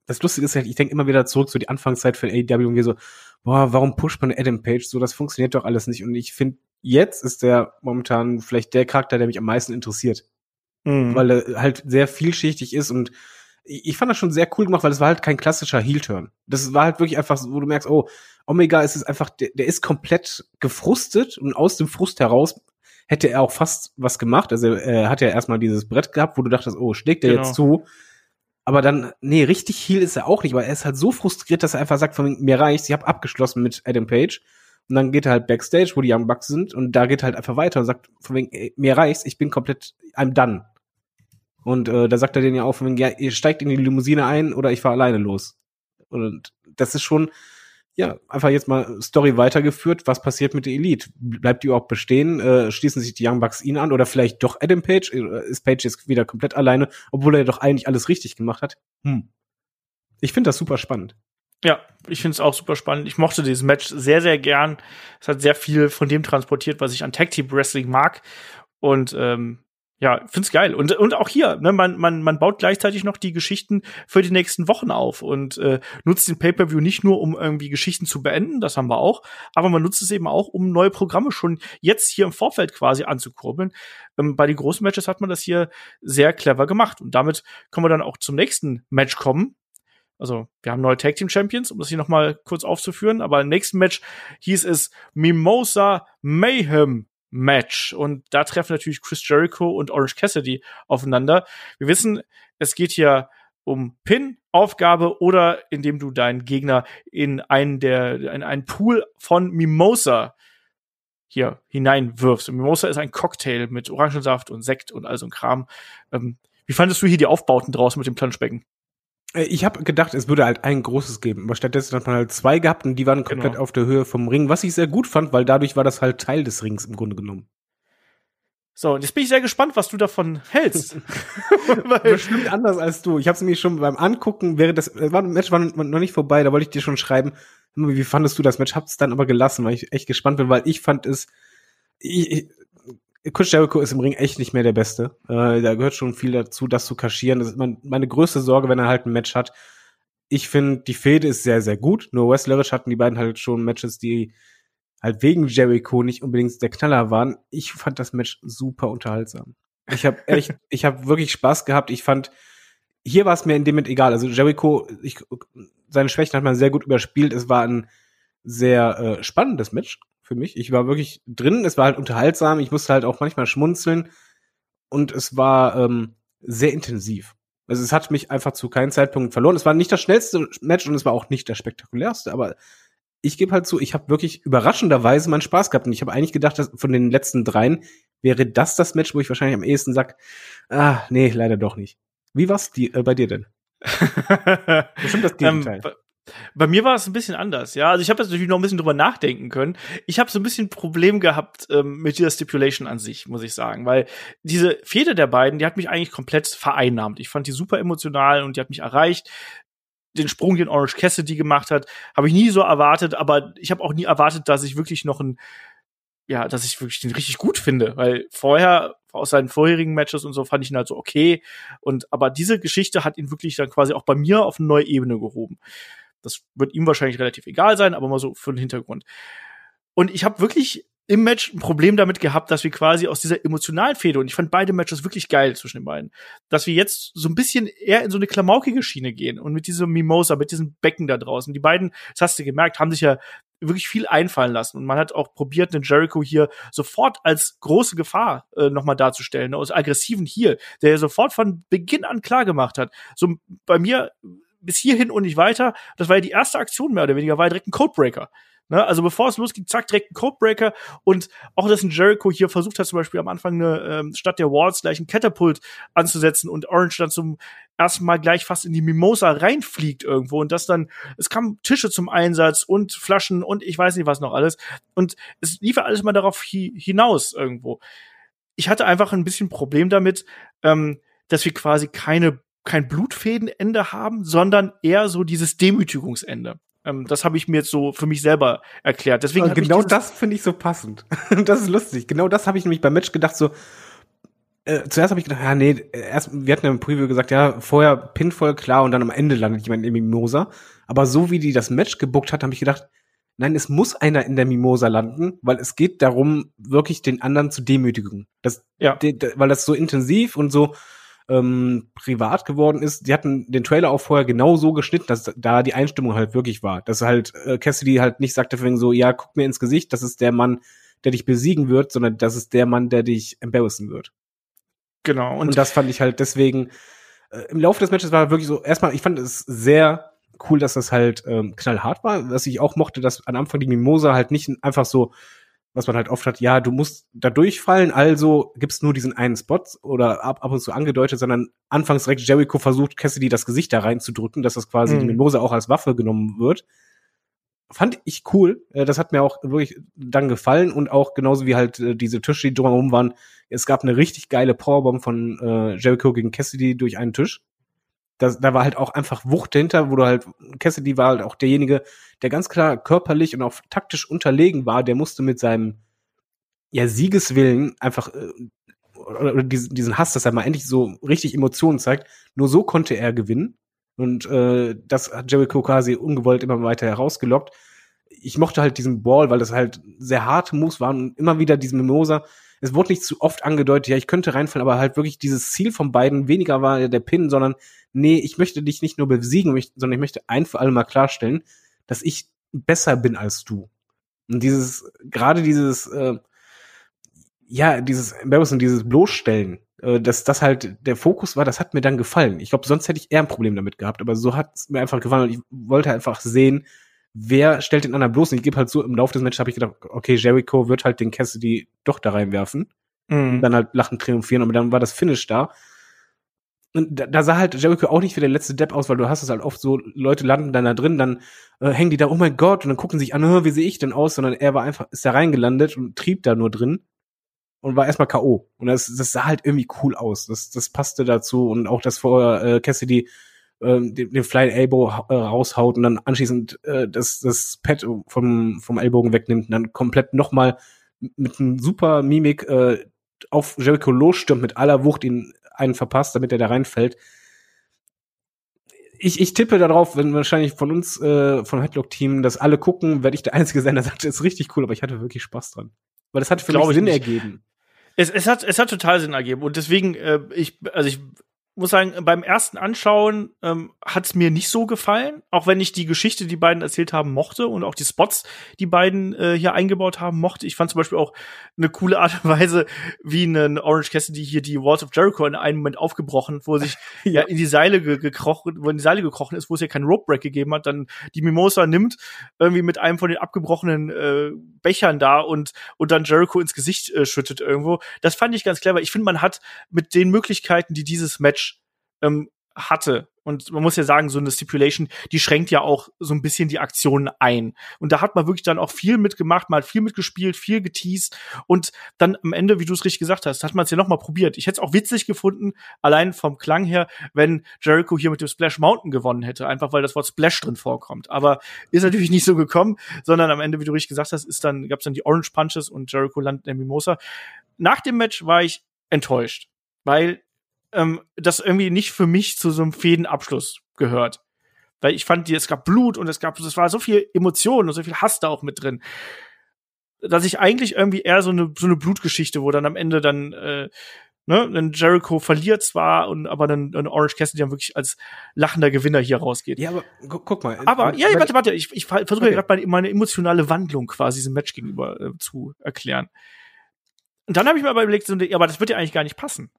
Das Lustige ist halt, ich denke immer wieder zurück zu so die Anfangszeit von AEW und wir so, boah, warum pusht man Adam Page so? Das funktioniert doch alles nicht. Und ich finde, jetzt ist der momentan vielleicht der Charakter, der mich am meisten interessiert mhm. weil er halt sehr vielschichtig ist und ich fand das schon sehr cool gemacht, weil es war halt kein klassischer Heel-Turn. Das war halt wirklich einfach, wo du merkst, oh, Omega ist es einfach, der, der ist komplett gefrustet und aus dem Frust heraus hätte er auch fast was gemacht. Also er hat ja erstmal dieses Brett gehabt, wo du dachtest, oh, schlägt er genau. jetzt zu? Aber dann, nee, richtig Heel ist er auch nicht, weil er ist halt so frustriert, dass er einfach sagt, von mir reicht's, ich habe abgeschlossen mit Adam Page. Und dann geht er halt Backstage, wo die Young Bucks sind, und da geht er halt einfach weiter und sagt, von wegen, ey, mir reicht's, ich bin komplett, I'm done. Und äh, da sagt er denen ja auch, ja, ihr steigt in die Limousine ein oder ich fahre alleine los. Und das ist schon, ja, einfach jetzt mal Story weitergeführt. Was passiert mit der Elite? Bleibt die überhaupt bestehen? Äh, schließen sich die Young Bucks ihn an oder vielleicht doch Adam Page? Äh, ist Page jetzt wieder komplett alleine, obwohl er doch eigentlich alles richtig gemacht hat? Hm. Ich finde das super spannend. Ja, ich finde es auch super spannend. Ich mochte dieses Match sehr, sehr gern. Es hat sehr viel von dem transportiert, was ich an Tag Team Wrestling mag. Und ähm, ja, find's geil. Und, und auch hier, ne, man, man, man baut gleichzeitig noch die Geschichten für die nächsten Wochen auf und äh, nutzt den Pay-Per-View nicht nur, um irgendwie Geschichten zu beenden, das haben wir auch, aber man nutzt es eben auch, um neue Programme schon jetzt hier im Vorfeld quasi anzukurbeln. Ähm, bei den großen Matches hat man das hier sehr clever gemacht. Und damit können wir dann auch zum nächsten Match kommen. Also, wir haben neue Tag Team Champions, um das hier nochmal kurz aufzuführen. Aber im nächsten Match hieß es Mimosa Mayhem Match. Und da treffen natürlich Chris Jericho und Orange Cassidy aufeinander. Wir wissen, es geht hier um Pin, Aufgabe oder indem du deinen Gegner in einen der in einen Pool von Mimosa hier hineinwirfst. Und Mimosa ist ein Cocktail mit Orangensaft und Sekt und all so ein Kram. Ähm, wie fandest du hier die Aufbauten draußen mit dem Planschbecken? Äh, ich habe gedacht, es würde halt ein großes geben, aber stattdessen hat man halt zwei gehabt und die waren komplett genau. auf der Höhe vom Ring, was ich sehr gut fand, weil dadurch war das halt Teil des Rings im Grunde genommen. So, und jetzt bin ich sehr gespannt, was du davon hältst. Bestimmt anders als du. Ich habe es nämlich schon beim Angucken, während das, das Match war noch nicht vorbei, da wollte ich dir schon schreiben, wie fandest du das Match? Hab's dann aber gelassen, weil ich echt gespannt bin, weil ich fand es, ich, Chris Jericho ist im Ring echt nicht mehr der Beste. Äh, da gehört schon viel dazu, das zu kaschieren. Das ist mein, meine größte Sorge, wenn er halt ein Match hat. Ich finde, die Fehde ist sehr, sehr gut. Nur wrestlerisch hatten die beiden halt schon Matches, die halt wegen Jericho nicht unbedingt der Knaller waren. Ich fand das Match super unterhaltsam. Ich habe echt, ich habe wirklich Spaß gehabt. Ich fand, hier war es mir in dem Moment egal. Also Jericho, ich, seine Schwächen hat man sehr gut überspielt. Es war ein sehr äh, spannendes Match für mich. Ich war wirklich drin, es war halt unterhaltsam, ich musste halt auch manchmal schmunzeln und es war ähm, sehr intensiv. Also es hat mich einfach zu keinem Zeitpunkt verloren. Es war nicht das schnellste Match und es war auch nicht das spektakulärste, aber ich gebe halt zu, ich habe wirklich überraschenderweise meinen Spaß gehabt und ich habe eigentlich gedacht, dass von den letzten dreien wäre das das Match, wo ich wahrscheinlich am ehesten sag, ah, nee, leider doch nicht. Wie war's die, äh, bei dir denn? Bestimmt das ähm, Gegenteil. Ähm, bei mir war es ein bisschen anders, ja. Also ich habe jetzt natürlich noch ein bisschen drüber nachdenken können. Ich habe so ein bisschen Problem gehabt ähm, mit dieser Stipulation an sich, muss ich sagen, weil diese Fehde der beiden, die hat mich eigentlich komplett vereinnahmt. Ich fand die super emotional und die hat mich erreicht. den Sprung, den Orange Cassidy gemacht hat, habe ich nie so erwartet, aber ich habe auch nie erwartet, dass ich wirklich noch ein, ja, dass ich wirklich den richtig gut finde, weil vorher aus seinen vorherigen Matches und so fand ich ihn halt so okay und aber diese Geschichte hat ihn wirklich dann quasi auch bei mir auf eine neue Ebene gehoben. Das wird ihm wahrscheinlich relativ egal sein, aber mal so für den Hintergrund. Und ich habe wirklich im Match ein Problem damit gehabt, dass wir quasi aus dieser emotionalen Fehde, und ich fand beide Matches wirklich geil zwischen den beiden, dass wir jetzt so ein bisschen eher in so eine klamaukige Schiene gehen und mit diesem Mimosa, mit diesem Becken da draußen. Die beiden, das hast du gemerkt, haben sich ja wirklich viel einfallen lassen. Und man hat auch probiert, den Jericho hier sofort als große Gefahr äh, nochmal darzustellen, ne, als aggressiven Heel, der ja sofort von Beginn an klar gemacht hat. So bei mir bis hierhin und nicht weiter. Das war ja die erste Aktion mehr oder weniger, war ja direkt ein Codebreaker. Ne? Also bevor es losging, zack, direkt ein Codebreaker und auch, dass ein Jericho hier versucht hat, zum Beispiel am Anfang eine, ähm, statt der Walls gleich ein Catapult anzusetzen und Orange dann zum ersten Mal gleich fast in die Mimosa reinfliegt irgendwo und das dann, es kamen Tische zum Einsatz und Flaschen und ich weiß nicht was noch alles und es lief alles mal darauf hi hinaus irgendwo. Ich hatte einfach ein bisschen Problem damit, ähm, dass wir quasi keine kein Blutfädenende haben, sondern eher so dieses Demütigungsende. Ähm, das habe ich mir jetzt so für mich selber erklärt. Deswegen genau das finde ich so passend. das ist lustig. Genau das habe ich nämlich beim Match gedacht so. Äh, zuerst habe ich gedacht, ja nee, erst wir hatten ja im Preview gesagt, ja vorher Pin voll klar und dann am Ende landet jemand in Mimosa. Aber so wie die das Match gebuckt hat, habe ich gedacht, nein, es muss einer in der Mimosa landen, weil es geht darum, wirklich den anderen zu demütigen. Das, ja. de, de, weil das so intensiv und so ähm, privat geworden ist. Die hatten den Trailer auch vorher genau so geschnitten, dass da die Einstimmung halt wirklich war. Dass halt äh, Cassidy halt nicht sagte wegen so, ja, guck mir ins Gesicht, das ist der Mann, der dich besiegen wird, sondern das ist der Mann, der dich embarrassen wird. Genau. Und, und das fand ich halt deswegen, äh, im Laufe des Matches war wirklich so, erstmal, ich fand es sehr cool, dass das halt ähm, knallhart war. Was ich auch mochte, dass am Anfang die Mimosa halt nicht einfach so was man halt oft hat, ja, du musst da durchfallen, also gibt's nur diesen einen Spot oder ab, ab und zu angedeutet, sondern anfangs direkt Jericho versucht, Cassidy das Gesicht da reinzudrücken, dass das quasi mhm. die Mimose auch als Waffe genommen wird. Fand ich cool. Äh, das hat mir auch wirklich dann gefallen und auch genauso wie halt äh, diese Tische, die drumherum waren. Es gab eine richtig geile Powerbomb von äh, Jericho gegen Cassidy durch einen Tisch da, da war halt auch einfach Wucht dahinter, wo du halt, Cassidy war halt auch derjenige, der ganz klar körperlich und auch taktisch unterlegen war, der musste mit seinem ja, Siegeswillen einfach äh, oder, oder diesen, diesen Hass, dass er mal endlich so richtig Emotionen zeigt, nur so konnte er gewinnen. Und äh, das hat Jericho quasi ungewollt immer weiter herausgelockt. Ich mochte halt diesen Ball, weil das halt sehr harte Moves waren und immer wieder diesen Mimosa. Es wurde nicht zu oft angedeutet, ja, ich könnte reinfallen, aber halt wirklich dieses Ziel von beiden weniger war der Pin, sondern nee, ich möchte dich nicht nur besiegen, sondern ich möchte ein für alle mal klarstellen, dass ich besser bin als du. Und dieses, gerade dieses, äh, ja, dieses Embarrassing, dieses Bloßstellen, äh, dass das halt der Fokus war, das hat mir dann gefallen. Ich glaube, sonst hätte ich eher ein Problem damit gehabt, aber so hat es mir einfach gefallen und ich wollte einfach sehen, wer stellt den anderen bloß. Und ich gebe halt so, im Laufe des Matches habe ich gedacht, okay, Jericho wird halt den Cassidy doch da reinwerfen. Mhm. Und dann halt lachen, triumphieren, aber dann war das Finish da. Und da, da sah halt Jericho auch nicht wie der letzte Depp aus, weil du hast es halt oft so, Leute landen dann da drin, dann äh, hängen die da, oh mein Gott, und dann gucken sich an, wie sehe ich denn aus, sondern er war einfach, ist da reingelandet und trieb da nur drin und war erstmal K.O. Und das, das sah halt irgendwie cool aus. Das, das passte dazu und auch, dass vorher äh, Cassidy äh, den, den Flying Elbow äh, raushaut und dann anschließend äh, das, das Pad vom, vom Ellbogen wegnimmt und dann komplett nochmal mit einem super Mimik äh, auf Jericho losstürmt mit aller Wucht, ihn einen verpasst, damit er da reinfällt. Ich, ich tippe darauf, wenn wahrscheinlich von uns, äh, vom Headlock-Team, dass alle gucken, werde ich der Einzige sein, der sagt, das ist richtig cool, aber ich hatte wirklich Spaß dran. Weil das hat für Glaube mich Sinn nicht. ergeben. Es, es, hat, es hat total Sinn ergeben. Und deswegen, äh, ich, also ich muss sagen, beim ersten Anschauen ähm, hat es mir nicht so gefallen, auch wenn ich die Geschichte, die beiden erzählt haben, mochte und auch die Spots, die beiden äh, hier eingebaut haben, mochte. Ich fand zum Beispiel auch eine coole Art und Weise, wie ein Orange Cassidy hier die Walls of Jericho in einem Moment aufgebrochen, wo sich ja in die Seile ge gekrochen, wo in die Seile gekrochen ist, wo es ja keinen Rope Break gegeben hat, dann die Mimosa nimmt irgendwie mit einem von den abgebrochenen äh, Bechern da und und dann Jericho ins Gesicht äh, schüttet irgendwo. Das fand ich ganz clever. Ich finde, man hat mit den Möglichkeiten, die dieses Match ähm, hatte. Und man muss ja sagen, so eine Stipulation, die schränkt ja auch so ein bisschen die Aktionen ein. Und da hat man wirklich dann auch viel mitgemacht, mal viel mitgespielt, viel geteased. Und dann am Ende, wie du es richtig gesagt hast, hat man es ja noch mal probiert. Ich hätte es auch witzig gefunden, allein vom Klang her, wenn Jericho hier mit dem Splash Mountain gewonnen hätte, einfach weil das Wort Splash drin vorkommt. Aber ist natürlich nicht so gekommen, sondern am Ende, wie du richtig gesagt hast, ist dann, gab es dann die Orange Punches und Jericho landet in der Mimosa. Nach dem Match war ich enttäuscht, weil ähm, das irgendwie nicht für mich zu so einem Fädenabschluss gehört. Weil ich fand, es gab Blut und es gab, es war so viel Emotionen und so viel Hass da auch mit drin, dass ich eigentlich irgendwie eher so eine, so eine Blutgeschichte, wo dann am Ende dann, äh, ne, ein Jericho verliert zwar und aber dann ein Orange Cassidy dann wirklich als lachender Gewinner hier rausgeht. Ja, aber gu guck mal. Aber, ja, ja warte, warte, ich, ich versuche okay. gerade meine, meine emotionale Wandlung quasi diesem Match gegenüber äh, zu erklären. Und dann habe ich mir aber überlegt, so, aber das wird ja eigentlich gar nicht passen.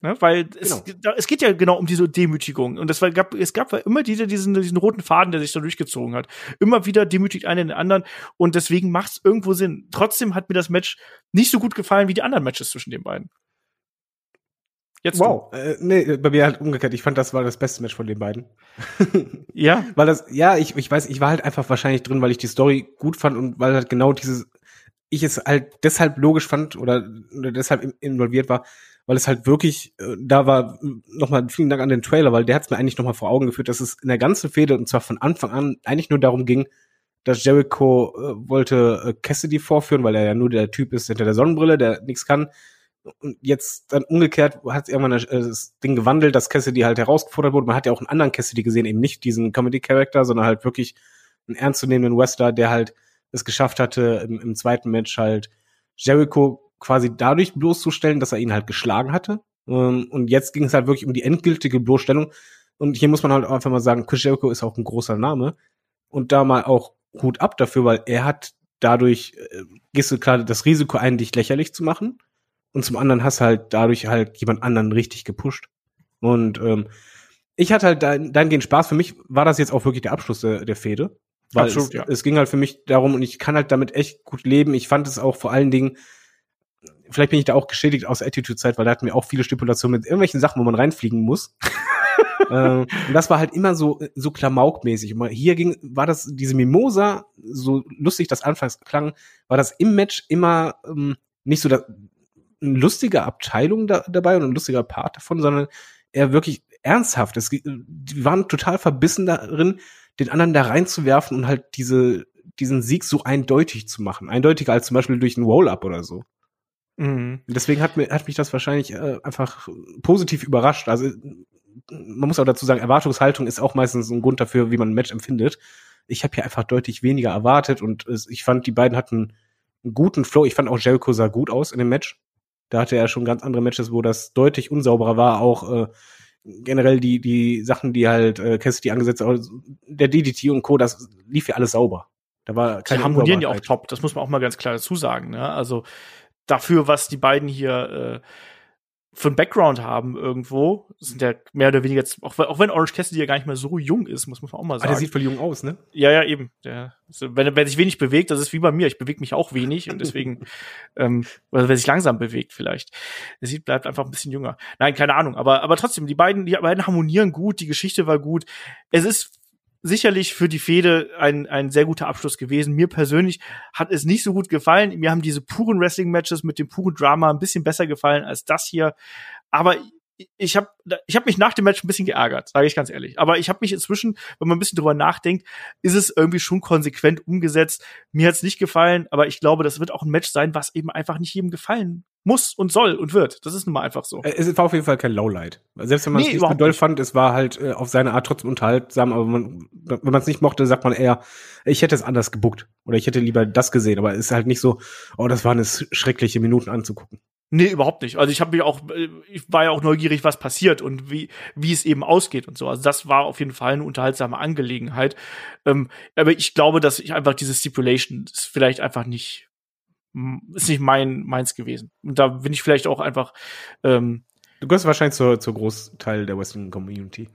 Ne? Weil genau. es, es geht ja genau um diese Demütigung. Und es, war, gab, es gab immer diese, diesen, diesen roten Faden, der sich da durchgezogen hat. Immer wieder demütigt einer den anderen. Und deswegen macht es irgendwo Sinn. Trotzdem hat mir das Match nicht so gut gefallen wie die anderen Matches zwischen den beiden. Jetzt wow. Äh, nee, bei mir halt umgekehrt. Ich fand, das war das beste Match von den beiden. ja. Weil das, ja, ich, ich weiß, ich war halt einfach wahrscheinlich drin, weil ich die Story gut fand und weil halt genau dieses, ich es halt deshalb logisch fand oder, oder deshalb involviert war, weil es halt wirklich, äh, da war äh, nochmal vielen Dank an den Trailer, weil der hat es mir eigentlich nochmal vor Augen geführt, dass es in der ganzen Fehde und zwar von Anfang an eigentlich nur darum ging, dass Jericho äh, wollte äh, Cassidy vorführen, weil er ja nur der Typ ist hinter der Sonnenbrille, der nichts kann. Und jetzt dann umgekehrt hat irgendwann das, äh, das Ding gewandelt, dass Cassidy halt herausgefordert wurde. Man hat ja auch einen anderen Cassidy gesehen, eben nicht diesen Comedy-Character, sondern halt wirklich einen ernstzunehmenden Wrestler, der halt es geschafft hatte, im, im zweiten Match halt Jericho quasi dadurch bloßzustellen, dass er ihn halt geschlagen hatte. Ähm, und jetzt ging es halt wirklich um die endgültige Bloßstellung. Und hier muss man halt einfach mal sagen, Jericho ist auch ein großer Name. Und da mal auch Hut ab dafür, weil er hat dadurch, äh, gehst du gerade das Risiko ein, dich lächerlich zu machen. Und zum anderen hast du halt dadurch halt jemand anderen richtig gepusht. Und ähm, ich hatte halt dahingehend Spaß. Für mich war das jetzt auch wirklich der Abschluss der, der Fehde. Weil Absolut, es, ja. es ging halt für mich darum und ich kann halt damit echt gut leben. Ich fand es auch vor allen Dingen vielleicht bin ich da auch geschädigt aus Attitude-Zeit, weil da hatten wir auch viele Stipulationen mit irgendwelchen Sachen, wo man reinfliegen muss. ähm, und das war halt immer so, so klamaukmäßig. Hier ging, war das, diese Mimosa, so lustig das anfangs klang, war das im Match immer ähm, nicht so da, eine lustige Abteilung da, dabei und ein lustiger Part davon, sondern eher wirklich ernsthaft. Es, die waren total verbissen darin, den anderen da reinzuwerfen und halt diese, diesen Sieg so eindeutig zu machen. Eindeutiger als zum Beispiel durch ein Roll-Up oder so. Mhm. Deswegen hat, mir, hat mich das wahrscheinlich äh, einfach positiv überrascht. Also man muss auch dazu sagen, Erwartungshaltung ist auch meistens ein Grund dafür, wie man ein Match empfindet. Ich habe hier einfach deutlich weniger erwartet und es, ich fand, die beiden hatten einen guten Flow. Ich fand auch Jericho sah gut aus in dem Match. Da hatte er schon ganz andere Matches, wo das deutlich unsauberer war. Auch äh, generell die die Sachen, die halt äh, Cassidy angesetzt, hat, der DDT und Co. Das lief ja alles sauber. Da war keine Die harmonieren ja auch top. Das muss man auch mal ganz klar dazu sagen. Ne? Also dafür, was die beiden hier äh, für ein Background haben irgendwo, sind ja mehr oder weniger, jetzt, auch, auch wenn Orange Cassidy ja gar nicht mehr so jung ist, muss man auch mal sagen. Aber der sieht voll jung aus, ne? Ja, ja, eben. Der, wenn, wenn sich wenig bewegt, das ist wie bei mir, ich bewege mich auch wenig und deswegen, ähm, oder wenn sich langsam bewegt vielleicht. Der sieht, bleibt einfach ein bisschen jünger. Nein, keine Ahnung, aber, aber trotzdem, die beiden, die beiden harmonieren gut, die Geschichte war gut. Es ist sicherlich für die Fehde ein, ein sehr guter Abschluss gewesen. Mir persönlich hat es nicht so gut gefallen. Mir haben diese puren Wrestling-Matches mit dem puren Drama ein bisschen besser gefallen als das hier. Aber ich habe ich hab mich nach dem Match ein bisschen geärgert, sage ich ganz ehrlich. Aber ich habe mich inzwischen, wenn man ein bisschen drüber nachdenkt, ist es irgendwie schon konsequent umgesetzt. Mir hat's nicht gefallen, aber ich glaube, das wird auch ein Match sein, was eben einfach nicht jedem gefallen muss und soll und wird. Das ist nun mal einfach so. Es war auf jeden Fall kein Lowlight. Selbst wenn man es nee, nicht so doll nicht. fand, es war halt äh, auf seine Art trotzdem unterhaltsam, aber man, wenn man es nicht mochte, sagt man eher, ich hätte es anders gebuckt oder ich hätte lieber das gesehen, aber es ist halt nicht so, oh, das waren es schreckliche Minuten anzugucken. Nee, überhaupt nicht. Also ich habe mich auch, äh, ich war ja auch neugierig, was passiert und wie, wie es eben ausgeht und so. Also das war auf jeden Fall eine unterhaltsame Angelegenheit. Ähm, aber ich glaube, dass ich einfach diese Stipulation ist vielleicht einfach nicht, ist nicht mein, meins gewesen. Und da bin ich vielleicht auch einfach, ähm, Du gehörst wahrscheinlich zur, zur Großteil der Wrestling-Community.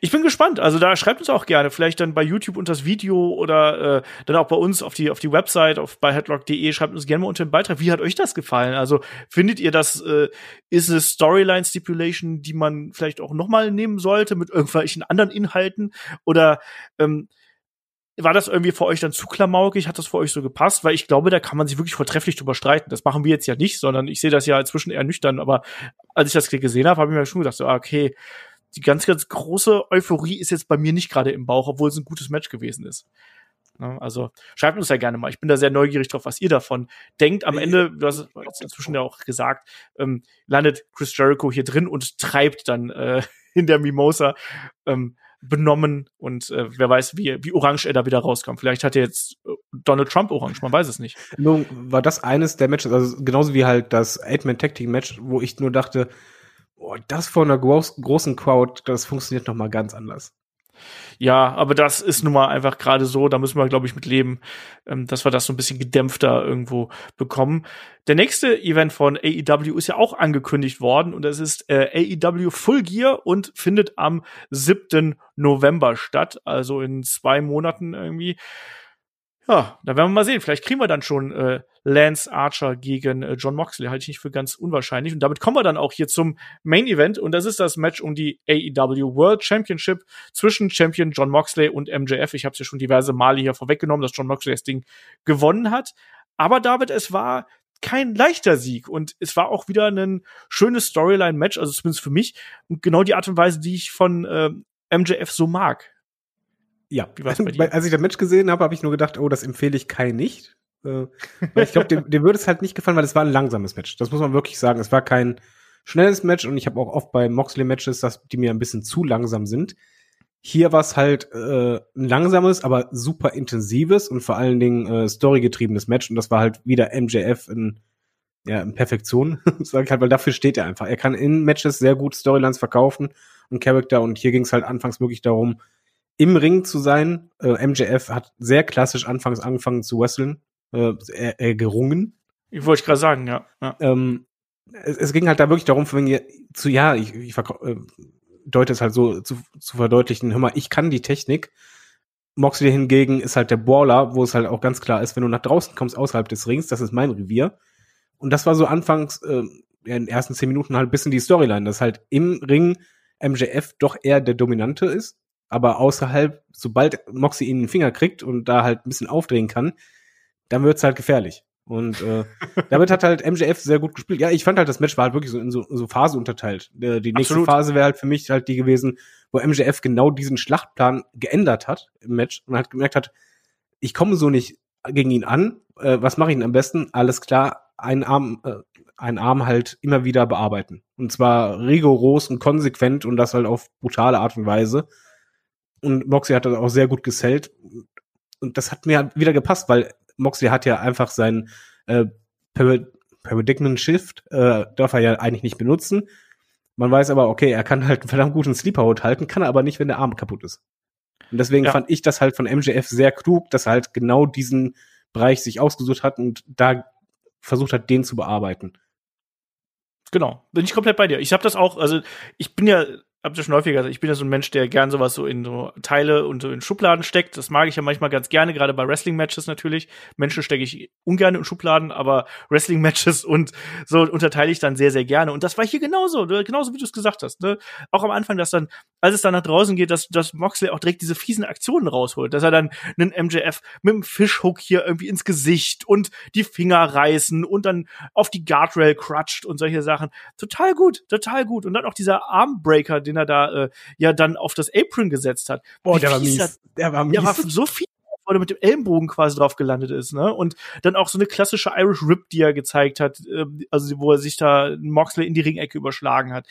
Ich bin gespannt. Also da schreibt uns auch gerne, vielleicht dann bei YouTube unter das Video oder äh, dann auch bei uns auf die auf die Website auf bei headlock.de. Schreibt uns gerne mal unter den Beitrag. Wie hat euch das gefallen? Also findet ihr, das äh, ist eine Storyline Stipulation, die man vielleicht auch noch mal nehmen sollte mit irgendwelchen anderen Inhalten oder ähm, war das irgendwie für euch dann zu klamaukig? Hat das für euch so gepasst? Weil ich glaube, da kann man sich wirklich vortrefflich drüber streiten. Das machen wir jetzt ja nicht, sondern ich sehe das ja inzwischen eher nüchtern. Aber als ich das gesehen habe, habe ich mir schon gedacht, so, ah, okay, die ganz, ganz große Euphorie ist jetzt bei mir nicht gerade im Bauch, obwohl es ein gutes Match gewesen ist. Also schreibt uns ja gerne mal. Ich bin da sehr neugierig drauf, was ihr davon denkt. Am Ende, du hast es inzwischen ja auch gesagt, ähm, landet Chris Jericho hier drin und treibt dann äh, in der Mimosa. Ähm, benommen und äh, wer weiß, wie, wie orange er da wieder rauskommt. Vielleicht hat er jetzt äh, Donald Trump orange, man weiß es nicht. Nun war das eines der Matches, also genauso wie halt das Eight-Man-Tag-Team-Match, wo ich nur dachte, oh, das vor einer groß, großen Crowd, das funktioniert noch mal ganz anders. Ja, aber das ist nun mal einfach gerade so, da müssen wir, glaube ich, mit leben, ähm, dass wir das so ein bisschen gedämpfter irgendwo bekommen. Der nächste Event von AEW ist ja auch angekündigt worden und das ist äh, AEW Full Gear und findet am 7. November statt, also in zwei Monaten irgendwie. Ja, da werden wir mal sehen. Vielleicht kriegen wir dann schon äh, Lance Archer gegen äh, John Moxley. Halte ich nicht für ganz unwahrscheinlich. Und damit kommen wir dann auch hier zum Main Event. Und das ist das Match um die AEW World Championship zwischen Champion John Moxley und MJF. Ich habe es ja schon diverse Male hier vorweggenommen, dass John Moxley das Ding gewonnen hat. Aber David, es war kein leichter Sieg und es war auch wieder ein schönes Storyline-Match, also zumindest für mich und genau die Art und Weise, die ich von äh, MJF so mag. Ja, als ich das Match gesehen habe, habe ich nur gedacht, oh, das empfehle ich Kai nicht. Äh, ich glaube, dem, dem würde es halt nicht gefallen, weil es war ein langsames Match. Das muss man wirklich sagen. Es war kein schnelles Match und ich habe auch oft bei Moxley-Matches, dass die mir ein bisschen zu langsam sind. Hier war es halt äh, ein langsames, aber super intensives und vor allen Dingen äh, storygetriebenes Match. Und das war halt wieder MJF in, ja, in Perfektion, sag ich halt, weil dafür steht er einfach. Er kann in Matches sehr gut Storylines verkaufen und Charakter. Und hier ging es halt anfangs wirklich darum, im Ring zu sein. Äh, MJF hat sehr klassisch anfangs angefangen zu wresteln, äh, er, er gerungen. Ich wollte gerade sagen, ja. ja. Ähm, es, es, ging halt da wirklich darum, für mich zu, ja, ich, ich äh, deute es halt so zu, zu verdeutlichen, hör mal, ich kann die Technik. Moxley hingegen ist halt der Baller, wo es halt auch ganz klar ist, wenn du nach draußen kommst außerhalb des Rings, das ist mein Revier. Und das war so anfangs, äh, in den ersten zehn Minuten halt ein bisschen die Storyline, dass halt im Ring MJF doch eher der Dominante ist aber außerhalb, sobald Moxie ihn den Finger kriegt und da halt ein bisschen aufdrehen kann, dann wird's halt gefährlich. Und äh, damit hat halt MJF sehr gut gespielt. Ja, ich fand halt, das Match war halt wirklich so in so, so Phase unterteilt. Äh, die nächste Absolut. Phase wäre halt für mich halt die gewesen, wo MJF genau diesen Schlachtplan geändert hat im Match und halt gemerkt hat, ich komme so nicht gegen ihn an. Äh, was mache ich denn am besten? Alles klar, einen Arm, äh, einen Arm halt immer wieder bearbeiten. Und zwar rigoros und konsequent und das halt auf brutale Art und Weise. Und Moxley hat das auch sehr gut gesellt. Und das hat mir wieder gepasst, weil Moxley hat ja einfach sein äh, Paradigmen Shift, äh, darf er ja eigentlich nicht benutzen. Man weiß aber, okay, er kann halt einen verdammt guten Sleeperhold halten, kann er aber nicht, wenn der Arm kaputt ist. Und deswegen ja. fand ich das halt von MJF sehr klug, dass er halt genau diesen Bereich sich ausgesucht hat und da versucht hat, den zu bearbeiten. Genau, bin ich komplett bei dir. Ich habe das auch, also ich bin ja habt ihr schon häufiger gesagt, ich bin ja so ein Mensch, der gern sowas so in so Teile und so in Schubladen steckt. Das mag ich ja manchmal ganz gerne, gerade bei Wrestling-Matches natürlich. Menschen stecke ich ungern in Schubladen, aber Wrestling-Matches und so unterteile ich dann sehr, sehr gerne. Und das war hier genauso, genauso wie du es gesagt hast. Ne? Auch am Anfang, dass dann, als es dann nach draußen geht, dass, dass Moxley auch direkt diese fiesen Aktionen rausholt, dass er dann einen MJF mit dem Fischhook hier irgendwie ins Gesicht und die Finger reißen und dann auf die Guardrail crutscht und solche Sachen. Total gut, total gut. Und dann auch dieser Armbreaker, den den er da äh, ja dann auf das Apron gesetzt hat. Boah, der war mies. Das, der war mies. Der war so viel wo er mit dem Ellenbogen quasi drauf gelandet ist, ne? Und dann auch so eine klassische Irish Rip, die er gezeigt hat, äh, also wo er sich da Moxley in die Ringecke überschlagen hat.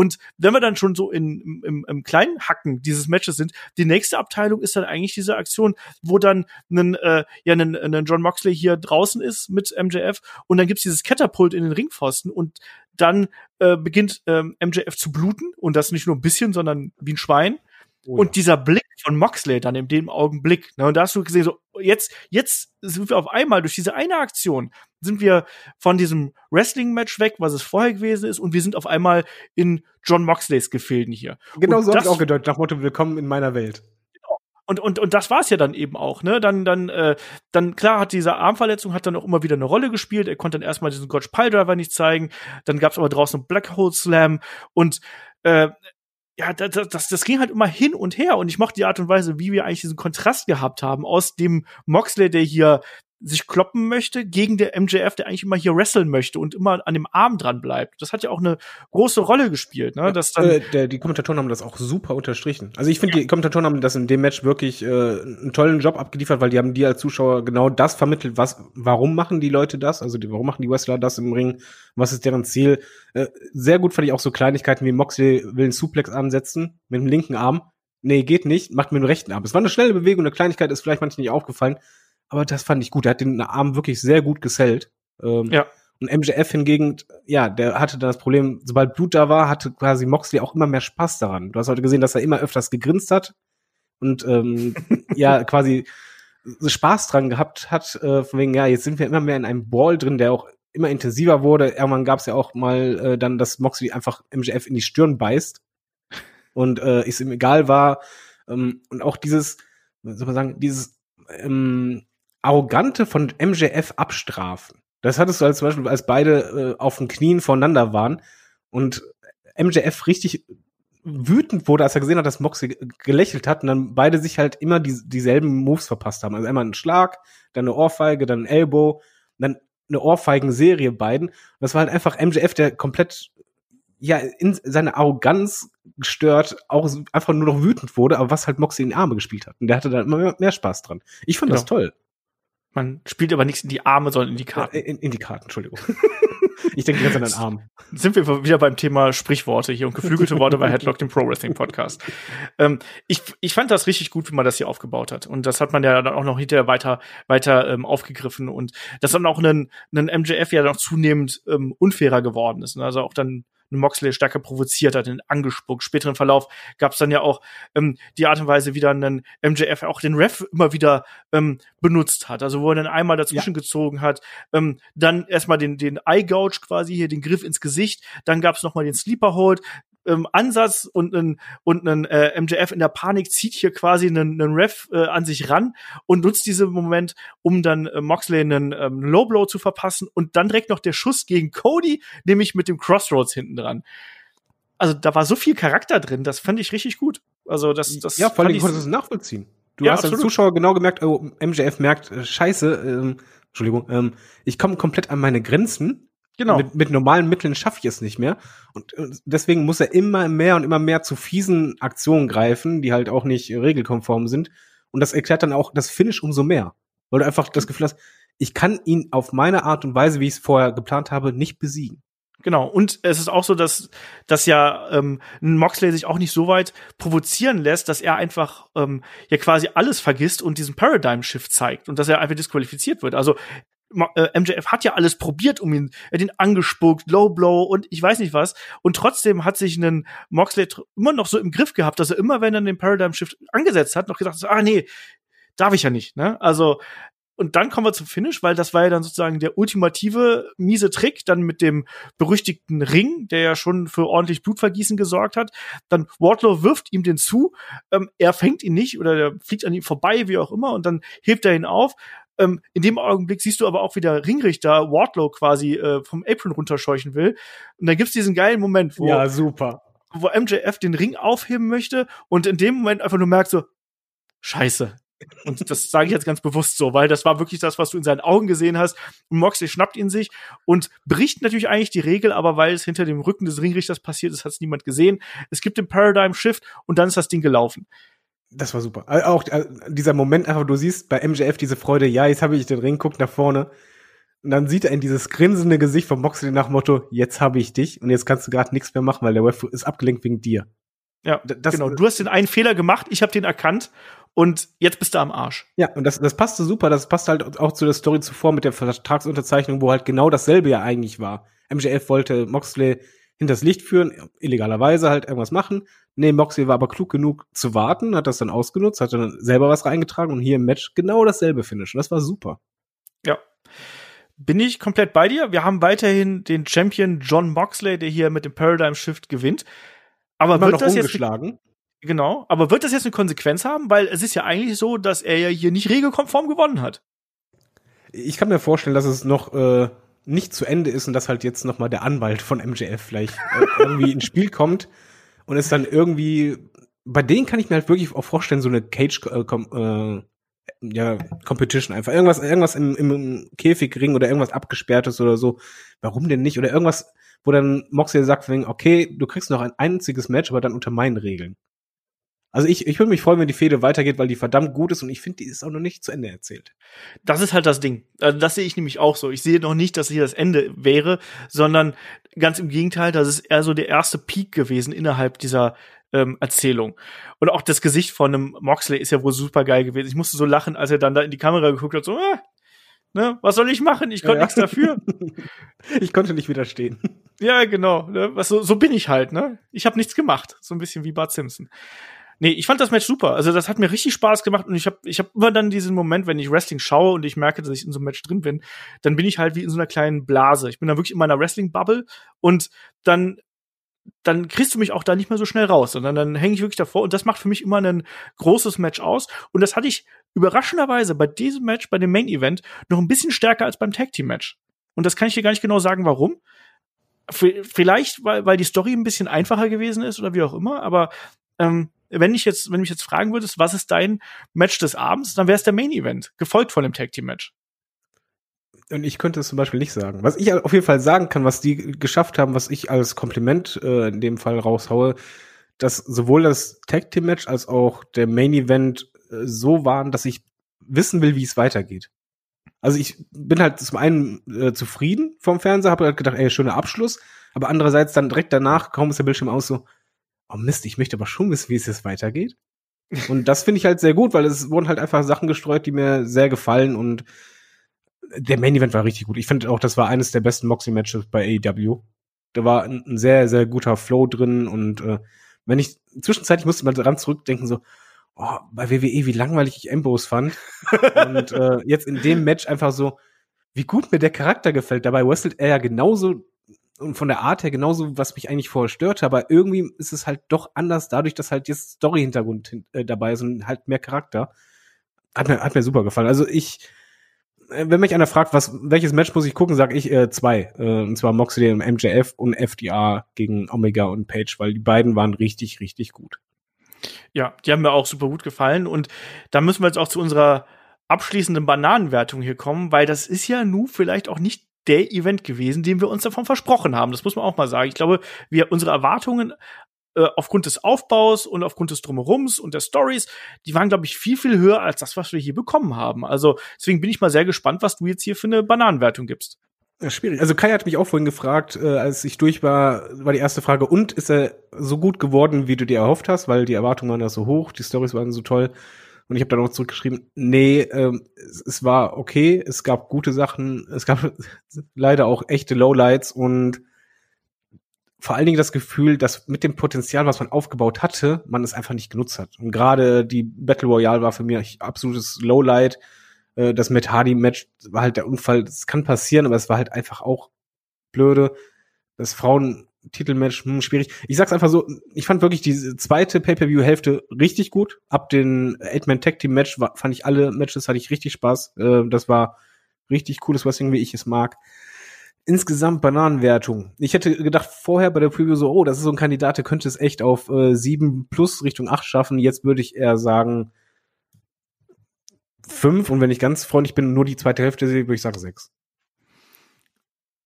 Und wenn wir dann schon so in, im, im kleinen Hacken dieses Matches sind, die nächste Abteilung ist dann eigentlich diese Aktion, wo dann ein, äh, ja, ein, ein John Moxley hier draußen ist mit MJF und dann gibt's dieses Katapult in den Ringpfosten und dann äh, beginnt ähm, MJF zu bluten und das nicht nur ein bisschen, sondern wie ein Schwein. Oh ja. Und dieser Blick von Moxley dann in dem Augenblick, ne, und da hast du gesehen, so, jetzt, jetzt sind wir auf einmal durch diese eine Aktion sind wir von diesem Wrestling-Match weg, was es vorher gewesen ist, und wir sind auf einmal in John Moxleys Gefilden hier. Genau so habe ich auch gedeutet, nach Motto, willkommen in meiner Welt. Genau. Und, und, und das war es ja dann eben auch, ne? Dann, dann, äh, dann, klar, hat diese Armverletzung hat dann auch immer wieder eine Rolle gespielt. Er konnte dann erstmal diesen Gotch Piledriver nicht zeigen. Dann gab's aber draußen einen Black Hole Slam und äh, ja, das, das, das ging halt immer hin und her und ich mochte die Art und Weise, wie wir eigentlich diesen Kontrast gehabt haben aus dem Moxley, der hier sich kloppen möchte gegen der MJF, der eigentlich immer hier wresteln möchte und immer an dem Arm dran bleibt. Das hat ja auch eine große Rolle gespielt, ne? Dass dann äh, der, die Kommentatoren haben das auch super unterstrichen. Also ich finde, ja. die Kommentatoren haben das in dem Match wirklich äh, einen tollen Job abgeliefert, weil die haben dir als Zuschauer genau das vermittelt, was, warum machen die Leute das? Also die, warum machen die Wrestler das im Ring? Was ist deren Ziel? Äh, sehr gut fand ich auch so Kleinigkeiten wie Moxley will einen Suplex ansetzen mit dem linken Arm. Nee, geht nicht, macht mit dem rechten Arm. Es war eine schnelle Bewegung, eine Kleinigkeit ist vielleicht manchmal nicht aufgefallen aber das fand ich gut. Er hat den Arm wirklich sehr gut gesellt. Ähm, ja. Und MJF hingegen, ja, der hatte das Problem, sobald Blut da war, hatte quasi Moxley auch immer mehr Spaß daran. Du hast heute gesehen, dass er immer öfters gegrinst hat und ähm, ja, quasi Spaß dran gehabt hat, äh, von wegen, ja, jetzt sind wir immer mehr in einem Ball drin, der auch immer intensiver wurde. Irgendwann gab es ja auch mal äh, dann, dass Moxley einfach MJF in die Stirn beißt und äh, es ihm egal war. Ähm, und auch dieses, soll man sagen, dieses ähm, Arrogante von MJF abstrafen. Das hattest du als zum Beispiel, als beide äh, auf den Knien voneinander waren und MJF richtig wütend wurde, als er gesehen hat, dass Moxley gelächelt hat und dann beide sich halt immer die, dieselben Moves verpasst haben. Also einmal einen Schlag, dann eine Ohrfeige, dann ein Elbow, dann eine Ohrfeigen-Serie beiden. Und das war halt einfach MJF, der komplett ja in seiner Arroganz gestört auch einfach nur noch wütend wurde, aber was halt Moxley in die Arme gespielt hat. Und der hatte da immer mehr, mehr Spaß dran. Ich fand genau. das toll. Man spielt aber nichts in die Arme, sondern in die Karten. In, in die Karten, Entschuldigung. ich denke ganz an den Arm. Sind wir wieder beim Thema Sprichworte hier und geflügelte Worte bei Headlock, dem Pro Wrestling Podcast. Ähm, ich, ich fand das richtig gut, wie man das hier aufgebaut hat. Und das hat man ja dann auch noch hinterher weiter, weiter ähm, aufgegriffen. Und dass dann auch ein, ein MJF ja noch zunehmend ähm, unfairer geworden ist. Also auch dann Moxley stärker provoziert hat, den angespuckt. Späteren Verlauf gab es dann ja auch ähm, die Art und Weise, wie dann ein MJF auch den Ref immer wieder ähm, benutzt hat. Also wo er dann einmal dazwischen ja. gezogen hat, ähm, dann erstmal den, den Eye Gouge quasi hier, den Griff ins Gesicht, dann gab es nochmal den Sleeper Hold, ähm, Ansatz und ein und ein äh, MJF in der Panik zieht hier quasi einen, einen Ref äh, an sich ran und nutzt diesen Moment, um dann äh, Moxley einen ähm, Low Blow zu verpassen und dann direkt noch der Schuss gegen Cody, nämlich mit dem Crossroads hinten dran. Also da war so viel Charakter drin, das fand ich richtig gut. Also das das ja vor allem konntest du es nachvollziehen. Du ja, hast absolut. als Zuschauer genau gemerkt, oh, MJF merkt, äh, scheiße, ähm, Entschuldigung, ähm, ich komme komplett an meine Grenzen Genau. Mit, mit normalen Mitteln schaffe ich es nicht mehr. Und deswegen muss er immer mehr und immer mehr zu fiesen Aktionen greifen, die halt auch nicht regelkonform sind. Und das erklärt dann auch das Finish umso mehr. Weil du einfach das Gefühl hast, ich kann ihn auf meine Art und Weise, wie ich es vorher geplant habe, nicht besiegen. Genau, und es ist auch so, dass, dass ja ähm, Moxley sich auch nicht so weit provozieren lässt, dass er einfach ähm, ja quasi alles vergisst und diesen Paradigm-Shift zeigt und dass er einfach disqualifiziert wird. Also MJF äh, hat ja alles probiert, um ihn, er hat ihn angespuckt, Low Blow und ich weiß nicht was. Und trotzdem hat sich ein Moxley immer noch so im Griff gehabt, dass er immer, wenn er den Paradigm Shift angesetzt hat, noch gesagt hat, ah nee, darf ich ja nicht, ne? Also, und dann kommen wir zum Finish, weil das war ja dann sozusagen der ultimative miese Trick, dann mit dem berüchtigten Ring, der ja schon für ordentlich Blutvergießen gesorgt hat. Dann Wardlow wirft ihm den zu, ähm, er fängt ihn nicht oder der fliegt an ihm vorbei, wie auch immer, und dann hebt er ihn auf. Ähm, in dem Augenblick siehst du aber auch, wie der Ringrichter Wardlow quasi äh, vom Apron runterscheuchen will. Und dann gibt's diesen geilen Moment, wo, ja, super. wo MJF den Ring aufheben möchte und in dem Moment einfach nur merkt so, scheiße, und das sage ich jetzt ganz bewusst so, weil das war wirklich das, was du in seinen Augen gesehen hast. Und Moxley schnappt ihn sich und bricht natürlich eigentlich die Regel, aber weil es hinter dem Rücken des Ringrichters passiert ist, hat es niemand gesehen. Es gibt den Paradigm Shift und dann ist das Ding gelaufen. Das war super. Auch äh, dieser Moment einfach, du siehst bei MJF diese Freude, ja, jetzt habe ich den Ring, guckt nach vorne. Und dann sieht er in dieses grinsende Gesicht von Moxley nach Motto, jetzt habe ich dich und jetzt kannst du gerade nichts mehr machen, weil der Web ist abgelenkt wegen dir. Ja, das, genau. Du hast den einen Fehler gemacht, ich habe den erkannt und jetzt bist du am Arsch. Ja, und das, das passte super. Das passt halt auch zu der Story zuvor mit der Vertragsunterzeichnung, wo halt genau dasselbe ja eigentlich war. MJF wollte Moxley hinters Licht führen, illegalerweise halt irgendwas machen. Nee, Moxley war aber klug genug zu warten, hat das dann ausgenutzt, hat dann selber was reingetragen und hier im Match genau dasselbe Finish. Und das war super. Ja. Bin ich komplett bei dir. Wir haben weiterhin den Champion John Moxley, der hier mit dem Paradigm Shift gewinnt. Aber Immer wird noch das jetzt genau, aber wird das jetzt eine Konsequenz haben, weil es ist ja eigentlich so, dass er ja hier nicht regelkonform gewonnen hat. Ich kann mir vorstellen, dass es noch äh, nicht zu Ende ist und dass halt jetzt noch mal der Anwalt von MJF vielleicht äh, irgendwie ins Spiel kommt und es dann irgendwie bei denen kann ich mir halt wirklich auch vorstellen, so eine Cage äh, kom, äh, ja, Competition einfach. Irgendwas, irgendwas im, im Käfigring oder irgendwas abgesperrtes oder so. Warum denn nicht? Oder irgendwas, wo dann Moxley sagt, okay, du kriegst noch ein einziges Match, aber dann unter meinen Regeln. Also ich, ich würde mich freuen, wenn die Fehde weitergeht, weil die verdammt gut ist und ich finde, die ist auch noch nicht zu Ende erzählt. Das ist halt das Ding. Also das sehe ich nämlich auch so. Ich sehe noch nicht, dass hier das Ende wäre, sondern ganz im Gegenteil, das ist eher so der erste Peak gewesen innerhalb dieser ähm, Erzählung. Und auch das Gesicht von einem Moxley ist ja wohl super geil gewesen. Ich musste so lachen, als er dann da in die Kamera geguckt hat, so, äh, ne, was soll ich machen? Ich konnte Ja. nichts dafür. ich konnte nicht widerstehen. Ja, genau. Ne? Was, so, so bin ich halt, ne? Ich habe nichts gemacht. So ein bisschen wie Bart Simpson. Nee, ich fand das Match super. Also das hat mir richtig Spaß gemacht und ich habe ich hab immer dann diesen Moment, wenn ich Wrestling schaue und ich merke, dass ich in so einem Match drin bin, dann bin ich halt wie in so einer kleinen Blase. Ich bin dann wirklich in meiner Wrestling-Bubble und dann dann kriegst du mich auch da nicht mehr so schnell raus, sondern dann hänge ich wirklich davor und das macht für mich immer ein großes Match aus und das hatte ich überraschenderweise bei diesem Match, bei dem Main Event noch ein bisschen stärker als beim Tag Team Match. Und das kann ich dir gar nicht genau sagen, warum. Vielleicht, weil, weil die Story ein bisschen einfacher gewesen ist oder wie auch immer, aber ähm, wenn ich jetzt, wenn mich jetzt fragen würdest, was ist dein Match des Abends, dann wäre es der Main Event, gefolgt von dem Tag Team Match. Und ich könnte es zum Beispiel nicht sagen. Was ich auf jeden Fall sagen kann, was die geschafft haben, was ich als Kompliment äh, in dem Fall raushaue, dass sowohl das Tag Team Match als auch der Main Event äh, so waren, dass ich wissen will, wie es weitergeht. Also ich bin halt zum einen äh, zufrieden vom Fernseher, habe halt gedacht, ey, schöner Abschluss, aber andererseits dann direkt danach, kaum ist der Bildschirm aus, so, oh Mist, ich möchte aber schon wissen, wie es jetzt weitergeht. Und das finde ich halt sehr gut, weil es wurden halt einfach Sachen gestreut, die mir sehr gefallen und der Main Event war richtig gut. Ich finde auch, das war eines der besten Moxie Matches bei AEW. Da war ein, ein sehr, sehr guter Flow drin und äh, wenn ich zwischenzeitlich musste mal dran zurückdenken, so, oh, bei WWE, wie langweilig ich Embos fand. und äh, jetzt in dem Match einfach so, wie gut mir der Charakter gefällt. Dabei wrestelt er ja genauso und von der Art her genauso, was mich eigentlich vorher störte, aber irgendwie ist es halt doch anders, dadurch, dass halt jetzt Story-Hintergrund hin- äh, dabei ist und halt mehr Charakter. Hat mir, hat mir super gefallen. Also ich, äh, wenn mich einer fragt, was, welches Match muss ich gucken, sage ich äh, zwei. Äh, und zwar Moxley und MJF und FDR gegen Omega und Page, weil die beiden waren richtig, richtig gut. Ja, die haben mir auch super gut gefallen. Und da müssen wir jetzt auch zu unserer abschließenden Bananenwertung hier kommen, weil das ist ja nun vielleicht auch nicht der Event gewesen, den wir uns davon versprochen haben. Das muss man auch mal sagen. Ich glaube, wir unsere Erwartungen äh, aufgrund des Aufbaus und aufgrund des Drumherums und der Stories, die waren, glaube ich, viel, viel höher als das, was wir hier bekommen haben. Also deswegen bin ich mal sehr gespannt, was du jetzt hier für eine Bananenwertung gibst. Ja, schwierig. Also Kai hat mich auch vorhin gefragt, äh, als ich durch war, war die erste Frage, und ist er so gut geworden, wie du dir erhofft hast, weil die Erwartungen waren ja so hoch, die Stories waren so toll. Und ich habe dann auch zurückgeschrieben, nee, ähm, es, es war okay, es gab gute Sachen, es gab leider auch echte Lowlights und vor allen Dingen das Gefühl, dass mit dem Potenzial, was man aufgebaut hatte, man es einfach nicht genutzt hat. Und gerade die Battle Royale war für mich absolutes Lowlight. Äh, Das Matt Hardy Match war halt der Unfall. Das kann passieren, aber es war halt einfach auch blöde. Das Frauentitelmatch, hm, schwierig. Ich sag's einfach so, ich fand wirklich diese zweite Pay-Per-View-Hälfte richtig gut. Ab den Eight-Man-Tag-Team-Match fand ich alle Matches, hatte ich richtig Spaß. Äh, Das war richtig cooles Wrestling, wie ich es mag. Insgesamt Bananenwertung. Ich hätte gedacht vorher bei der Preview so, oh, das ist so ein Kandidat, der könnte es echt auf äh, 7 plus Richtung 8 schaffen. Jetzt würde ich eher sagen 5 und wenn ich ganz freundlich bin nur die zweite Hälfte sehe, würde ich sagen 6.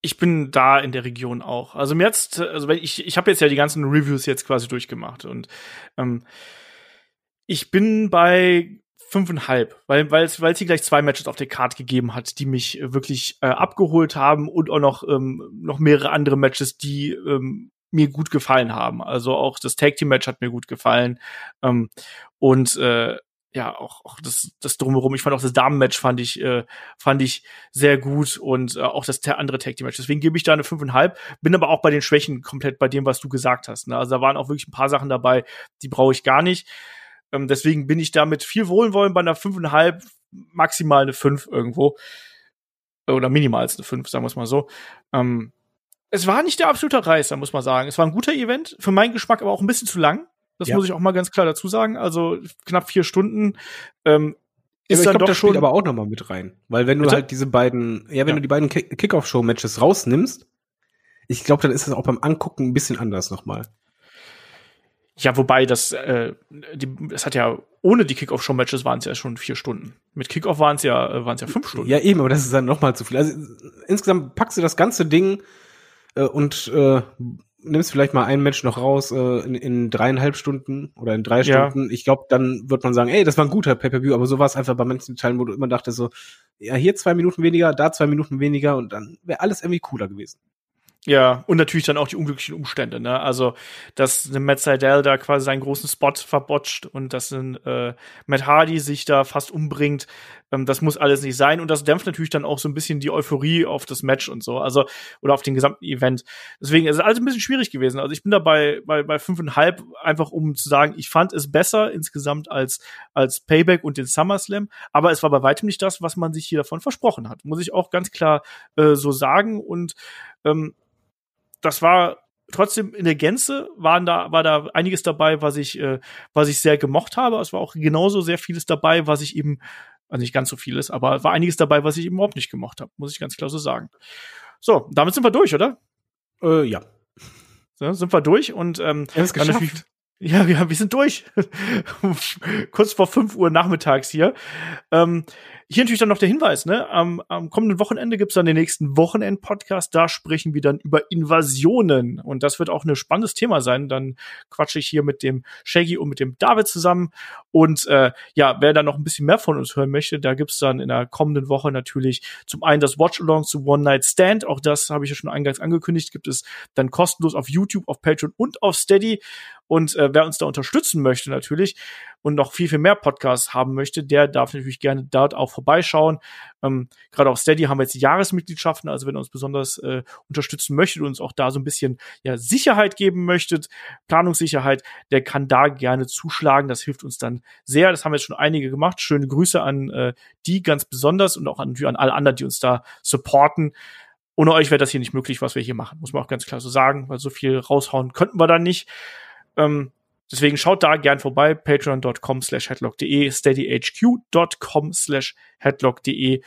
ich bin da in der Region auch. Also mir jetzt, also ich, ich habe jetzt ja die ganzen Reviews jetzt quasi durchgemacht und ähm, ich bin bei fünfeinhalb, weil weil es weil es hier gleich zwei Matches auf der Card gegeben hat, die mich äh, wirklich äh, abgeholt haben und auch noch ähm, noch mehrere andere Matches, die ähm, mir gut gefallen haben. Also auch das Tag Team Match hat mir gut gefallen ähm, und äh, ja, auch, auch das, das drumherum. Ich fand auch das Damenmatch fand ich, äh, fand ich sehr gut und äh, auch das andere Tag Team Match. Deswegen gebe ich da eine 5,5. Bin aber auch bei den Schwächen komplett bei dem, was du gesagt hast. Ne? Also da waren auch wirklich ein paar Sachen dabei, die brauche ich gar nicht. Ähm, deswegen bin ich da mit viel Wohlwollen bei einer 5,5, maximal eine 5 irgendwo. Oder minimal eine 5, sagen wir es mal so. Ähm, es war nicht der absolute Reißer, muss man sagen. Es war ein guter Event, für meinen Geschmack aber auch ein bisschen zu lang. Das ja. muss ich auch mal ganz klar dazu sagen. Also knapp vier Stunden. Ähm, ist ja, ich glaube, das spielt aber auch noch mal mit rein. Weil wenn du Bitte? halt diese beiden, ja, wenn ja. du die beiden Kickoff-Show-Matches rausnimmst, ich glaube, dann ist das auch beim Angucken ein bisschen anders noch mal. Ja, wobei das, äh, die, das hat ja ohne die Kickoff-Show-Matches waren es ja schon vier Stunden. Mit Kickoff waren es ja, äh, waren es ja fünf Stunden. Ja, eben, aber das ist dann noch mal zu viel. Also insgesamt packst du das ganze Ding äh, und äh, nimmst vielleicht mal ein Match noch raus äh, in, in dreieinhalb Stunden oder in drei ja. Stunden. Ich glaube, dann wird man sagen, ey, das war ein guter Pay-Per-View, aber so war es einfach bei manchen Teilen, wo du immer dachtest so, ja, hier zwei Minuten weniger, da zwei Minuten weniger und dann wäre alles irgendwie cooler gewesen. Ja, und natürlich dann auch die unglücklichen Umstände, ne? Also, dass Matt Seidel da quasi seinen großen Spot verbotscht und dass ein äh, Matt Hardy sich da fast umbringt, ähm, das muss alles nicht sein. Und das dämpft natürlich dann auch so ein bisschen die Euphorie auf das Match und so, also, oder auf den gesamten Event. Deswegen ist es alles ein bisschen schwierig gewesen. Also ich bin dabei bei, bei fünfeinhalb, einfach um zu sagen, ich fand es besser insgesamt als, als Payback und den SummerSlam, aber es war bei weitem nicht das, was man sich hier davon versprochen hat. Muss ich auch ganz klar äh, so sagen. Und ähm, das war trotzdem in der Gänze waren da war da einiges dabei, was ich äh, was ich sehr gemocht habe. Es war auch genauso sehr vieles dabei, was ich eben also nicht ganz so vieles, aber war einiges dabei, was ich überhaupt nicht gemocht habe, muss ich ganz klar so sagen. So, damit sind wir durch, oder? Äh, ja. So, sind wir durch und ähm, wir geschafft. Ja, ja, wir sind durch. Kurz vor 5 Uhr nachmittags hier. Ähm, hier natürlich dann noch der Hinweis, ne? Am, am kommenden Wochenende gibt's dann den nächsten Wochenend-Podcast. Da sprechen wir dann über Invasionen. Und das wird auch ein spannendes Thema sein. Dann quatsche ich hier mit dem Shaggy und mit dem David zusammen. Und äh, ja, wer da noch ein bisschen mehr von uns hören möchte, da gibt's dann in der kommenden Woche natürlich zum einen das Watch-Along zu One Night Stand. Auch das habe ich ja schon eingangs angekündigt. Gibt es dann kostenlos auf YouTube, auf Patreon und auf Steady. Und äh, wer uns da unterstützen möchte natürlich und noch viel, viel mehr Podcasts haben möchte, der darf natürlich gerne dort auch vorbeischauen. Ähm, Gerade auf Steady haben wir jetzt Jahresmitgliedschaften, also wenn ihr uns besonders äh, unterstützen möchtet und uns auch da so ein bisschen ja, Sicherheit geben möchtet, Planungssicherheit, der kann da gerne zuschlagen. Das hilft uns dann sehr. Das haben jetzt schon einige gemacht. Schöne Grüße an äh, die ganz besonders und auch an, an alle anderen, die uns da supporten ohne euch wäre das hier nicht möglich, was wir hier machen, muss man auch ganz klar so sagen, weil so viel raushauen könnten wir dann nicht. Ähm, deswegen schaut da gern vorbei, patreon.com slash headlock.de, steadyhq.com slash headlock.de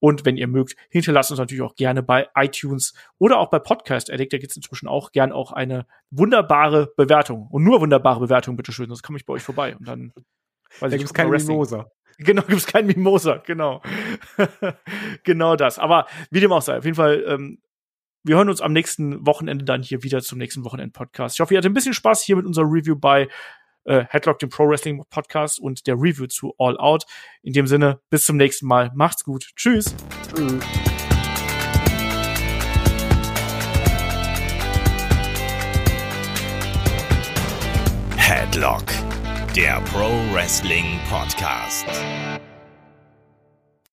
und wenn ihr mögt, hinterlasst uns natürlich auch gerne bei iTunes oder auch bei Podcast Addict. Da gibt es inzwischen auch gern auch eine wunderbare Bewertung. Und nur wunderbare Bewertung, bitteschön, sonst komme ich bei euch vorbei. Und dann weiß da gibt es kein Mimosa. Genau, gibt es kein Mimosa, genau. genau das. Aber wie dem auch sei, auf jeden Fall ähm, wir hören uns am nächsten Wochenende dann hier wieder zum nächsten Wochenend-Podcast. Ich hoffe, ihr hattet ein bisschen Spaß hier mit unserer Review bei äh, Headlock, dem Pro Wrestling Podcast und der Review zu All Out. In dem Sinne, bis zum nächsten Mal. Macht's gut. Tschüss. Tschüss. Headlock, der Pro Wrestling Podcast.